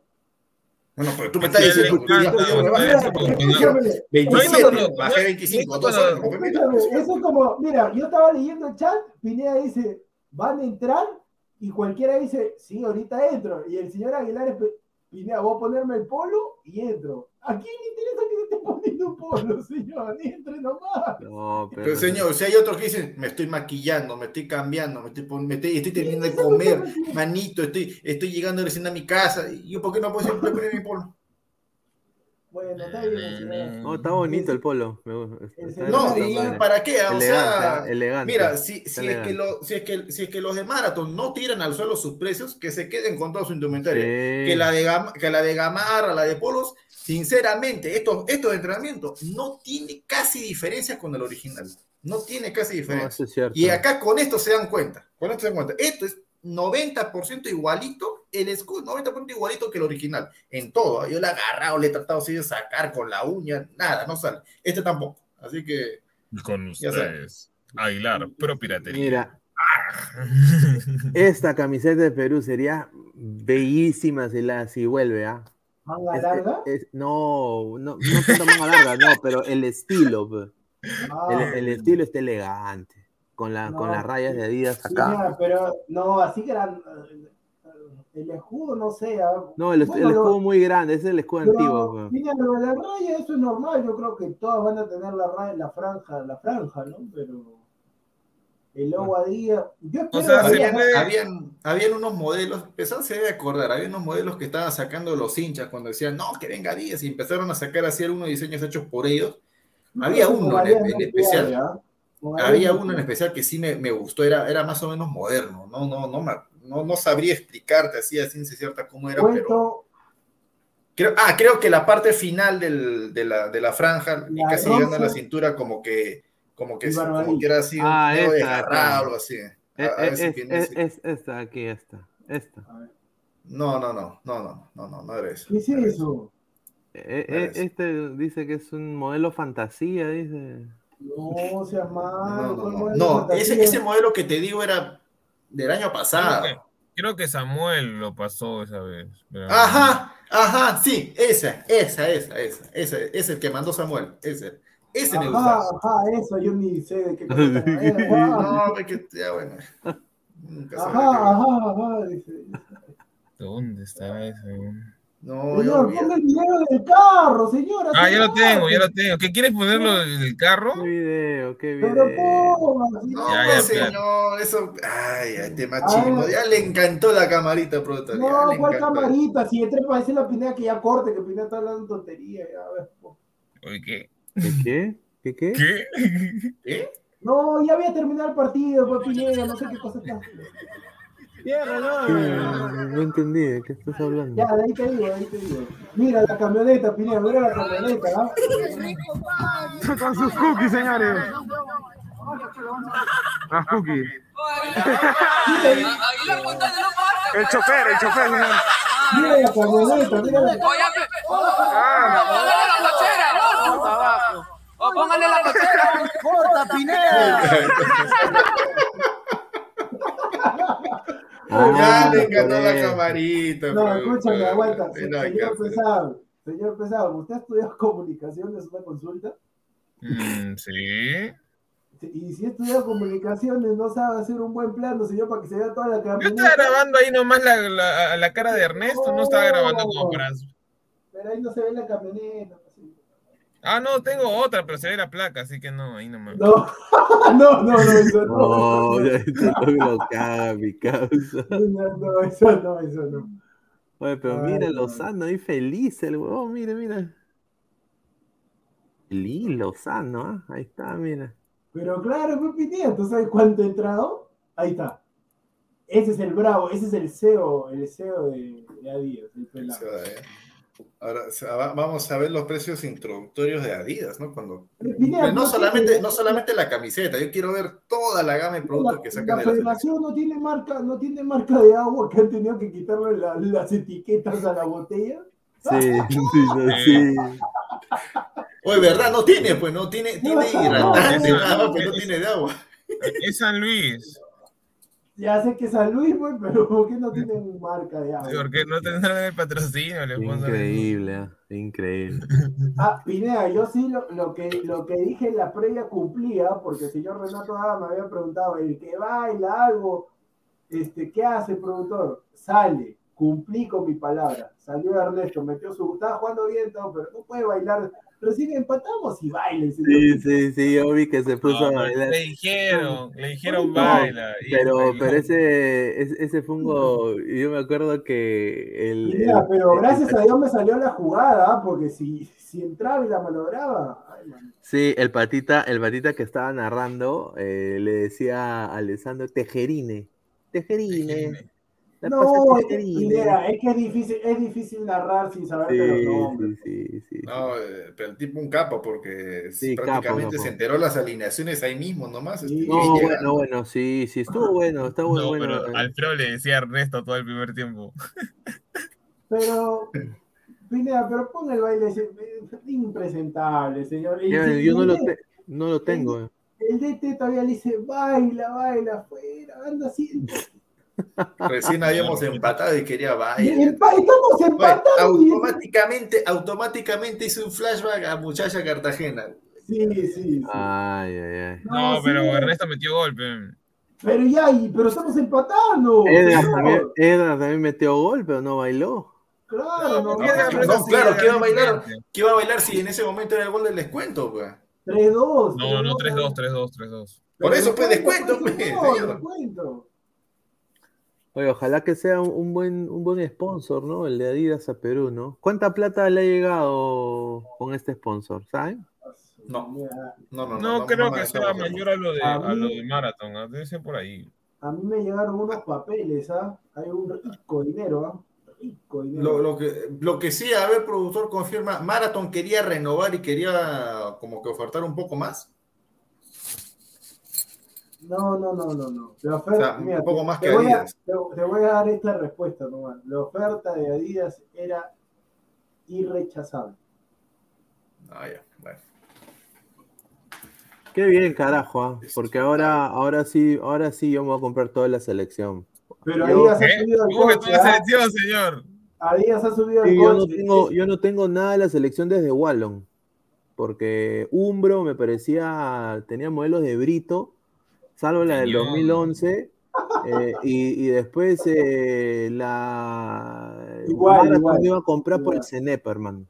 Bueno, pero tú me estás diciendo que 27, escúchame, bajé 25, dos soles, me compré mi helado. escúchame, eso es como, mira, yo estaba leyendo el chat, Pineda dice, van a entrar, y cualquiera dice, sí, ahorita entro, y el señor Aguilar Pineda, voy a ponerme el polo y entro. ¿A quién le interesa que se esté poniendo un polo, señor? Entre nomás. No, pero. Pero señor, si hay otros que dicen, me estoy maquillando, me estoy cambiando, me estoy, me estoy, estoy terminando de comer, manito, estoy, estoy llegando recién a mi casa, y yo, ¿por qué no puedo siempre poner mi polo? Bueno, está bien. No, está bonito el polo. está No, ¿y para qué? O sea, Elegante, mira, si, si, es que lo- si, es que, si es que los de Marathon no tiran al suelo sus precios, que se queden con todo su indumentaria. Sí. Que, la de Gam- que la de Gamarra, la de Polos, sinceramente, estos, estos entrenamientos no tiene casi diferencia con el original. No tiene casi diferencia. Y acá con esto se dan cuenta. Con esto se dan cuenta. Esto es 90% igualito, el escudo 90% igualito que el original. En todo. Yo le he agarrado, le he tratado así de sacar con la uña, nada, no sale. Este tampoco. Así que. Con ustedes. Aguilar, pro piratería. Mira, esta camiseta de Perú sería bellísima si, la, si vuelve, ¿ah? ¿Manga larga? es- no, no, no tanto manga larga, no, pero el estilo. Ah. el, el estilo está elegante, con, la, con No, las rayas de Adidas acá. mira, pero no, así que eran. El escudo, no sé. No, el, bueno, el lo- escudo muy grande, ese es el escudo pero, antiguo. mira, lo de la raya, eso es normal. Yo creo que todas van a tener la raya, la franja, la franja, ¿no? Pero. El logo a día. Yo espero sea, que Habían, puede- habían, habían unos modelos, Pesán se debe acordar, había unos modelos que estaban sacando los hinchas cuando decían, no, que venga Díaz, y empezaron a sacar así algunos diseños hechos por ellos. Había uno en, en especial, ¿ah? Había uno en especial que sí me, me gustó, era, era más o menos moderno, no, no, no, me- no, no sabría explicarte así a ciencia cierta cómo era, pero Cuento, creo, ah, creo que la parte final del- de, la, de la franja, La casi llegando a la cintura, como que, como que, Y como barbadillo. que era así, un Ah, nuevo esta, esta. algo así. A- Es, a ver si es- tiene es- ese- es esta, aquí, esta. Esta. No, no, no, no, no, no, no, no era eso. ¿Qué es no eso? Eh, eh, este dice que es un modelo fantasía, dice. No seas malo. no, ¿cuál no. modelo No, ese, ese modelo que te digo era del año Creo pasado. que, creo que Samuel lo pasó esa vez. pero- Ajá, ajá, sí, esa, esa, esa, esa, ese, es el que mandó Samuel, ese, ese me Ajá, gustaba. ajá, eso, yo ni sé de qué cosa No, es que ya bueno. Nunca ajá, qué- ajá, ajá, dice. ¿Dónde está ese? No, Señor, olvidé. ponga el video del carro, señora. Ah, ya lo señora. tengo, ya lo tengo. ¿Qué quieres ponerlo en el carro? Qué video, qué Pero video. ponga, sí. No, Ya, ya, señor, eso. Ay, este Ah. machismo. Ya le encantó la camarita, ya No, ¿cuál encantó. camarita? Si entre para decir la Pineda que ya corte, que Pineda está hablando tontería. Ya, a ver. po. Oye, ¿qué? ¿Qué qué? ¿Qué qué? ¿Qué? No, ya había terminado el partido, Pineda, no sé qué cosa está. ¿Qué? No entendí, ¿de qué estás hablando? Ya, de ahí te digo, de ahí te digo. Mira la camioneta, Pineda, mira la camioneta, ¿ah? Con sus cookies, señores. Las cookies. El chofer, el chofer, señor. Mira la camioneta, mira la Póngale la cochera. ¡Corta, Pineda! Ya le encantó la camarita. No, productor. escúchame, aguanta. Sí, no hay que Señor. Pesado, señor Pesado, ¿usted ha estudiado comunicaciones, una consulta? Mm, sí. Y si ha estudiado comunicaciones, no sabe hacer un buen plano, señor, para que se vea toda la Yo camioneta. estaba grabando ahí nomás la, la, la cara de Ernesto, no estaba grabando como para... Pero ahí no se ve la camioneta. Ah, no, tengo otra, pero se ve la placa, así que no, ahí nomás. No, no, no, no, eso no. No, ya esto lo caga mi causa. No, no, eso no, eso no. Oye, pero Ay, mira no. Lozano ahí feliz, el huevón, mira, mira. Feliz Lozano, ¿ah? Ahí está, mira. Pero claro, pues Pineda, ¿tú sabes cuánto ha entrado? Ahí está. Ese es el bravo, ese es el CEO, el CEO de, de Adidas, el pelado. Ahora vamos a ver los precios introductorios de Adidas, ¿no? Cuando no ¿por qué solamente, te- no solamente la camiseta, yo quiero ver toda la gama de productos la, que la sacan de la federación no tiene marca, no tiene marca de agua que han tenido que quitarle la- las etiquetas a la botella. Sí, sí, sí. Oye, ¿verdad? No tiene, pues no tiene, tiene hidratante, no, nada, no, tiene de agua. Es San Luis, Ya sé que San Luis, pues, pero ¿por qué no tienen marca de agua? porque no tendrán el patrocinio, le pongo- Increíble, ¿ah? increíble. Ah, Pineda, yo sí lo, lo que, lo que dije en la previa cumplía, porque el señor Renato Ada me había preguntado, el que baila algo, este, ¿qué hace el productor? Sale, cumplí con mi palabra. Salió Ernesto, metió su, estaba jugando bien todo, pero no puede bailar. Recién empatamos y baile. Sí, sí, sí, yo vi que se puso No, a bailar. le dijeron, le dijeron No, baila. Pero, pero ese, ese, fungo, yo me acuerdo que el, el- pero el- gracias a Dios me salió la jugada, ¿ah? porque si, si entraba y la malograba, ay. Sí, el patita, el patita que estaba narrando eh, le decía a Alessandro Tejerine. Tejerine. la No, es que, Tejerine". Pineda, es que es difícil, es difícil narrar sin saber de los nombres. sí, sí, sí. No, eh, pero el tipo un capo, porque prácticamente capo. se enteró las alineaciones ahí mismo nomás. Sí. este, No, bueno, bueno, sí, sí, estuvo bueno, está bueno, No, bueno. pero eh. Alfredo le decía a Ernesto todo el primer tiempo. Pero, Pineda, pero pon el baile ese, eh, impresentable, señor. Y Ya, si- yo no lo, el- te- no lo tengo. eh. El DT todavía le dice, baila, baila, afuera, anda así. Recién habíamos empatado y quería empa- Estamos empatados. automáticamente, automáticamente hice un flashback a Muchacha Cartagena. Sí, sí, sí. Ay, ay, ay. No, sí, pero Ernesto metió golpe. Pero ya, y- pero estamos empatando. Edgar señor. también, también metió gol, pero no bailó. Claro, no, No, no, no, claro, ¿qué iba a bailar? ¿Qué iba a bailar si en ese momento era el gol del descuento, pues? 3-2. No, no, 3-2, 3-2, 3-2. Por eso, pues, Descuento, descuento, pues, descuento. Oye, ojalá que sea un, un buen, un buen sponsor, ¿no? El de Adidas a Perú, ¿no? ¿Cuánta plata le ha llegado con este sponsor, ¿saben? No. No, no, no. No creo no que sea mayor a lo de, A a lo de Marathon, ¿ah? debe ser por ahí. A mí me llegaron unos papeles, ¿ah? Hay un rico dinero, ¿ah? Rico dinero. Lo, lo que, lo que sí, a ver, productor confirma, Marathon quería renovar y quería como que ofertar un poco más. No, no, no, no, no. La O sea, mira, un poco te- más te que voy a- Adidas. Te, te voy a dar esta respuesta nomás. La oferta de Adidas era irrechazable. Ah, ya, bueno. Qué bien, carajo, ¿ah? porque ahora, ahora sí, ahora sí yo me voy a comprar toda la selección. Pero Yo- Adidas ha ¿Qué? subido el ¿Cómo que coche, toda la ¿ah? selección, señor? Adidas ha subido el Sí, yo no tengo, yo no tengo nada de la selección desde Wallon, porque Umbro me parecía, tenía modelos de Brito, salvo la del Señor. 2011, eh, y, y después eh, la Igual, Marathon igual, me iba a comprar por el. Cenep, hermano.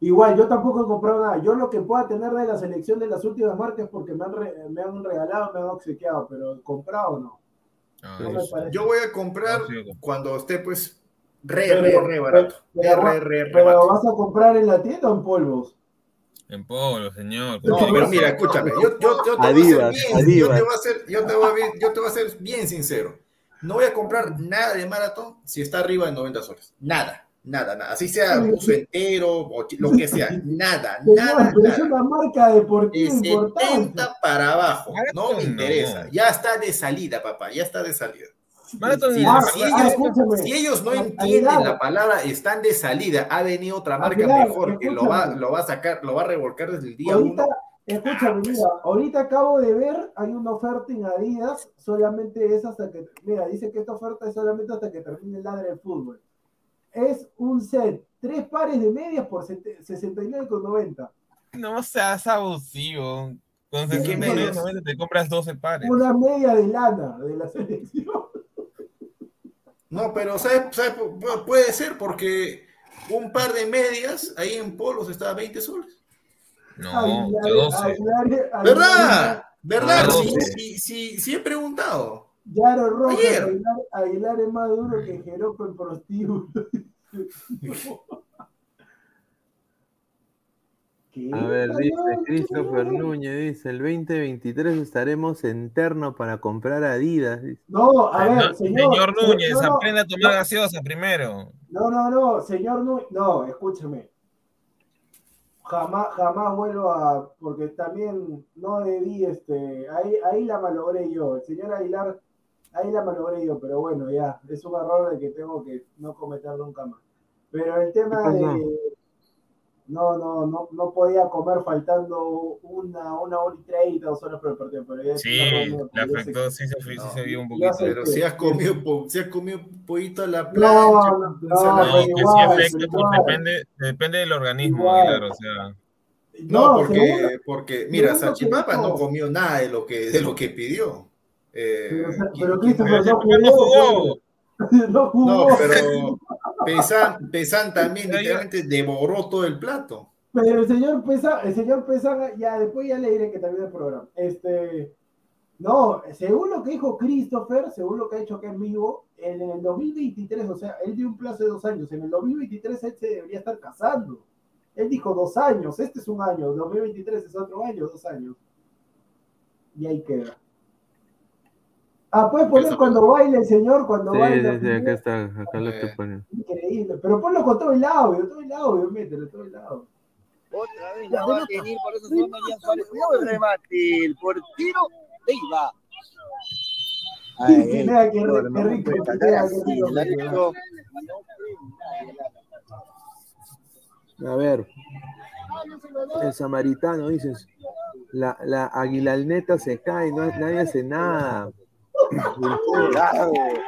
Igual, yo tampoco he comprado nada. Yo lo que pueda tener de la selección de las últimas marcas es porque me han, re- me han regalado, me han obsequiado, pero comprado no. Ah, No sí. Yo voy a comprar cuando esté, pues, re, re, re barato. pero- Re, re, re, re Pero barato. vas a comprar en la tienda o en polvos. En polo, señor. No, pero mira, escúchame, yo, yo, yo te voy a Adivas, ser bien, yo Adivas. te voy a ser, yo te voy a, ver- yo te voy a ser bien sincero. No voy a comprar nada de maratón si está arriba de 90 soles. Nada, nada, nada. Así sea uso entero lo que sea. Nada, Señor, nada, pero es una marca deportiva De importante. 70 para abajo. No me no. interesa. Ya está de salida, papá. Ya está de salida. Maratón, Si, Ah, si ah, ellos, escúchame. si ellos no entienden Aguilar. la palabra están de salida, ha venido otra marca Aguilar, mejor que lo va, lo va a sacar, lo va a revolcar desde el día Ahorita, uno. escúchame, mira, ahorita acabo de ver, hay una oferta en Adidas, solamente es hasta que, mira, dice que esta oferta es solamente hasta que termine el ladre del fútbol. Es un set, tres pares de medias por sete- 69,90. No seas abusivo. ¿De qué 69 medias? 90 te compras 12 pares. Una media de lana de la selección. No, pero ¿sabe, sabe? Pu- puede ser porque un par de medias ahí en polos está a 20 soles. No, de 12. Aguilar- Aguilar- ¿Verdad? ¿Verdad? Sí, sí, sí, sí he preguntado. Yaro Rojas. Aguilar, Aguilar es más duro que Jeroco el prostíbulo. A ver, dice Christopher qué- Núñez, dice, el 2023 estaremos en terno para comprar Adidas. dice. No, a ver, No, señor. señor Núñez, no, no, aprenda a tomar gaseosa primero. No, no, no, señor Núñez, no, escúcheme. Jamás, jamás vuelvo a, porque también no debí, este, ahí, ahí la malogré yo. El señor Aguilar, ahí la malogré yo, pero bueno, ya, es un error de que tengo que no cometer nunca más. Pero el tema de, no, no, no, no podía comer faltando una, una hora y treinta, dos horas por el partido, pero ya Sí, le afectó, sí se, fue- sí No, se vio un poquito. Pero si has comido, po- si has comido pollito a la plancha, no, no, pero que sí igual, afecta, pero pues depende, depende del organismo, Igual. claro, o sea. No, No, porque, seguro. porque mira, Salchipapa no comió nada de lo que, de lo que pidió. Eh, Pero, ¿quién- pero jugó. No jugó. No, pero Pesan, Pesan también literalmente devoró todo el plato. Pero el señor Pesa, el señor Pesa, ya después ya le diré que también el programa. Este, no, según lo que dijo Christopher, según lo que ha hecho acá en vivo, en el 2023, o sea, él dio un plazo de dos años, en el 2023 él se debería estar casando. Él dijo dos años, este es un año, 2023 es otro año, dos años. Y ahí queda. Ah, puedes poner cuando baile el señor, cuando Sí, baile. sí, sí, acá está, acá lo estoy poniendo. Increíble, pero ponlo con todo el audio, todo el audio, mételo, todo el audio. Otra vez la va a tener, por eso se va María Suárez. Cuidado el remate, el portero, ahí va. Sí, Ay, Pineda, qué, rico, rico. A ver, el samaritano, dices, la, la aguilalneta se cae, no, nadie hace nada.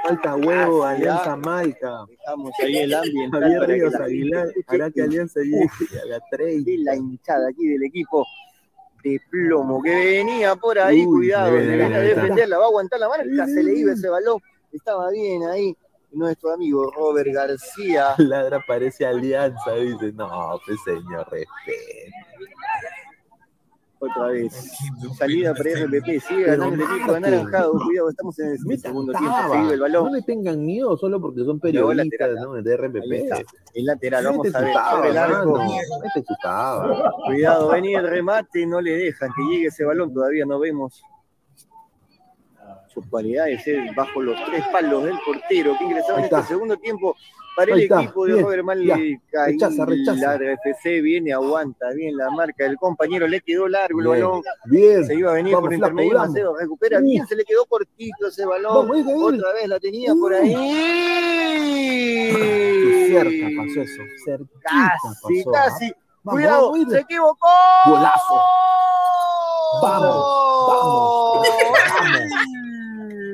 Falta huevo, Ah, Alianza ya. Maica. Dejamos ahí el ambiental Javier Ríos la Aguilar hará que Alianza llegue a la 30. de la hinchada aquí del equipo de plomo que venía por ahí, Uy, cuidado, viene a viene. defenderla, va a aguantar la marca, se le iba ese balón, estaba bien ahí nuestro amigo Robert García. Ladra parece Alianza, dice, no, pues señor, respeto. Otra vez, salida para RPP, sigue ganando el equipo. Anaranjado, cuidado, estamos en el segundo tiempo, el balón, No le tengan miedo solo porque son periodistas. ¿no? De RPP. El lateral, vamos a ver, el arco, cuidado, venía el remate, no le dejan que llegue ese balón, todavía no vemos sus cualidades eh, bajo los tres palos del portero que ingresaba en este segundo tiempo para el equipo de bien, Robert ya. Rechaza, rechaza. la RFC viene, aguanta bien la marca del compañero, le quedó largo el Bien, balón, bien. se iba a venir Vamos, por intermedio. Macedo recupera bien, se le quedó cortito ese balón, Vamos, otra vez la tenía por Uh. ahí. Qué cerca pasó eso. Cerquita Casi, pasó. casi. Cuidado, vamos, se equivocó. Golazo. Vamos, vamos, vamos.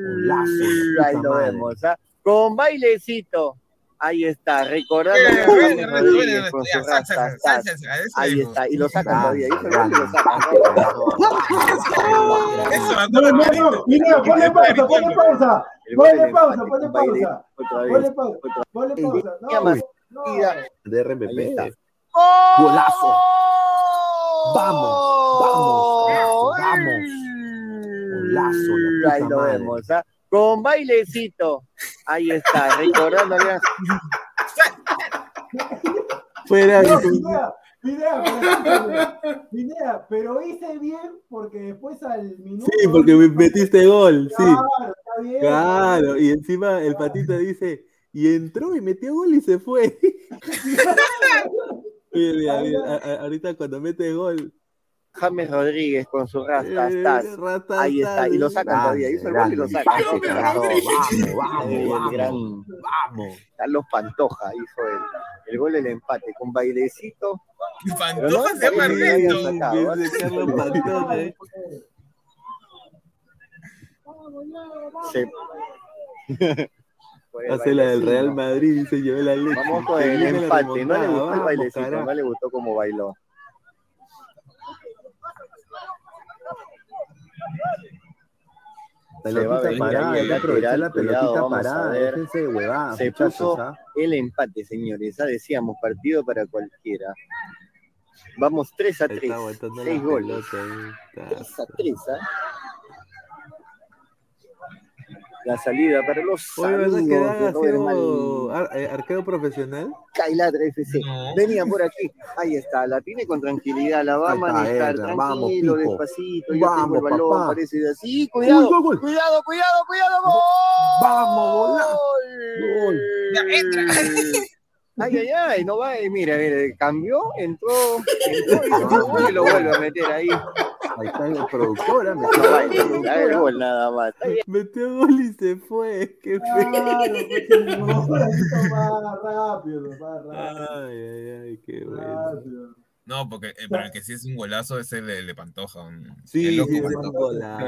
Golazo, la Ahí lo madre. vemos, ¿ah? Con bailecito. Ahí está, recordando Ahí está, y lo sacan Grande, todavía. Lo sacan. Eso No, no, no, Pineda, ponle pausa, ponle pausa. Ponle pausa, ponle pausa. otra vez. Ponle pausa, ponle pausa. Mira, De Ahí está. Golazo. Vamos, vamos, vamos. Golazo, la Ahí lo vemos, ¿ah? Con bailecito. Ahí está, recordando Fuera No, pero Pineda, pero hice bien porque después al minuto. Sí, porque me metiste gol, sí. Claro, está bien. Claro, y encima el patito dice, y entró y metió gol y se fue. Mira, mira, ahorita cuando mete gol. James Rodríguez con su eh, tas. ratas, Ahí está, y lo sacan grande, todavía. Hizo el gol y lo sacan. Vamos, vamos, vamos. Carlos Pantoja hizo el, el gol del empate con bailecito. Pantoja se llama Ernesto. Pantoja, eh. Se- el Hace la del. Real Madrid y se llevó la leche. Vamos con el empate. No le gustó el bailecito, no le gustó cómo bailó. La Se va a venir parada, ahí la cuidado, pelotita parada, déjense de Se muchachos, puso ¿ah? el empate, señores. Ya decíamos, partido para cualquiera. Vamos 3 a Ahí 3. está aguantando 6 la goles. pelota, ahí está. 3 a 3, ¿ah? La salida para los Oye, ¿verdad que amigos Dan de Robert ar- eh, arquero profesional? Kailatra FC. No. Venía por aquí. Ahí está. La tiene con tranquilidad. La va a manejar. Vamos, tranquilo, Pipo. despacito. Yo tengo Vamos, el balón. papá. Parece de así. Cuidado. Gol, gol. Cuidado, cuidado, cuidado. ¡Gol! Vamos, golazo. Gol. Ya, entra. Ay, ay, ay, no va, eh, mira, mira, cambió, entró, entró gol y lo vuelve a meter ahí. Ahí está el productora, me va, a el gol nada más. Está. Metió gol y se fue. Qué feo. Claro, pues, no, necesito más rápido, más rápido. Ay, ay, ay, qué bueno. No, porque eh, pero el que sí es un golazo es el de, Pantoja. un- Sí, el loco sí, es un golazo.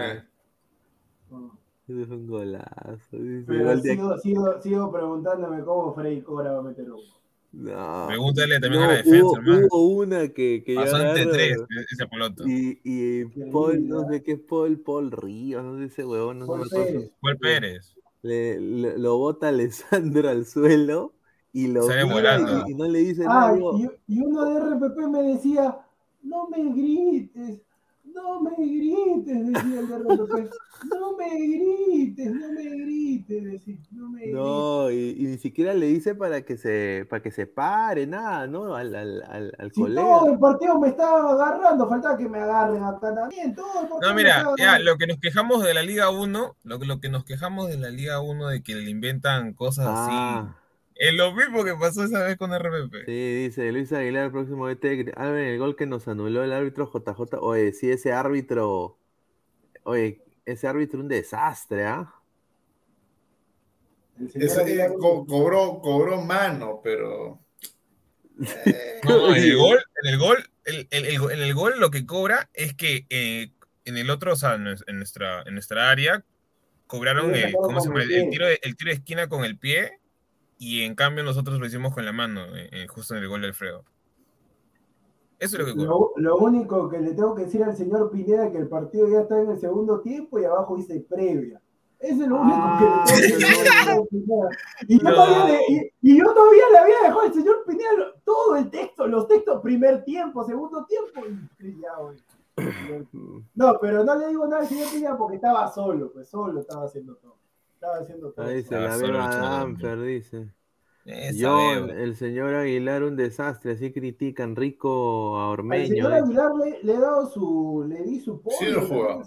Es un golazo. Pero sigo, sigo, sigo preguntándome cómo Freddy Cobra va a meter uno. No. Pregúntale también No, a la defensa, hubo, hermano. hubo una que, que yo Pasó tres, ese pelota. y, y Paul, no sé qué es Paul, Paul Ríos, no sé ese huevón, no sé Paul acuerdo. Pérez. Paul Pérez. Le, le- lo bota Alessandro al suelo y lo Sale y, y no le dice Ah, nada. y, y uno de RPP me decía, no me grites, no me grites, decía el de RPP, no me grites, no me grites, decía, no me grites. No, y, y ni siquiera le dice para que se, para que se pare, nada, ¿no? Al, al, al, al Si colega. todo el partido me estaba agarrando, faltaba que me agarren acá también, todo el partido No, mira, ya, lo que nos quejamos de la Liga 1, lo, que- lo que nos quejamos de la Liga 1 de que le inventan cosas así, Ah, es lo mismo que pasó esa vez con RPP. sí, dice Luis Aguilar, el próximo DT. Alben, el gol que nos anuló el árbitro JJ. Oye, sí, ese árbitro. Oye, ese árbitro un desastre, ¿ah? Eh, Aguilar- co- cobró, cobró mano, pero. eh, No, en el gol, en el gol, el, el- el- en el gol lo que cobra es que eh, en el otro, o sea, en nues- en nuestra, en nuestra área, cobraron el, tiro de, el tiro de esquina con el pie, y en cambio nosotros lo hicimos con la mano, eh, eh, justo en el gol de Alfredo. Eso es lo que. Lo, lo único que le tengo que decir al señor Pineda es que el partido ya está en el segundo tiempo y abajo dice previa. Eso es lo único que le tengo que decir al señor Pineda. Y yo, No. todavía le, y, y yo todavía le había dejado al señor Pineda lo- todo el texto, los textos, primer tiempo, segundo tiempo, y ya, güey. No, pero no le digo nada al señor Pineda porque estaba solo, pues solo estaba haciendo todo. Estaba haciendo todo. Ahí dice, Ah, la beba luchando. Danfer, dice. Esa veo. el señor Aguilar, un desastre, así critican rico a Ormeño. señor eh. Aguilar le, le he dado su, le di su Sí, pollo, lo juega.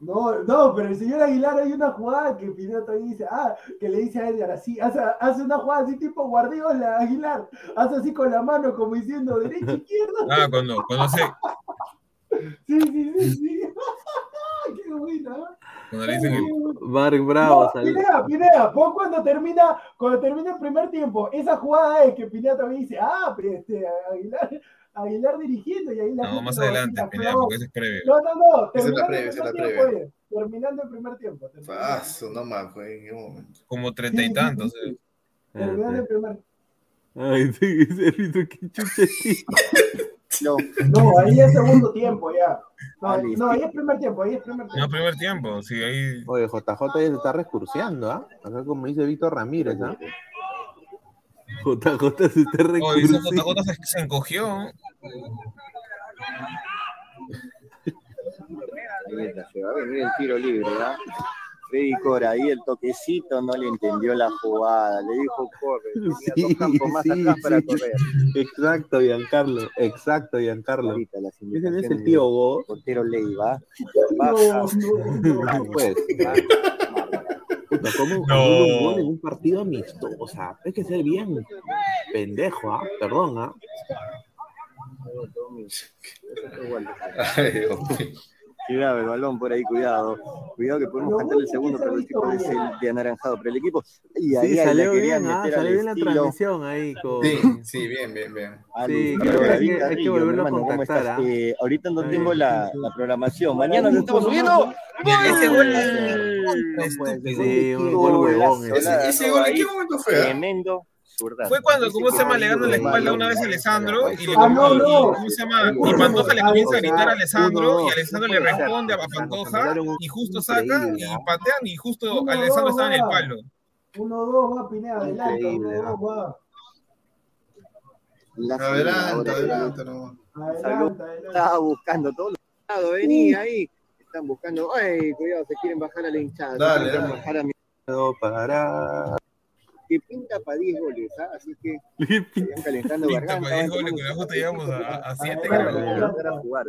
No, no, pero el señor Aguilar hay una jugada que Pineda también dice, ah, que le dice a Edgar así, hace, hace una jugada así tipo Guardiola, Aguilar, hace así con la mano como diciendo derecha, izquierda. Ah, cuando, cuando, se, Sí, sí, sí, sí. Qué buena. Cuando le dicen que Mark Bravo No, salió. Pineda, Pineda, vos cuando termina, cuando termina el primer tiempo, esa jugada es que Pineda también dice, ah, pero este, Aguilar, Aguilar dirigiendo y ahí la No, más adelante, vacila, Pineda, porque ese es previo. No, no, no, Esa es la terminando previa, el esa es la primer previa. tiempo, terminando el primer tiempo. Ah, no más, güey, en qué momento. Como treinta y tantos. eh. terminando el primer Ay, sí, ese rito que chucha. No, No, ahí es segundo tiempo ya. No, Ah, ahí- no, ahí es primer tiempo, ahí es primer No, tiempo. primer tiempo, sí, ahí. Oye, JJ ya se está recurseando, ¿ah? Acá como dice Víctor Ramírez, ¿ah? JJ se está Oye, recurseando. JJ se, se encogió. se va a venir el tiro libre, ¿ah? Freddy Cora, ahí el toquecito no le entendió la jugada, le dijo corre, tenía Sí, dos campos más sí, atrás para correr. Exacto, Giancarlo. Exacto, Giancarlo. Ahorita las Ese es el tío Go. portero Leiva. Baja. no, no. No, pues. ¿cómo No. gol en un partido amistoso? O sea, hay que ser bien pendejo, ¿ah? Perdón, ¿ah? Ay, Mío. Cuidado el balón por ahí, cuidado. Cuidado que podemos Lo cantar el segundo, que pero el tipo es visto el de anaranjado. Pero el equipo. Y ahí Sí, salió bien, ¿ah? Salió bien la transmisión ahí con... Sí, sí, bien, bien, bien. al Sí, creo que hay que- hay que volverlo a hermano, ¿cómo contactar, estás? ¿ah? Eh, ahorita no tengo la, la programación. Mañana nos estamos subiendo. Ese gol Estúpido. Sí, un gol huevón. Golazo, ese. la Ese agarró gol, ¿en ahí. qué momento fue? Tremendo Fue cuando, ¿cómo se llama? Le gana la espalda una vez a Alessandro y le Ah, no, y- no. ¿cómo se llama? Y Pantoja le comienza a gritar a Alessandro y. Alessandro le responde a Pantoja y justo sacan y patean y justo Alessandro estaba en el palo. Uno, dos, va Pineda, adelante, uno, Increíble, dos, va. Ahora, adelante, no. Adelante, adelante. Estaba buscando todos los lados, vení ahí. Están buscando, ay, cuidado, se quieren bajar a la hinchada. Dale, quieren dale. bajar a mi- No para. Que pinta para 10 goles, ¿ah? así que vayan calentando Pinta garganta. para 10 vayan goles, su llegamos cafecito, a- a- a jugar.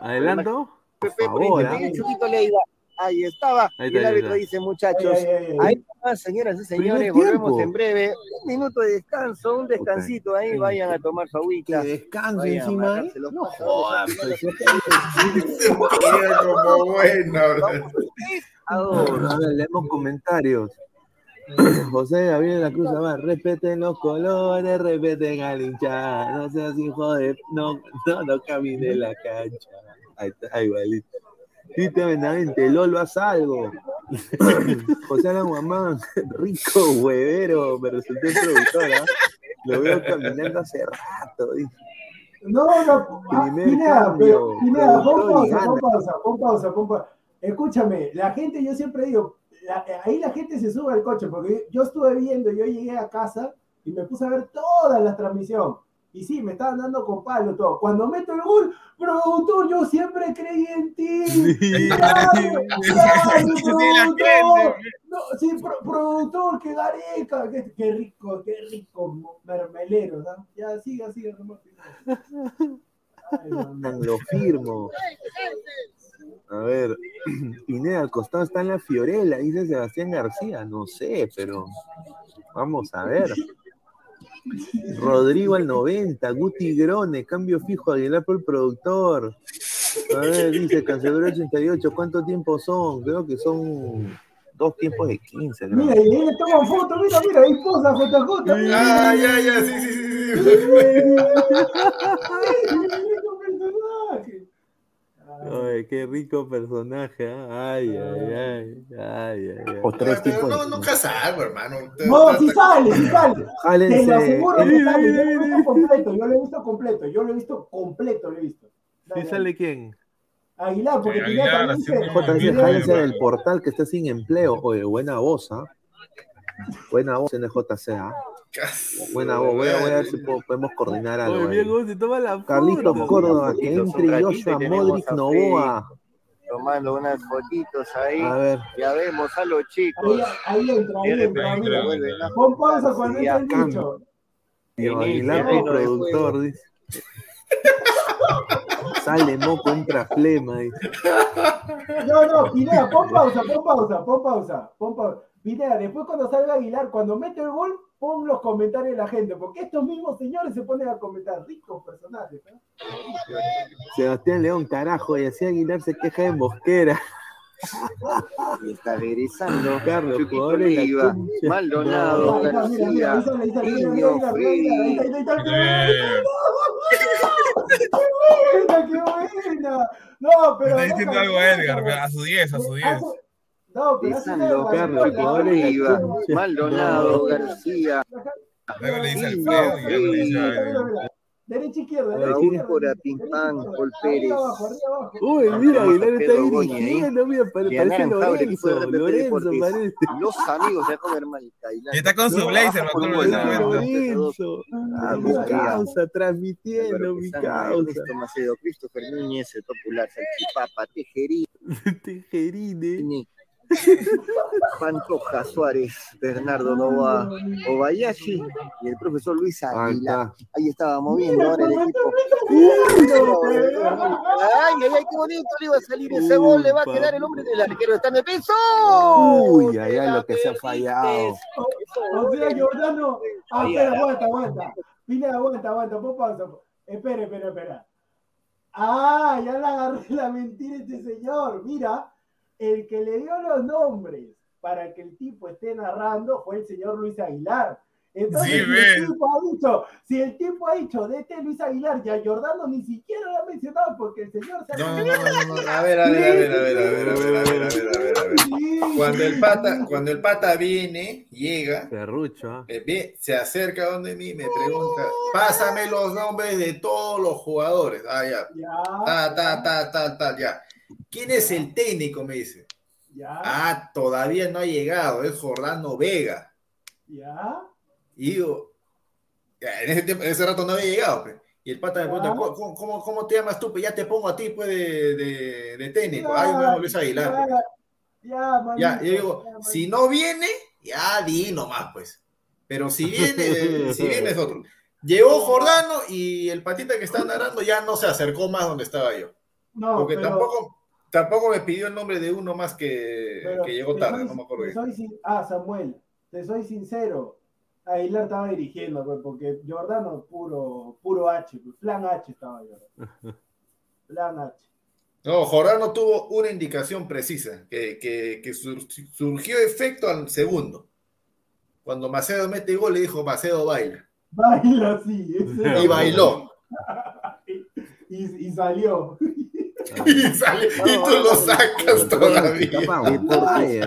¿Adelanto? Pepe, por favor, ahí, ¿ah? Chutito Leiva. Ahí estaba. Ahí y está, el ahí árbitro está. dice, muchachos, ahí va, señoras y señores, volvemos en breve. Un minuto de descanso, un descansito ahí, vayan a tomar su Que agüita. Vayan a encima, ¿eh? No jodas, como bueno, bro. Ahora. A ver, leemos comentarios. José Gabriel de la Cruz Abad, respeten los colores, respeten al hinchada, no seas hijo de... No, no, no camine la cancha. Ahí está, igualito. Cristian Benavente, Lolo, haz algo. José Alan Guamán, rico huevero, me resultó el productor, ¿ah? Lo veo caminando hace rato. dice. No, no, Pineda, pero, Pineda, pon pausa, pon pausa, pon pausa, pon pausa. Escúchame, la gente, yo siempre digo, la- ahí la gente se sube al coche, porque yo estuve viendo, yo llegué a casa y me puse a ver toda la transmisión. Y sí, me estaban dando con palo todo. Cuando meto el gol, productor, yo siempre creí en ti. Claro, claro, Sí, productor. No, sí, pro- productor, qué gareca, qué, qué rico, qué rico mermelero, ¿no? Ya, siga, siga, nomás. Ay, mamá. Lo firmo. A ver, Pineda, al costado está en la Fiorella, dice Sebastián García. No sé, pero vamos a ver. Rodrigo al 90, Guti Grone, cambio fijo, Aguilar por el productor. A ver, dice Cancelero 88, ¿cuánto tiempo son? Creo que son dos tiempos de 15. creo. Mira, y ahí le toman foto, mira, mira, ahí posa JJ. Ah, ya, ya, sí, sí, sí, sí. Ay, qué rico personaje, ¿ah? ay, ay, ay, ay, ay, ay. Ay, Pero no, nunca salgo, hermano. No, sí sale, sí sale. Te lo aseguro que sale. Yo lo he visto completo, yo lo he visto completo, yo lo he visto completo, lo he visto. Dale, ¿Y sale quién? Aguilar, porque Aguilar, también así dice- como- J. dice, Bien, jálense bien, del portal que está sin empleo. Oye, buena voz, ¿ah? Buena voz en el JC, ¿ah? Buena voz. Voy a, voy a ver si po- podemos coordinar algo. Oye, ahí. bien, ¿cómo se toma la foto? Carlitos Córdoba, que entre Joshua Modric Novoa. Tomando unas fotitos ahí. A ver, Ya vemos a los chicos. Ahí, ahí entra, ahí entra. Pon pausa cuando entra el acá. bicho. El productor, dice. Sale moco, entra flema, dice. No, no, Pineda, pon pausa, pon pausa, pon pausa, pon pausa. Pineda, después cuando salga Aguilar, cuando mete el gol, pon los comentarios de la gente, porque estos mismos señores se ponen a comentar, ricos personajes. ¿no? Sebastián León, carajo, y así Aguilar se queja de Mosquera. Y está regresando. Carlos, concha. Maldonado, Mira, mira, mira, mira, García, Indio, Freddy. Eh, ¡Qué buena, qué buena! No, pero. está diciendo algo a Edgar, a su 10, a su 10. No, pero San Oliva, Maldonado, García. Luego le dice Derecha izquierda, derecha izquierda. Pimpán, Gol Pérez. Uy, mira, Aguilar está ahí dirigiendo, mira, parece Lorenzo, Lorenzo parece. Los amigos de Robert Malca. Está con su blazer, me Lorenzo. Ah, mi causa, transmitiendo, mi causa. Macedo, Christopher Núñez, el popular, Salchipapa, Pantoja Suárez, Bernardo Nova, Obayashi y el profesor Luis Ahí Águila. Ahí estaba moviendo ahora el equipo. Ay, ay, ay, qué bonito le iba a salir ese gol, le va a quedar el hombre del arquero, está de peso. Uy, ay, ay, lo que se ha fallado. O sea, Giordano. Ah, espera, aguanta, aguanta. Pineda, aguanta, aguanta, pon pausa. Espera, espera, espera. Ah, ya le agarré la mentira a este señor. Mira, el que le dio los nombres para que el tipo esté narrando fue el señor Luis Aguilar. Entonces, Sí, el tipo ha dicho, si el tipo ha dicho de este Luis Aguilar y a Giordano ni siquiera lo ha mencionado porque el señor se No, no, no, no, no, A ver, a ver, a ver, a ver, a ver, a ver, a ver, a ver, a ver. Cuando el pata, cuando el pata viene, llega, Perrucho, ¿ah? eh, se acerca donde mí, me pregunta, pásame los nombres de todos los jugadores. Ah, ya. Ya, Ta, ta, ta, ta, ta, ya. ¿Quién es el técnico? Me dice. ya, Ah, todavía no ha llegado, es Jordano Vega. ya. Y digo, en ese, tiempo, en ese rato no había llegado. pues. Y el pata me pregunta. ¿cómo, cómo, cómo te llamas tú? Pues ya te pongo a ti pues, de, de, de técnico. Ya, Ay, me llamo Luis Aguilar. Ya, pues. ya, Ya, yo digo, ya, si no viene, ya di nomás, pues. Pero si viene, si viene es otro. Llegó Jordano y el patita que está narrando ya no se acercó más donde estaba yo. No, Porque pero- tampoco, tampoco me pidió el nombre de uno más que, llegó tarde, soy- no me acuerdo soy sin- Ah, Samuel, te soy sincero. Aguilar estaba dirigiendo, pues, porque Jordano puro, puro H, pues, plan H estaba Jordano. Plan H. No, Jordano tuvo una indicación precisa, que, que, que sur- surgió efecto al segundo. Cuando Macedo mete gol, le dijo, Macedo baila. Baila ese- Y bailó. Y, y salió. Y, sale- y tú lo sacas todavía.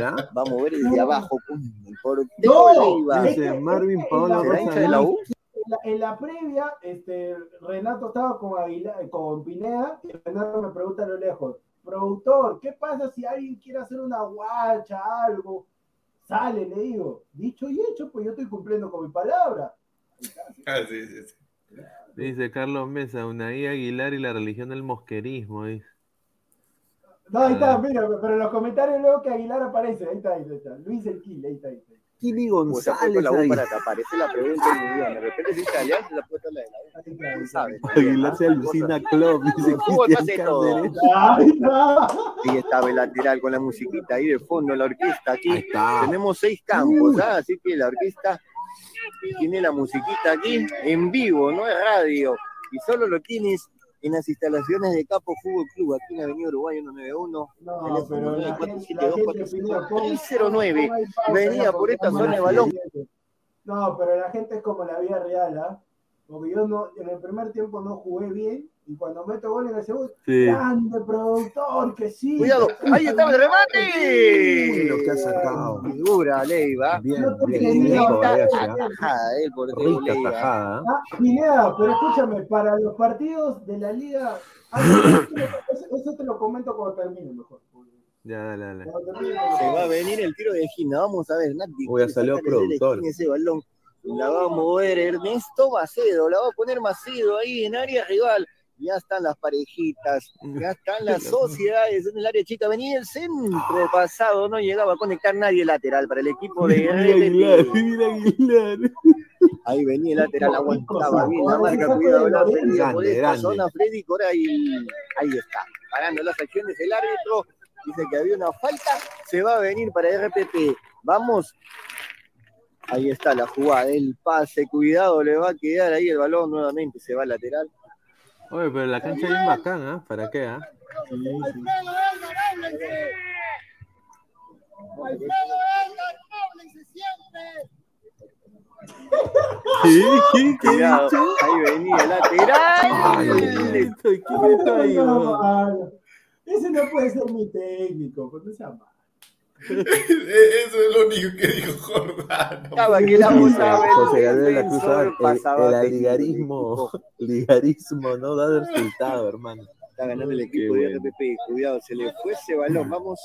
¿ah? Va a mover desde abajo. pum, Por No, Dice Marvin es que Paola en ¿Será la- hincha de la U? En la, en la previa, este, Renato estaba con, Aguilar, con Pineda y Renato me pregunta a lo lejos, productor, ¿qué pasa si alguien quiere hacer una guacha, algo? Sale, le digo, dicho y hecho, pues yo estoy cumpliendo con mi palabra. Ah, sí, sí, sí. Dice Carlos Mesa, Unai Aguilar y la religión del mosquerismo. dice. No, ahí Ah. está, mira, pero en los comentarios luego que Aguilar aparece, ahí está, ahí está, Luis el Kill, ahí está, ahí está. Kili Pues González la U ahí. para que aparece la pregunta en idioma. De repente es italiano, se la ha puesto la de la U. Ahí está, ahí ¿Quién está. sabe? Aguilar se alucina club, dice Cristian. Ahí está. Ahí estaba el lateral con la musiquita ahí de fondo, la orquesta aquí. está. Tenemos seis campos, ¿ah? así que la orquesta tiene la musiquita aquí en vivo, no es radio. Y solo lo tienes en las instalaciones de Capo Fútbol Club, aquí en Avenida Uruguay 191. No, Teléfono pero la gente, la 947 gente pidió, pon- 309. pon ahí pausa, Venía por esta zona de balón. No, pero la gente es como la vida real, ¿ah? Porque yo no, en el primer tiempo no jugué bien y cuando meto gol en el segundo, Sí. grande productor, que sí. Cuidado, ahí estaba el remate. Uy, lo que ha sacado. Figura Leiva. Bien, No bien. que- Grecia. Atajada, eh, por Teo Rica Leiva. tajada. Ah, Pineda, pero escúchame, para los partidos de la liga, ah, eso, eso te lo comento cuando termine mejor. Ya, dale, dale. Se va a venir el tiro de esquina. Vamos a ver, Nati. Sácale de la productor. Ese balón. La va a mover Ernesto Macedo. La va a poner Macedo ahí en área rival. Ya están las parejitas, ya están las sociedades en el área chica. Venía el centro pasado, no llegaba a conectar nadie lateral para el equipo de Aguilar. Ahí venía el lateral, aguantaba bien la marca, cuidado, la por esta zona, Freddy Cora y ahí está, parando las acciones del árbitro, dice que había una falta, se va a venir para RPP, vamos, ahí está la jugada, el pase, cuidado, le va a quedar ahí el balón nuevamente, se va al lateral, Oye, pero la cancha es bien bacana, ¿eh? ¿Para qué, ah? ¿eh? Sí, sí. ¿Qué? ¿Qué? ¿Qué dicho? Ahí venía lateral. Ay, ¿Qué, ¿Qué ahí? Ese no puede ser muy técnico, porque se llama. Eso es lo único que dijo Jordano. Que la el José Gabriel la Cruz, el, el técnico. aligarismo, ligarismo no da resultado, hermano. Está ganando el equipo de. RPP. Cuidado, se le fue ese balón. Vamos.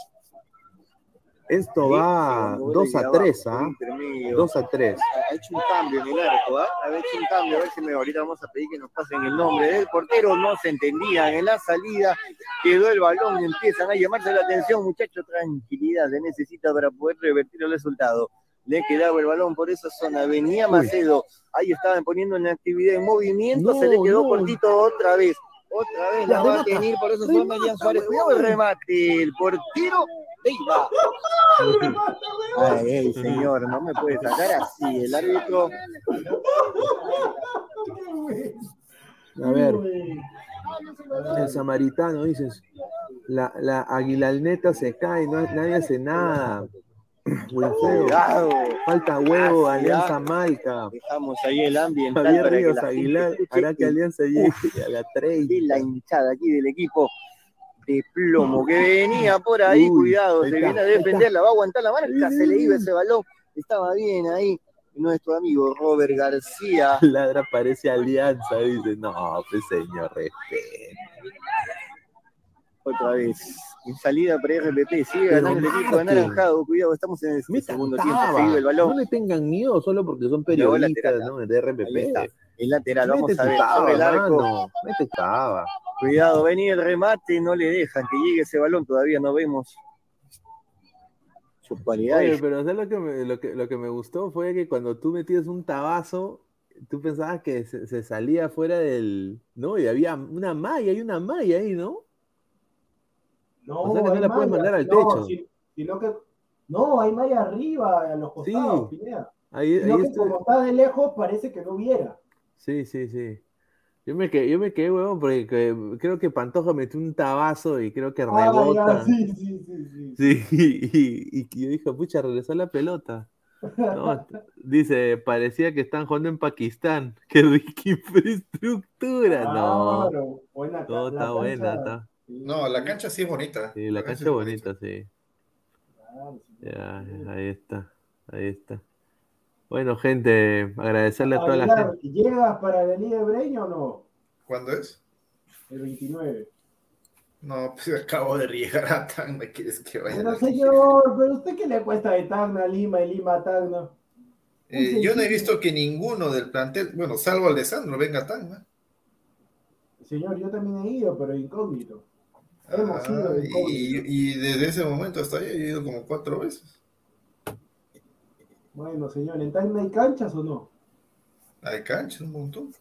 Esto va Segundo 2 gol a de 3, abajo, ¿ah? intermedio. 2 a 3. Ha hecho un cambio en el arco, ¿ah? Ha hecho un cambio. A ver si me ahorita vamos a pedir que nos pasen el nombre del portero. No se entendían en la salida. Quedó el balón y empiezan a llamarse la atención, muchachos. Tranquilidad se necesita para poder revertir el resultado. Le quedaba el balón por esa zona. Venía Macedo. Ahí estaban poniendo en actividad en movimiento. No, se le quedó no. cortito otra vez. Otra vez la La va a tener por zona remata, Elian Suárez. Cuidado el remate. El portero Leiva. Ay, ey, señor, no me puede sacar así. El árbitro. A ver, el samaritano, dices, la, la aguilalneta se cae, no, nadie hace nada. Falta huevo, Así, Alianza ah. Malca. Dejamos ahí el ambiente Javier que Ríos la gente Aguilar escuche hará que Alianza llegue a la 30. y la hinchada aquí del equipo de plomo que venía por ahí, Uy, cuidado, se viene a ahí defender, está. la va a aguantar la marca, se le iba ese balón, estaba bien ahí nuestro amigo Robert García. Ladra parece Alianza, dice, no, pues señor, respeto. Otra vez, en salida para RPP, sigue ganando el equipo marque. anaranjado, cuidado, estamos en el Me segundo tiempo, seguido el balón, No le tengan miedo solo porque son periodistas lateral, ¿no? de RPP. el lateral, vamos Mete a ver, sobre el arco, mete cuidado, venía el remate, no le dejan que llegue ese balón, todavía no vemos sus Oye, cualidades. pero ¿sabes lo que, me, lo, que, lo que me gustó? Fue que cuando tú metías un tabazo, tú pensabas que se, se salía fuera del... No, y había una malla, hay una malla ahí, ¿no? No, O sea que no la puedes mandar al No, techo. si- sino que, no, hay malla arriba, a los costados, Sí. Ahí, que como está de lejos, parece que no hubiera. Sí, sí, sí. Yo me quedé, yo me quedé, huevón, porque que- creo que Pantoja metió un tabazo y creo que Ah, rebota. sí, sí, sí, sí. Sí, y, y- y yo dije, pucha, regresó la pelota. No, dice, parecía que están jugando en Pakistán. Qué rica infraestructura. No, Claro, buena no, la está buena, está. No, la cancha sí es bonita. Sí, la cancha cancha es bonita, sí. claro, sí. Ya, ahí está, ahí está. Bueno, gente, agradecerle a toda la gente. ¿Llegas para la Liga de Breña o no? ¿Cuándo es? El 29. No, pues acabo de llegar a Tacna, ¿quieres que vaya? Pero señor, ¿pero usted qué le cuesta de Tacna a Lima y Lima a Tacna? Eh, yo no he visto que ninguno del plantel, bueno, salvo Alessandro, venga a Tacna. Señor, yo también he ido, pero incógnito. Ah, y, desde ese momento hasta ahí he ido como cuatro veces. Bueno, señor, ¿en Tacna hay canchas o no? Hay cancha, un montón.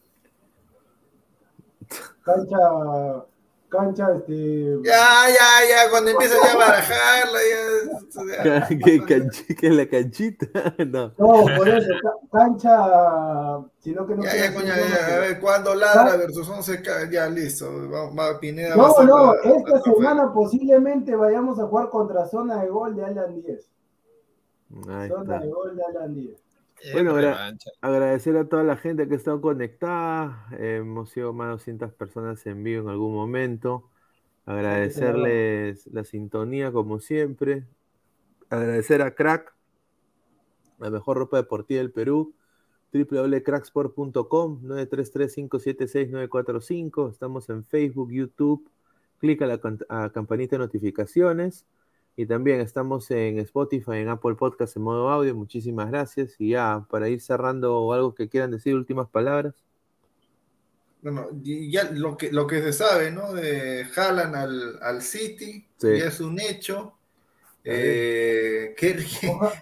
Cancha, cancha, este... Ya, ya, ya, cuando empiezas ya a barajarla, ya. ya, ¿Qué, canchi- qué es la canchita? No. No, por eso, ca- cancha, sino que no Ya, ya, decir ya, a ver, cuando ladra versus 11, ca- ya, listo. Va, va, Pineda No, no, esta semana posiblemente vayamos a jugar contra zona de gol de Alan 10. Ahí Zona está. de gol de Alan 10. Bueno, agra- agradecer a toda la gente que ha estado conectada. Hemos sido más de 200 personas en vivo en algún momento. Agradecerles la sintonía, como siempre. Agradecer a Crack, la mejor ropa deportiva del Perú. www.cracksport.com 933-576-945. Estamos en Facebook, YouTube. Clica la can- a campanita de notificaciones. Y también estamos en Spotify, en Apple Podcast en modo audio. Muchísimas gracias. Y ya, para ir cerrando algo que quieran decir, últimas palabras. Bueno, ya lo que, lo que se sabe, ¿no? De Haaland al, al City, Sí. ya es un hecho. Eh, qué, rico,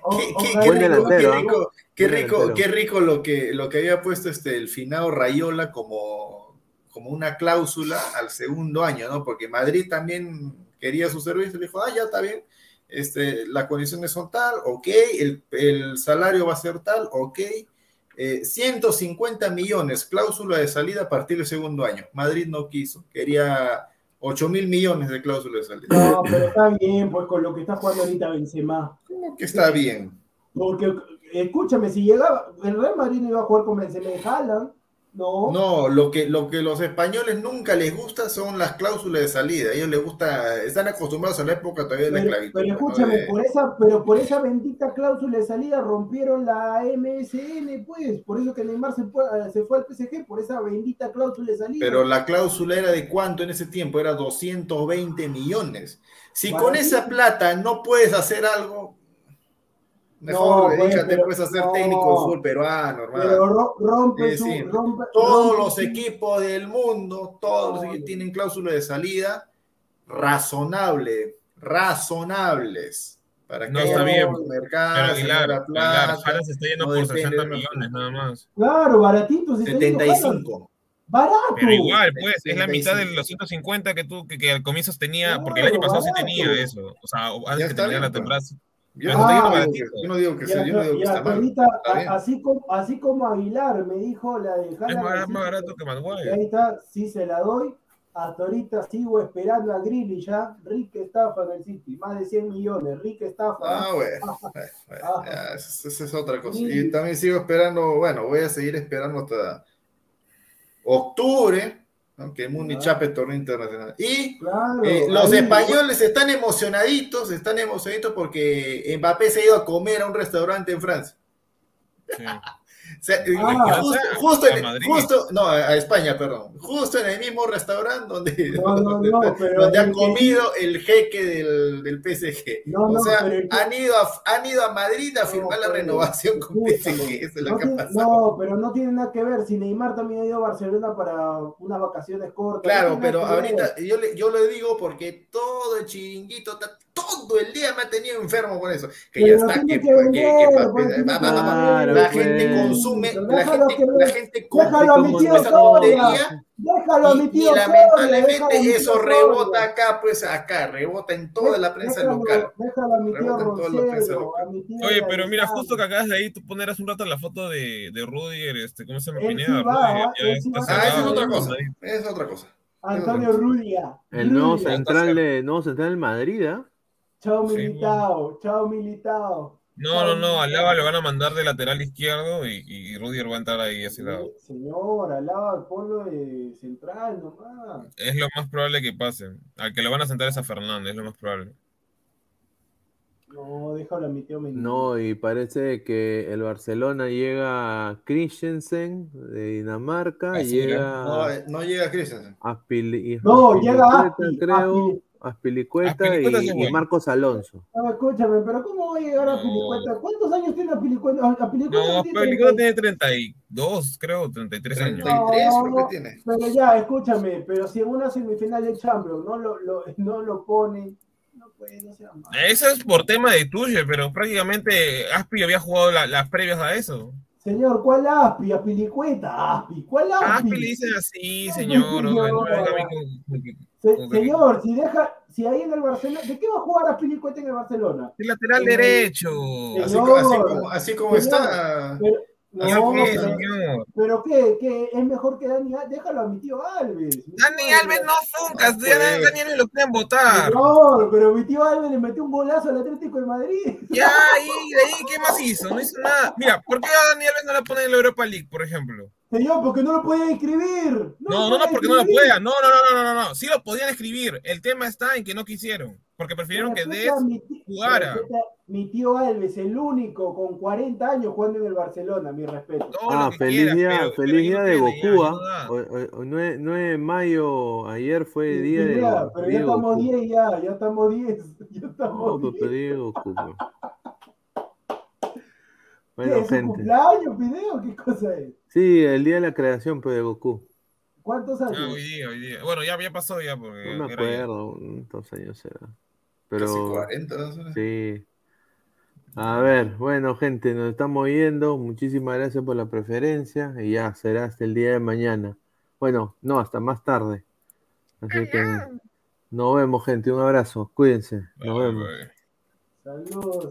qué rico, qué rico lo que, lo que había puesto este, el finado Rayola como, como una cláusula al segundo año, ¿no? Porque Madrid también quería su servicio, le dijo, ah, ya está bien, este, las condiciones son tal, ok, el, el salario va a ser tal, ok, eh, 150 millones, cláusula de salida a partir del segundo año. Madrid no quiso, quería 8 mil millones de cláusula de salida. No, pero está bien, pues con lo que está jugando ahorita Benzema. ¿Cómo que está bien? Porque, escúchame, si llegaba, el Real Madrid no iba a jugar con Benzema y Haaland. No. No, lo que, lo que los españoles nunca les gusta son las cláusulas de salida. Ellos les gusta, están acostumbrados a la época todavía de la Pero, esclavitud. pero ¿no? escúchame, De- por esa, pero por esa bendita cláusula de salida rompieron la MSN, pues. Por eso que Neymar se fue, se fue al PSG, por esa bendita cláusula de salida. Pero la cláusula era de cuánto en ese tiempo? Era 220 millones. Si con esa plata no puedes hacer algo, mejor No, dedícate pero- pues a ser no. técnico de fútbol peruano, hermano. Pero ro- rompe su. sí. rompe- Todos rompe los su- equipos del mundo, todos los No, tienen cláusula de salida razonable, razonables. Para que No, está bien, mercado, Pero se Aguilar, se está yendo no por depende 60 de una- millones nada más. Claro, baratito. se está yendo Haaland. 75. Barato. Pero igual, pues, es la 75. mitad de los 150 que tú, que, que al comienzo tenía, Claro, porque el año pasado sí tenía eso. O sea, antes Ya que terminara la pues. temporada. Yo no, digo que, baratito. yo no digo que Ya, sea, yo no digo que está mal. así, como, así como Aguilar me dijo la de Es Haaland, más, más que- barato que que ahí Maguire. está, sí se la doy. Hasta ahorita sigo esperando a Grilly ya. Rick estafa en el City. Más de 100 millones. Rick estafa. Ah, bueno, bueno, bueno, Ah. ya, esa esa es otra cosa. Y también sigo esperando, bueno, voy a seguir esperando hasta octubre, ¿no? que Muni Ah. chape torneo internacional. Y Claro, eh, los españoles están emocionaditos, están emocionaditos porque Mbappé se ha ido a comer a un restaurante en Francia. Sí. Eh, Ah. justo, A justo en- justo- no, a España, perdón. Justo en el mismo restaurante donde, No, no, donde, no, pero donde ha el que- comido el jeque del, del PSG. No, o no, sea, el han, ido a, han ido a Madrid a No, firmar la pero- renovación con escúchame, PSG. Eso es lo no, que ha tiene- pasado. no, pero no tiene nada que ver. Si Neymar también ha ido a Barcelona para unas vacaciones cortas. Claro, pero nada que ver. ahorita yo le, yo le digo porque todo el chiringuito, ta- todo el día me ha tenido enfermo con eso. Que Pero ya está, que, que que- vender, que- pues, que- tiene va- que va- va- va- vender, la pues. gente consume, la gente, la gente tío esa tontería Déjalo a mi y, lamentablemente eso rebota acá, pues acá, rebota en toda la prensa Déjalo- local. Déjalo a mi tío Oye, pero mira, justo que acabas de ahí, tú poner hace un rato la foto de, de Rudiger, este, ¿cómo se llama? Pineda, Rudiger. Ah, esa es otra cosa. Es otra cosa. Antonio Rudia. El nuevo central de nuevo central del Madrid, ¿ah? Chao Sí, Militao, chao Militao. No, no, no, al Lava lo van a mandar de lateral izquierdo y, y Rudiger va a entrar ahí a ese lado. Señor, alaba ponlo de central nomás. Es lo más probable que pase. Al que lo van a sentar es a Fernández, es lo más probable. No, déjalo a mi tío Mendy. No, y parece que el Barcelona llega a Christensen de Dinamarca, Así llega No, eh, no llega Christensen. a No, llega Aspi, creo. Aspilicueta Aspilicueta y. Marcos Alonso. Escúchame, pero ¿cómo va a llegar a No. Pilicueta? ¿Cuántos años tiene Pilicueta? A Pilicueta No, tiene Pelicueta 30. tiene 32, creo, 33 años. 33 No, creo que tiene. Pero ya, escúchame, pero si en una semifinal de Champions no lo, lo, no lo ponen, no puede, no sea malo. Eso es por tema de Tuchel, pero prácticamente Aspi había jugado la- las previas a eso. Señor, ¿cuál Aspi? A Pilicueta, Aspi, ¿cuál Aspi? Aspi le dicen así, señor. no, o sea, no, a Se- señor, si deja, si ahí en el Barcelona, ¿de qué va a jugar Aspilicueta en el Barcelona? El lateral derecho. Así, Señor. co- así como, así como Señor. está. Pero, ¿Ya no, qué, pero, señor? pero qué, qué, es mejor que Dani Alves, déjalo a mi tío Alves. Dani Alves no funcas, No ya puede. Dani Alves lo pueden votar. No, pero mi tío Alves le metió un golazo al Atlético de Madrid. Ya, ahí, de ahí, ¿qué más hizo? No hizo nada. Mira, ¿por qué a Dani Alves no la ponen en la Europa League, por ejemplo? Señor, porque no lo pueden escribir. No, no, no, porque no lo puedan. No, no, no, no, no, no, no. Sí lo podían escribir. El tema está en que no quisieron. Porque prefirieron que Des jugara. Mi tío Alves, el único con 40 años jugando en el Barcelona, mi respeto. Todo Ah, feliz quieras, día, pero- feliz día no de Goku, ¿ah? no. Hoy- hoy- hoy 9, 9 de mayo, ayer fue Sí, día sí, de, ya, pero día ya estamos Goku. 10 ya, ya estamos 10. Ya No, estamos pero 10. día de Goku, pues. ¿Qué Bueno, es gente. cumpleaños, video? ¿Qué cosa es? Sí, el día de la creación pues, de Goku. ¿Cuántos Ah, años? hoy día, hoy día. Bueno, ya, ya pasó ya. Porque No me acuerdo, cuántos años será. Casi Pero 40. ¿no? sí. A ver, bueno, gente, nos estamos yendo. Muchísimas gracias por la preferencia. Y ya será hasta el día de mañana. Bueno, no, hasta más tarde. Así que nos vemos, gente. Un abrazo. Cuídense. Nos vemos. Saludos.